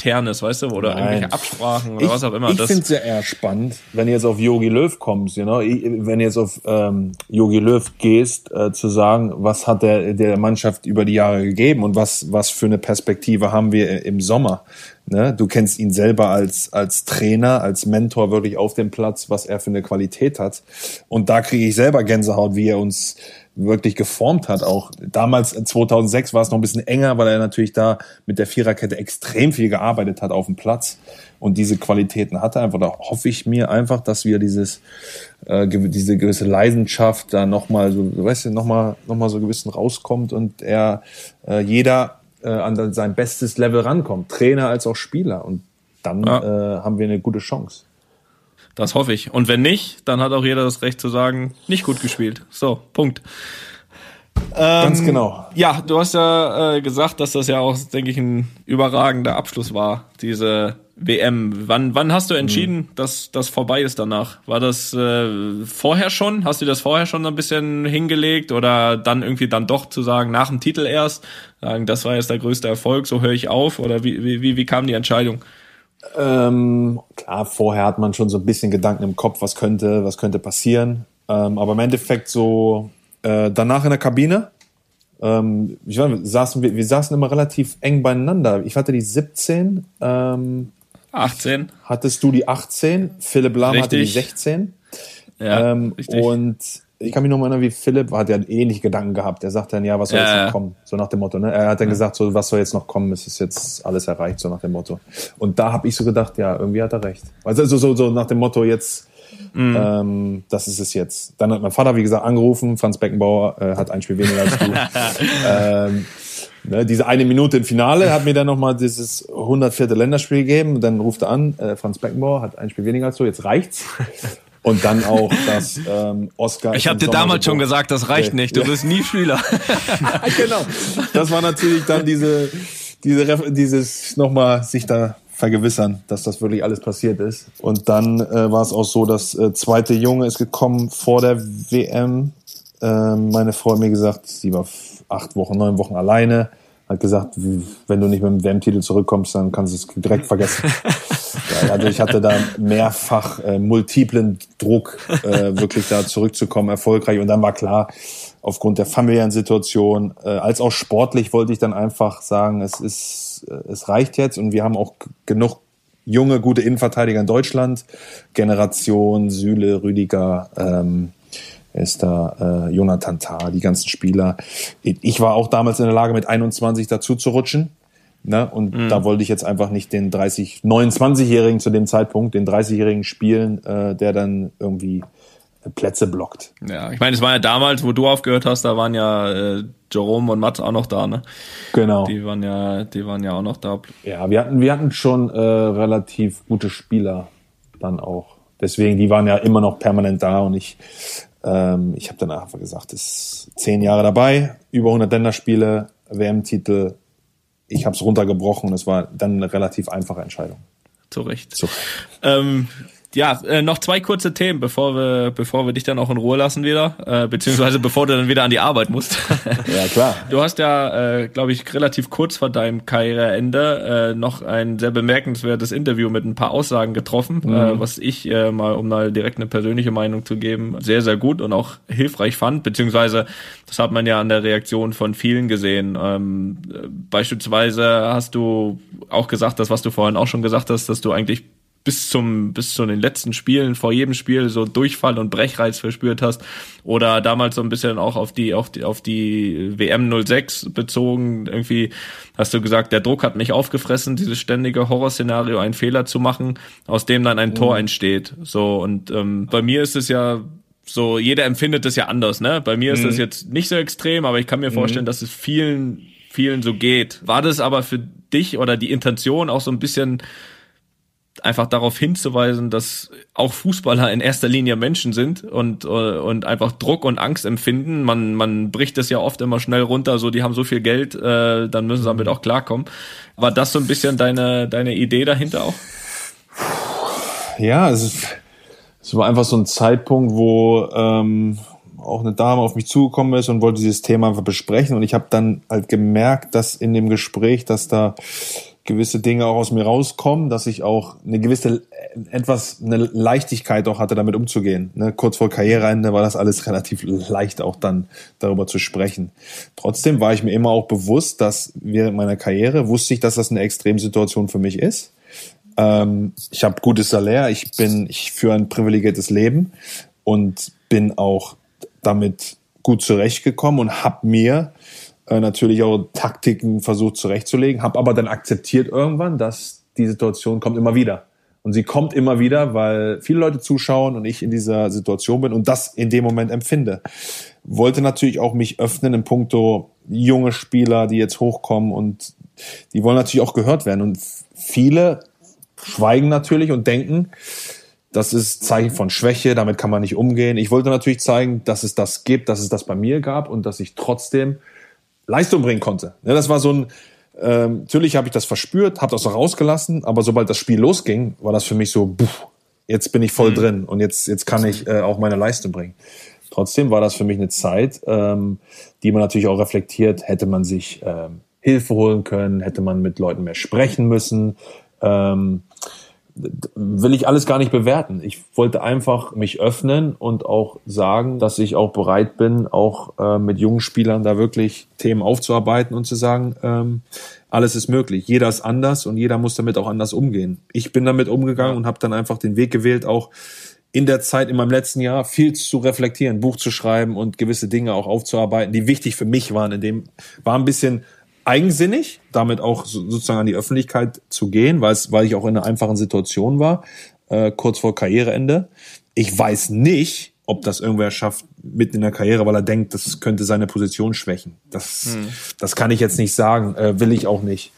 Internes, weißt du, oder Nein. irgendwelche Absprachen oder ich, was auch immer. Ich finde es ja eher spannend, wenn du jetzt auf Yogi Löw kommst, you know, wenn du jetzt auf ähm, Yogi Löw gehst, äh, zu sagen, was hat der der Mannschaft über die Jahre gegeben und was was für eine Perspektive haben wir im Sommer. Ne? Du kennst ihn selber als als Trainer, als Mentor wirklich auf dem Platz, was er für eine Qualität hat. Und da kriege ich selber Gänsehaut, wie er uns wirklich geformt hat. Auch damals äh, 2006 war es noch ein bisschen enger, weil er natürlich da mit der Viererkette extrem viel gearbeitet hat auf dem Platz und diese Qualitäten hatte. Einfach da hoffe ich mir einfach, dass wir dieses äh, diese gewisse Leidenschaft da noch mal so, weißt du, noch mal noch mal so bisschen rauskommt und er äh, jeder äh, an sein bestes Level rankommt, Trainer als auch Spieler und dann Ja. äh, haben wir eine gute Chance. Das hoffe ich. Und wenn nicht, dann hat auch jeder das Recht zu sagen, nicht gut gespielt. So, Punkt. Ganz genau. Ja, du hast ja äh, gesagt, dass das ja auch, denke ich, ein überragender Abschluss war, diese WM. Wann, wann hast du entschieden, Mhm. dass das vorbei ist danach? War das äh, vorher schon? Hast du das vorher schon ein bisschen hingelegt oder dann irgendwie dann doch zu sagen, nach dem Titel erst, sagen, das war jetzt der größte Erfolg, so höre ich auf? Oder wie, wie, wie kam die Entscheidung? Ähm, klar, vorher hat man schon so ein bisschen Gedanken im Kopf, was könnte, was könnte passieren. Ähm, aber im Endeffekt so äh, danach in der Kabine. Ähm, ich weiß, nicht, saßen wir, wir saßen immer relativ eng beieinander. Ich hatte die 17, ähm, 18? hattest du die 18, Philipp Lahm hatte die Richtig. 16. Ja, ähm, richtig. und ich kann mich noch mal erinnern, wie Philipp hat ja ähnliche Gedanken gehabt. Er sagt dann, ja, was soll Ja, jetzt noch kommen? So nach dem Motto. Ne? Er hat dann gesagt, so was soll jetzt noch kommen? Es ist jetzt alles erreicht, so nach dem Motto. Und da habe ich so gedacht, ja, irgendwie hat er recht. Also so, so, so nach dem Motto jetzt, Mhm. ähm, das ist es jetzt. Dann hat mein Vater, wie gesagt, angerufen. Franz Beckenbauer äh, hat ein Spiel weniger als du. ähm, ne, diese eine Minute im Finale hat mir dann nochmal dieses 104. Länderspiel gegeben. Dann ruft er an, äh, Franz Beckenbauer hat ein Spiel weniger als du, jetzt reicht's. Und dann auch das ähm, Oscar. Ich habe dir damals schon gesagt, das reicht nicht. Du bist nie Spieler. genau. Das war natürlich dann diese, diese dieses nochmal sich da vergewissern, dass das wirklich alles passiert ist. Und dann äh, war es auch so, das äh, zweite Junge ist gekommen vor der WM. Ähm, meine Frau hat mir gesagt, sie war acht Wochen, neun Wochen alleine. Hat gesagt, wenn du nicht mit dem WM-Titel zurückkommst, dann kannst du es direkt vergessen. ja, also ich hatte da mehrfach äh, multiplen Druck, äh, wirklich da zurückzukommen, erfolgreich. Und dann war klar, aufgrund der familiären Situation, äh, als auch sportlich wollte ich dann einfach sagen, es ist, äh, es reicht jetzt und wir haben auch genug junge, gute Innenverteidiger in Deutschland. Generation, Süle, Rüdiger, ähm, ist da, äh, Jonathan Tah, die ganzen Spieler. Ich war auch damals in der Lage, mit 21 dazu zu rutschen. Ne? Und da wollte ich jetzt einfach nicht den 30, 29-Jährigen zu dem Zeitpunkt, den 30-Jährigen spielen, äh, der dann irgendwie Plätze blockt. Ja, ich meine, es war ja damals, wo du aufgehört hast, da waren ja äh, Jerome und Mats auch noch da, ne? Genau. Die waren ja, die waren ja auch noch da. Ja, wir hatten, wir hatten schon äh, relativ gute Spieler dann auch. Deswegen, die waren ja immer noch permanent da und ich, ähm, ich habe dann einfach gesagt, es ist zehn Jahre dabei, über 100 Länderspiele, WM-Titel. Ich habe es runtergebrochen und es war dann eine relativ einfache Entscheidung. Zu Recht. So. Ähm, ja, äh, noch zwei kurze Themen, bevor wir, bevor wir dich dann auch in Ruhe lassen wieder, äh, beziehungsweise bevor du dann wieder an die Arbeit musst. Ja, klar. Du hast ja, äh, glaube ich, relativ kurz vor deinem Karriereende äh, noch ein sehr bemerkenswertes Interview mit ein paar Aussagen getroffen, äh, was ich äh, mal, um mal direkt eine persönliche Meinung zu geben, sehr, sehr gut und auch hilfreich fand, beziehungsweise das hat man ja an der Reaktion von vielen gesehen. Ähm, äh, beispielsweise hast du auch gesagt, das, was du vorhin auch schon gesagt hast, dass du eigentlich bis zum bis zu den letzten Spielen vor jedem Spiel so Durchfall und Brechreiz verspürt hast oder damals so ein bisschen auch auf die auf die auf die WM 06 bezogen. Irgendwie hast du gesagt der Druck hat mich aufgefressen dieses ständige Horrorszenario einen Fehler zu machen aus dem dann ein Tor entsteht. So und ähm, bei mir ist es ja so jeder empfindet es ja anders ne? Bei mir ist das jetzt nicht so extrem aber ich kann mir vorstellen dass es vielen vielen so geht. War das aber für dich oder die Intention auch so ein bisschen einfach darauf hinzuweisen, dass auch Fußballer in erster Linie Menschen sind und, äh, und einfach Druck und Angst empfinden. Man, man bricht es ja oft immer schnell runter, so die haben so viel Geld, äh, dann müssen sie damit auch klarkommen. War das so ein bisschen deine, deine Idee dahinter auch? Ja, es, ist, es war einfach so ein Zeitpunkt, wo ähm, auch eine Dame auf mich zugekommen ist und wollte dieses Thema einfach besprechen. Und ich habe dann halt gemerkt, dass in dem Gespräch, dass da gewisse Dinge auch aus mir rauskommen, dass ich auch eine gewisse etwas eine Leichtigkeit auch hatte, damit umzugehen. Ne? Kurz vor Karriereende war das alles relativ leicht, auch dann darüber zu sprechen. Trotzdem war ich mir immer auch bewusst, dass während meiner Karriere wusste ich, dass das eine Extremsituation für mich ist. Ähm, ich habe gutes Salär, ich bin, ich führe ein privilegiertes Leben und bin auch damit gut zurechtgekommen und habe mir äh, natürlich auch Taktiken versucht zurechtzulegen, habe aber dann akzeptiert irgendwann, dass die Situation kommt immer wieder. Und sie kommt immer wieder, weil viele Leute zuschauen und ich in dieser Situation bin und das in dem Moment empfinde. Wollte natürlich auch mich öffnen in puncto junge Spieler, die jetzt hochkommen und die wollen natürlich auch gehört werden. Und viele schweigen natürlich und denken, Das ist Zeichen von Schwäche, damit kann man nicht umgehen. Ich wollte natürlich zeigen, dass es das gibt, dass es das bei mir gab und dass ich trotzdem Leistung bringen konnte. Ja, das war so ein, ähm, natürlich habe ich das verspürt, habe das auch rausgelassen, aber sobald das Spiel losging, war das für mich so, buff, jetzt bin ich voll mhm. drin und jetzt, jetzt kann ich äh, auch meine Leistung bringen. Trotzdem war das für mich eine Zeit, ähm, die man natürlich auch reflektiert, hätte man sich ähm, Hilfe holen können, hätte man mit Leuten mehr sprechen müssen. Ähm, will ich alles gar nicht bewerten. Ich wollte einfach mich öffnen und auch sagen, dass ich auch bereit bin, auch äh, mit jungen Spielern da wirklich Themen aufzuarbeiten und zu sagen, ähm, alles ist möglich. Jeder ist anders und jeder muss damit auch anders umgehen. Ich bin damit umgegangen und habe dann einfach den Weg gewählt, auch in der Zeit in meinem letzten Jahr viel zu reflektieren, Buch zu schreiben und gewisse Dinge auch aufzuarbeiten, die wichtig für mich waren. In dem war ein bisschen eigensinnig, damit auch sozusagen an die Öffentlichkeit zu gehen, weil, es, weil ich auch in einer einfachen Situation war, äh, kurz vor Karriereende. Ich weiß nicht, ob das irgendwer schafft mitten in der Karriere, weil er denkt, das könnte seine Position schwächen. Das, hm. das kann ich jetzt nicht sagen, äh, will ich auch nicht.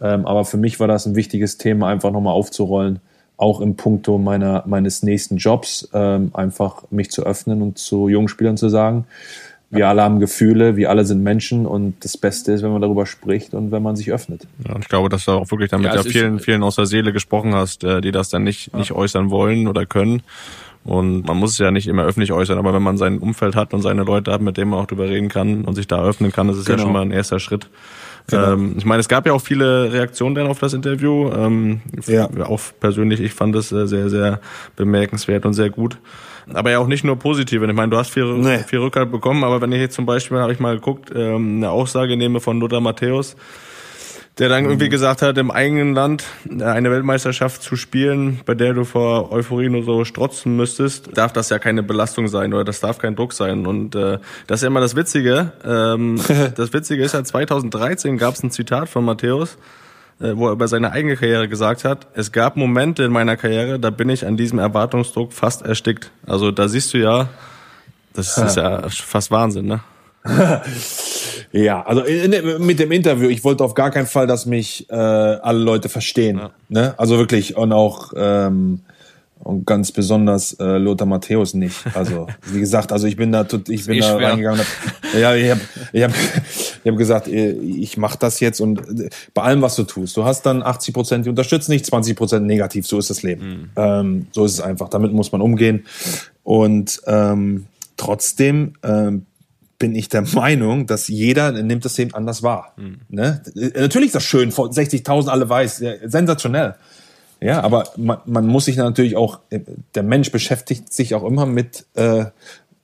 Ähm, aber für mich war das ein wichtiges Thema, einfach nochmal aufzurollen, auch im Punkto meiner, meines nächsten Jobs, ähm, einfach mich zu öffnen und zu jungen Spielern zu sagen, wir alle haben Gefühle, wir alle sind Menschen und das Beste ist, wenn man darüber spricht und wenn man sich öffnet. Ja, ich glaube, dass du auch wirklich damit ja, ja vielen, vielen aus der Seele gesprochen hast, äh, die das dann nicht, ja. nicht äußern wollen oder können. Und man muss es ja nicht immer öffentlich äußern, aber wenn man sein Umfeld hat und seine Leute hat, mit denen man auch drüber reden kann und sich da öffnen kann, das ist genau. ja schon mal ein erster Schritt. Genau. Ähm, ich meine, es gab ja auch viele Reaktionen dann auf das Interview. Ähm, ja. Auch persönlich, ich fand es äh, sehr, sehr bemerkenswert und sehr gut. Aber ja auch nicht nur positive. Ich meine, du hast viel, nee. viel Rückhalt bekommen, aber wenn ich jetzt zum Beispiel, habe ich mal geguckt, ähm, eine Aussage nehme von Lothar Matthäus, der dann irgendwie mhm. gesagt hat, im eigenen Land eine Weltmeisterschaft zu spielen, bei der du vor Euphorie nur so strotzen müsstest, darf das ja keine Belastung sein oder das darf kein Druck sein. Und äh, das ist ja immer das Witzige. Ähm, das Witzige ist ja, 2013 gab es ein Zitat von Matthäus, wo er über seine eigene Karriere gesagt hat, es gab Momente in meiner Karriere, da bin ich an diesem Erwartungsdruck fast erstickt. Also da siehst du ja, das ist ja fast Wahnsinn, ne? ja, also in, mit dem Interview, ich wollte auf gar keinen Fall, dass mich äh, alle Leute verstehen. Ja. Ne? Also wirklich und auch ähm, und ganz besonders äh, Lothar Matthäus nicht. Also wie gesagt, also ich bin da, ich bin da reingegangen. Hab, ja, ich habe ich hab, ich hab gesagt, äh, ich mache das jetzt und äh, bei allem, was du tust, du hast dann 80 Prozent, die unterstützen nicht, 20 Prozent negativ. So ist das Leben. Mhm. Ähm, so ist es einfach. Damit muss man umgehen. Und ähm, trotzdem ähm, bin ich der Meinung, dass jeder nimmt das eben anders wahr. Mhm. Ne? Natürlich ist das schön, vor 60.000 alle weiß, sensationell. Ja, aber man, man muss sich natürlich auch, der Mensch beschäftigt sich auch immer mit äh,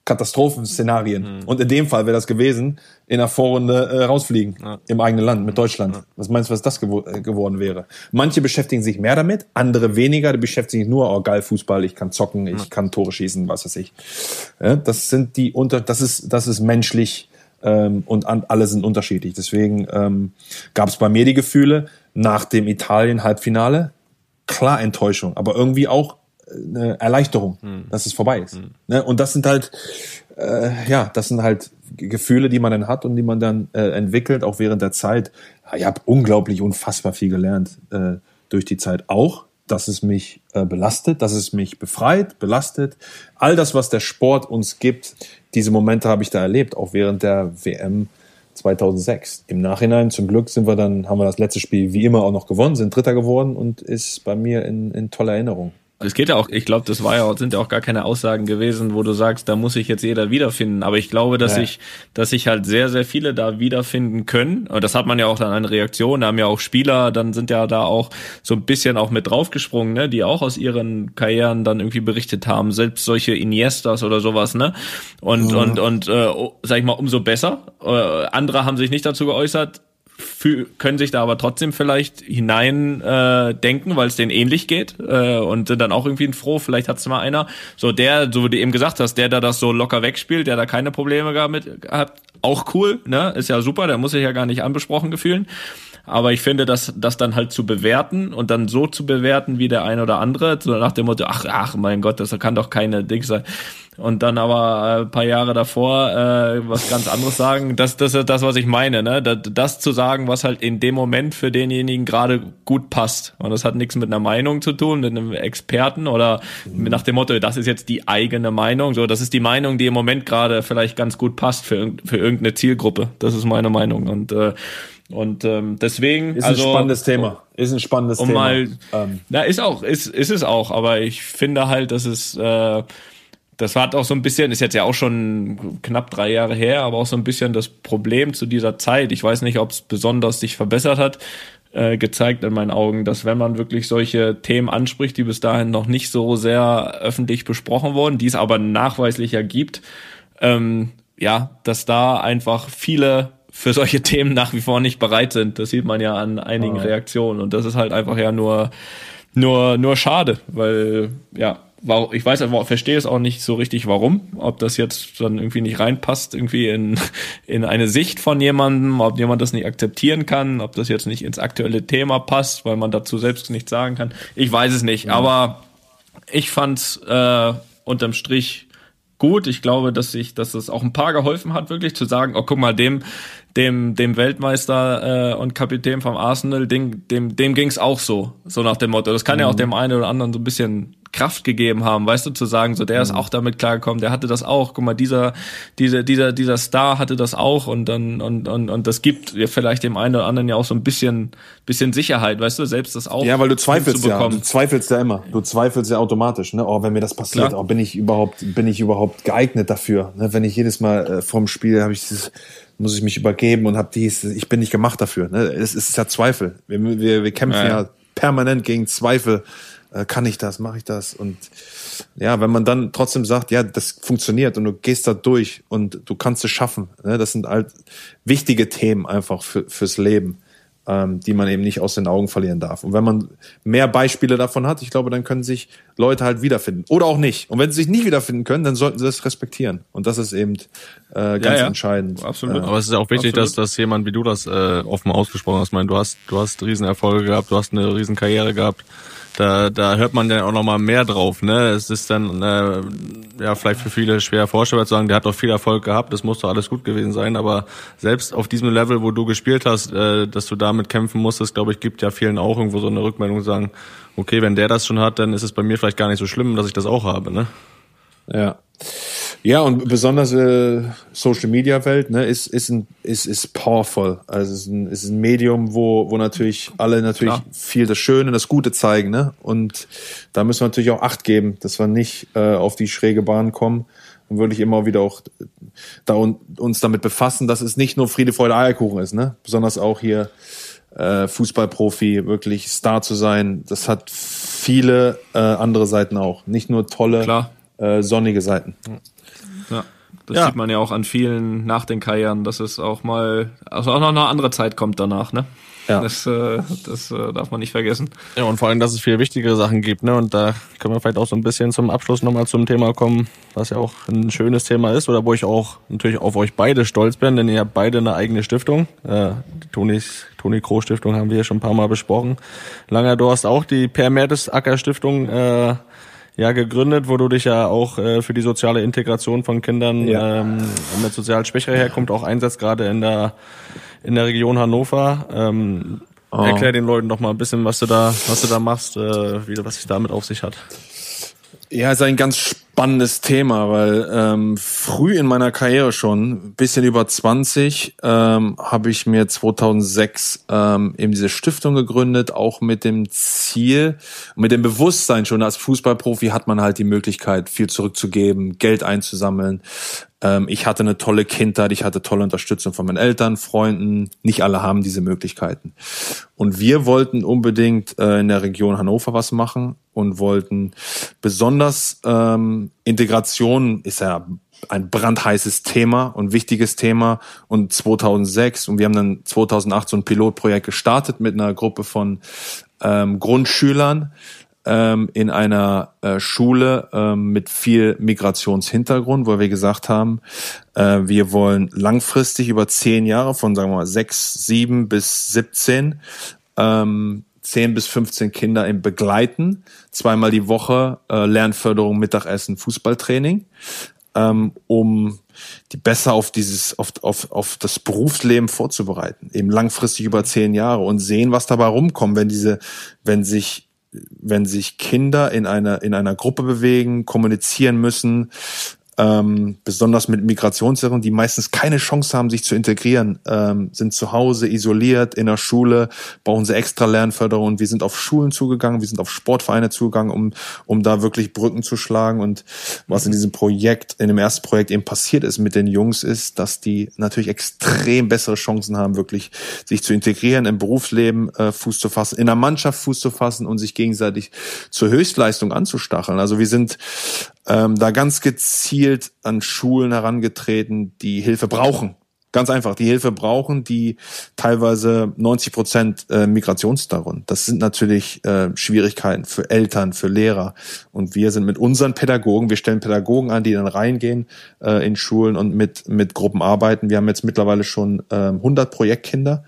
Katastrophenszenarien. Mhm. Und in dem Fall wäre das gewesen, in der Vorrunde äh, rausfliegen ja. im eigenen Land mit Deutschland. Ja. Was meinst du, was das gewo äh, geworden wäre? Manche beschäftigen sich mehr damit, andere weniger. Die beschäftigen sich nur, oh geil, Fußball, ich kann zocken, ich ja. kann Tore schießen, was weiß ich. Das sind die unter, das ist, das ist menschlich ähm, und an, alle sind unterschiedlich. Deswegen ähm, gab es bei mir die Gefühle nach dem Italien-Halbfinale klar Enttäuschung, aber irgendwie auch äh, eine Erleichterung, hm. dass es vorbei ist. Hm. Ne? Und das sind halt, äh, ja, das sind halt Gefühle, die man dann hat und die man dann äh, entwickelt, auch während der Zeit. Ich habe unglaublich, unfassbar viel gelernt äh, durch die Zeit. Auch, dass es mich äh, belastet, dass es mich befreit, belastet. All das, was der Sport uns gibt, diese Momente habe ich da erlebt, auch während der WM 2006. Im Nachhinein, zum Glück, sind wir dann, haben wir das letzte Spiel wie immer auch noch gewonnen, sind Dritter geworden und ist bei mir in, in toller Erinnerung. Es geht ja auch, ich glaube, das war ja, sind ja auch gar keine Aussagen gewesen, wo du sagst, da muss sich jetzt jeder wiederfinden. Aber ich glaube, dass ja. ich, dass sich halt sehr, sehr viele da wiederfinden können. Und das hat man ja auch dann eine Reaktion. Da haben ja auch Spieler, dann sind ja da auch so ein bisschen auch mit draufgesprungen, ne, die auch aus ihren Karrieren dann irgendwie berichtet haben. Selbst solche Iniestas oder sowas, ne? Und, ja. und, und, äh, sag ich mal, umso besser. Äh, andere haben sich nicht dazu geäußert können sich da aber trotzdem vielleicht hinein äh, denken, weil es denen ähnlich geht äh, und sind dann auch irgendwie froh, vielleicht hat's mal einer, so der, so wie du eben gesagt hast, der da das so locker wegspielt, der da keine Probleme gehabt mit hat, auch cool, ne, ist ja super, der muss sich ja gar nicht anbesprochen gefühlen. Aber ich finde, dass das dann halt zu bewerten und dann so zu bewerten wie der eine oder andere, so nach dem Motto, ach, ach, mein Gott, das kann doch keine Ding sein und dann aber äh, paar Jahre davor äh, was ganz anderes sagen. Das, das ist das, was ich meine, ne? Das, das zu sagen, was halt in dem Moment für denjenigen gerade gut passt. Und das hat nichts mit einer Meinung zu tun, mit einem Experten oder mhm. nach dem Motto, das ist jetzt die eigene Meinung. So, das ist die Meinung, die im Moment gerade vielleicht ganz gut passt für, für irgendeine Zielgruppe. Das ist meine Meinung. Und äh, und ähm, deswegen ist also, ein spannendes Thema. Ist ein spannendes um Thema. Mal, ähm. Na, ist auch, ist, ist es auch, aber ich finde halt, dass es äh, das war auch so ein bisschen, ist jetzt ja auch schon knapp drei Jahre her, aber auch so ein bisschen das Problem zu dieser Zeit. Ich weiß nicht, ob es besonders sich verbessert hat, äh, gezeigt in meinen Augen, dass wenn man wirklich solche Themen anspricht, die bis dahin noch nicht so sehr öffentlich besprochen wurden, die es aber nachweislich ja gibt, ähm, ja, dass da einfach viele für solche Themen nach wie vor nicht bereit sind. Das sieht man ja an einigen oh. Reaktionen und das ist halt einfach ja nur nur nur schade, weil ja ich weiß aber, verstehe es auch nicht so richtig, warum, ob das jetzt dann irgendwie nicht reinpasst, irgendwie in, in eine Sicht von jemandem, ob jemand das nicht akzeptieren kann, ob das jetzt nicht ins aktuelle Thema passt, weil man dazu selbst nichts sagen kann. Ich weiß es nicht, ja. aber ich fand's äh, unterm Strich gut. Ich glaube, dass sich, dass es auch ein paar geholfen hat, wirklich zu sagen, oh, guck mal, dem, dem, dem Weltmeister äh, und Kapitän vom Arsenal, dem, dem, dem ging's auch so, so nach dem Motto. Das kann mhm. ja auch mhm. dem einen oder anderen so ein bisschen Kraft gegeben haben, weißt du, zu sagen, so der ist mhm. auch damit klargekommen, der hatte das auch, guck mal, dieser, dieser, dieser, dieser Star hatte das auch und dann, und, und, und das gibt vielleicht dem einen oder anderen ja auch so ein bisschen, bisschen Sicherheit, weißt du, selbst das auch. Ja, weil du zweifelst ja, du zweifelst ja immer, du zweifelst ja automatisch, ne, oh, wenn mir das passiert, oh, bin ich überhaupt, bin ich überhaupt geeignet dafür, ne, wenn ich jedes Mal äh, vorm Spiel habe ich dieses, muss ich mich übergeben und habe dies, ich bin nicht gemacht dafür, ne, es ist ja Zweifel, wir, wir, wir kämpfen ja. ja permanent gegen Zweifel, kann ich das, mache ich das und ja, wenn man dann trotzdem sagt, ja, das funktioniert und du gehst da durch und du kannst es schaffen, ne, das sind halt wichtige Themen einfach für, fürs Leben, ähm, die man eben nicht aus den Augen verlieren darf. Und wenn man mehr Beispiele davon hat, ich glaube, dann können sich Leute halt wiederfinden oder auch nicht. Und wenn sie sich nicht wiederfinden können, dann sollten sie das respektieren. Und das ist eben äh, ganz ja, ja. entscheidend. Absolut. Äh, Aber es ist auch wichtig, dass, dass jemand wie du das äh, offen ausgesprochen hast. Ich meine, du hast, du hast Riesenerfolge gehabt, du hast eine Riesenkarriere gehabt da, da hört man dann auch noch mal mehr drauf. Ne? Es ist dann äh, ja vielleicht für viele schwer vorstellbar zu sagen, der hat doch viel Erfolg gehabt, das muss doch alles gut gewesen sein. Aber selbst auf diesem Level, wo du gespielt hast, äh, dass du damit kämpfen musstest, glaube ich, gibt ja vielen auch irgendwo so eine Rückmeldung, sagen, okay, wenn der das schon hat, dann ist es bei mir vielleicht gar nicht so schlimm, dass ich das auch habe. Ne? Ja. Ja, und besonders äh, Social Media Welt ne, ist, ist, ein, ist, ist powerful. Also es ist ein, ist ein Medium, wo, wo natürlich alle natürlich Klar. viel das Schöne, das Gute zeigen. Ne? Und da müssen wir natürlich auch Acht geben, dass wir nicht äh, auf die schräge Bahn kommen und wirklich immer wieder auch da un, uns damit befassen, dass es nicht nur Friede, Freude, Eierkuchen ist. Ne? Besonders auch hier äh, Fußballprofi, wirklich Star zu sein. Das hat viele äh, andere Seiten auch. Nicht nur tolle. Äh, sonnige Seiten. Ja. Das ja. sieht man ja auch an vielen nach den Karrieren, dass es auch mal, also auch noch eine andere Zeit kommt danach, ne? Ja. Das, äh, das äh, darf man nicht vergessen. Ja, und vor allem, dass es viel wichtigere Sachen gibt, ne? Und da können wir vielleicht auch so ein bisschen zum Abschluss nochmal zum Thema kommen, was ja auch ein schönes Thema ist, oder wo ich auch natürlich auf euch beide stolz bin, denn ihr habt beide eine eigene Stiftung. Äh, die Tonis, Toni Kroh Stiftung haben wir ja schon ein paar Mal besprochen. Langer, du hast auch die Per Mertesacker Stiftung äh, ja gegründet, wo du dich ja auch äh, für die soziale Integration von Kindern ja. ähm, mit sozial schwächerer Herkunft auch einsetzt, gerade in der in der Region Hannover. Ähm, oh. Erklär den Leuten doch mal ein bisschen, was du da was du da machst, äh, wie, was sich damit auf sich hat. Ja, ist ein ganz spannendes Thema, weil ähm, früh in meiner Karriere schon, bisschen über 20, ähm, habe ich mir 2006 ähm, eben diese Stiftung gegründet, auch mit dem Ziel, mit dem Bewusstsein schon, als Fußballprofi hat man halt die Möglichkeit, viel zurückzugeben, Geld einzusammeln, ähm, ich hatte eine tolle Kindheit, ich hatte tolle Unterstützung von meinen Eltern, Freunden. Nicht alle haben diese Möglichkeiten. Und wir wollten unbedingt äh, in der Region Hannover was machen und wollten besonders ähm, Integration ist ja ein brandheißes Thema und wichtiges Thema und 2006 und wir haben dann 2008 so ein Pilotprojekt gestartet mit einer Gruppe von ähm, Grundschülern ähm, in einer äh, Schule ähm, mit viel Migrationshintergrund, wo wir gesagt haben, äh, wir wollen langfristig über zehn Jahre von sagen wir mal sechs, sieben bis siebzehn ähm, 10 bis 15 Kinder im Begleiten, zweimal die Woche äh, Lernförderung, Mittagessen, Fußballtraining, ähm, um die besser auf dieses, auf, auf, auf das Berufsleben vorzubereiten, eben langfristig über zehn Jahre und sehen, was dabei rumkommt, wenn diese, wenn sich wenn sich Kinder in einer in einer Gruppe bewegen, kommunizieren müssen, ähm, besonders mit Migrationshintergrund, die meistens keine Chance haben, sich zu integrieren, ähm, sind zu Hause isoliert in der Schule, brauchen sie extra Lernförderung. Wir sind auf Schulen zugegangen, wir sind auf Sportvereine zugegangen, um, um da wirklich Brücken zu schlagen. Und was in diesem Projekt, in dem ersten Projekt eben passiert ist mit den Jungs ist, dass die natürlich extrem bessere Chancen haben, wirklich sich zu integrieren, im Berufsleben äh, Fuß zu fassen, in der Mannschaft Fuß zu fassen und sich gegenseitig zur Höchstleistung anzustacheln. Also wir sind ähm, da ganz gezielt an Schulen herangetreten, die Hilfe brauchen. Ganz einfach, die Hilfe brauchen, die teilweise 90 Prozent äh, Migrationsdarun. Das sind natürlich äh, Schwierigkeiten für Eltern, für Lehrer. Und wir sind mit unseren Pädagogen, wir stellen Pädagogen an, die dann reingehen äh, in Schulen und mit, mit Gruppen arbeiten. Wir haben jetzt mittlerweile schon äh, 100 Projektkinder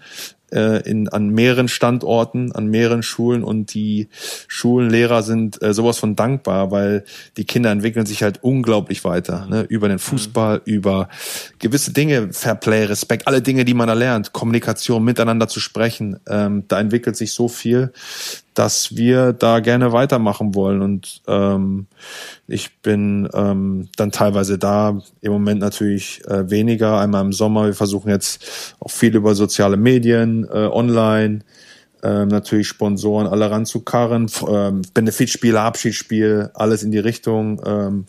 äh, in, an mehreren Standorten, an mehreren Schulen und die Schulenlehrer sind äh, sowas von dankbar, weil die Kinder entwickeln sich halt unglaublich weiter, ne? über den Fußball, mhm. über gewisse Dinge, Fairplay, Respekt, alle Dinge, die man da lernt, Kommunikation, miteinander zu sprechen, ähm, da entwickelt sich so viel, dass wir da gerne weitermachen wollen. Und ähm, ich bin ähm, dann teilweise da, im Moment natürlich äh, weniger, einmal im Sommer. Wir versuchen jetzt auch viel über soziale Medien, äh, online, ähm, natürlich Sponsoren alle ranzukarren, ähm, Benefitspiele, Abschiedsspiel, alles in die Richtung. Ähm,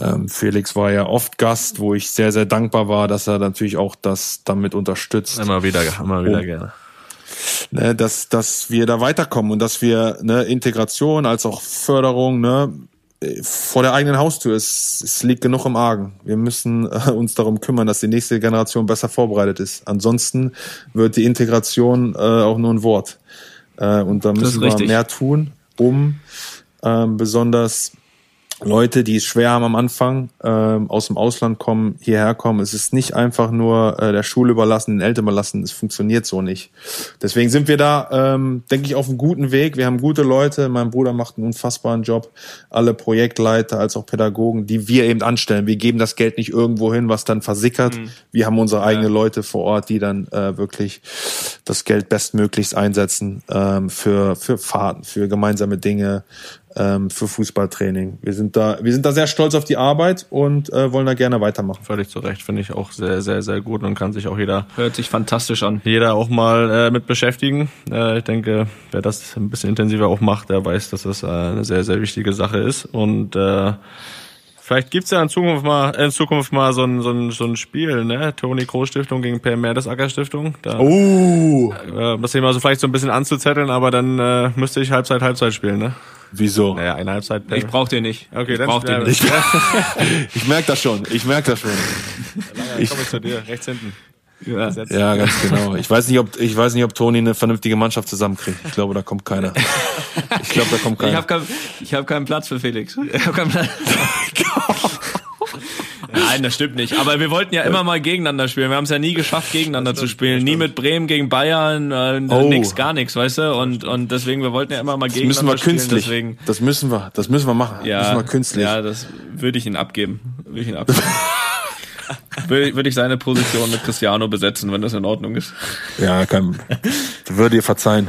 ähm, Felix war ja oft Gast, wo ich sehr, sehr dankbar war, dass er natürlich auch das damit unterstützt. Immer wieder, immer wieder oh. gerne ne, dass, dass wir da weiterkommen und dass wir ne, Integration als auch Förderung ne, vor der eigenen Haustür ist, es liegt genug im Argen. Wir müssen äh, uns darum kümmern, dass die nächste Generation besser vorbereitet ist. Ansonsten wird die Integration äh, auch nur ein Wort. Äh, und da müssen wir mehr tun, um ähm, besonders Leute, die es schwer haben am Anfang, ähm, aus dem Ausland kommen, hierher kommen. Es ist nicht einfach nur äh, der Schule überlassen, den Eltern überlassen. Es funktioniert so nicht. Deswegen sind wir da, ähm, denke ich, auf einem guten Weg. Wir haben gute Leute. Mein Bruder macht einen unfassbaren Job. Alle Projektleiter als auch Pädagogen, die wir eben anstellen. Wir geben das Geld nicht irgendwo hin, was dann versickert. Mhm. Wir haben unsere eigenen ja. Leute vor Ort, die dann äh, wirklich das Geld bestmöglichst einsetzen ähm, für, für Fahrten, für gemeinsame Dinge, ähm, für Fußballtraining. Wir sind da, wir sind da sehr stolz auf die Arbeit und äh, wollen da gerne weitermachen. Völlig zu Recht, finde ich auch sehr, sehr, sehr gut und kann sich auch jeder hört sich fantastisch an. Jeder auch mal äh, mit beschäftigen. Äh, ich denke, wer das ein bisschen intensiver auch macht, der weiß, dass das äh, eine sehr, sehr wichtige Sache ist und äh, Vielleicht gibt's ja in Zukunft mal, in Zukunft mal so ein, so ein, so ein Spiel, ne? Toni Kroos Stiftung gegen Per Mertesacker Stiftung. Da, oh! Äh, das Thema so vielleicht so ein bisschen anzuzetteln, aber dann äh, müsste ich Halbzeit, Halbzeit spielen, ne? Wieso? Naja, eine Halbzeit. Ich brauch den nicht. Okay, ich dann brauch den nicht. Ich, merk das schon. Ich merk das schon. ich komme zu dir, rechts hinten. Ja. ja, ganz genau. Ich weiß nicht, ob ich weiß nicht, ob Toni eine vernünftige Mannschaft zusammenkriegt. Ich glaube, da kommt keiner. Ich glaube, da kommt keiner. Ich habe kein, ich hab keinen Platz für Felix. Ich hab keinen Platz. Nein, das stimmt nicht. Aber wir wollten ja immer mal gegeneinander spielen. Wir haben es ja nie geschafft, gegeneinander zu spielen. Nie mit Bremen gegen Bayern, äh, oh. nix, gar nichts, weißt du? Und, und deswegen, wir wollten ja immer mal gegeneinander spielen. Das müssen wir künstlich. Deswegen. Das müssen wir, das müssen wir machen. Ja, das müssen wir künstlich. Ja, das würde ich ihn abgeben. Würde ich ihn abgeben. würde ich seine Position mit Cristiano besetzen, wenn das in Ordnung ist. Ja, kann, würde dir verzeihen.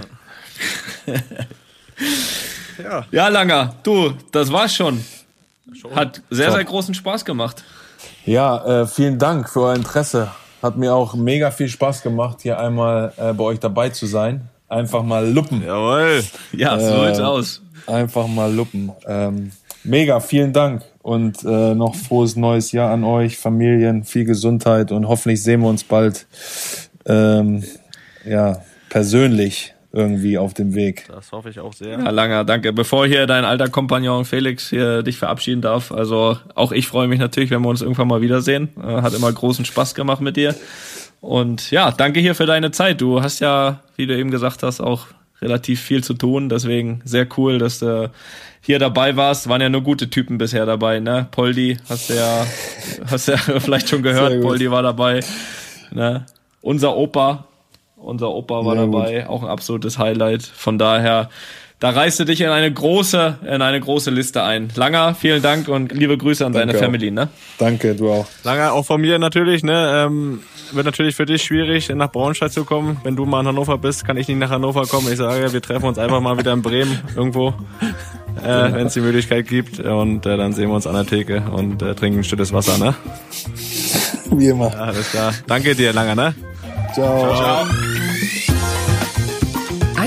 ja. ja, Langer, du, das war's schon. Hat sehr, sehr großen Spaß gemacht. Ja, äh, vielen Dank für euer Interesse. Hat mir auch mega viel Spaß gemacht, hier einmal äh, bei euch dabei zu sein. Einfach mal luppen. Jawohl. Ja, so äh, sieht's aus. Einfach mal luppen. Ähm, mega, vielen Dank und äh, noch frohes neues Jahr an euch, Familien, viel Gesundheit und hoffentlich sehen wir uns bald ähm, ja, persönlich irgendwie auf dem Weg. Das hoffe ich auch sehr. Ja, Langer, danke. Bevor hier dein alter Kompagnon Felix hier dich verabschieden darf, also auch ich freue mich natürlich, wenn wir uns irgendwann mal wiedersehen. Äh, hat immer großen Spaß gemacht mit dir. Und ja, danke hier für deine Zeit. Du hast ja, wie du eben gesagt hast, auch relativ viel zu tun. Deswegen sehr cool, dass du hier dabei warst. Waren ja nur gute Typen bisher dabei, ne? Poldi, hast du ja, hast du ja vielleicht schon gehört. Poldi war dabei. Ne? Unser Opa Unser Opa war dabei, auch ein absolutes Highlight. Von daher, da reißt du dich in eine große, in eine große Liste ein. Langer, vielen Dank und liebe Grüße an Danke deine auch. Family, ne? Danke, du auch. Lange auch von mir natürlich, ne? Ähm, wird natürlich für dich schwierig, nach Braunschweig zu kommen. Wenn du mal in Hannover bist, kann ich nicht nach Hannover kommen. Ich sage, wir treffen uns einfach mal wieder in Bremen irgendwo, äh, wenn es die Möglichkeit gibt. Und äh, dann sehen wir uns an der Theke und äh, trinken ein stilles Wasser, ne? Wie immer. Alles klar. Danke dir, Langer, ne? Ciao. Ciao.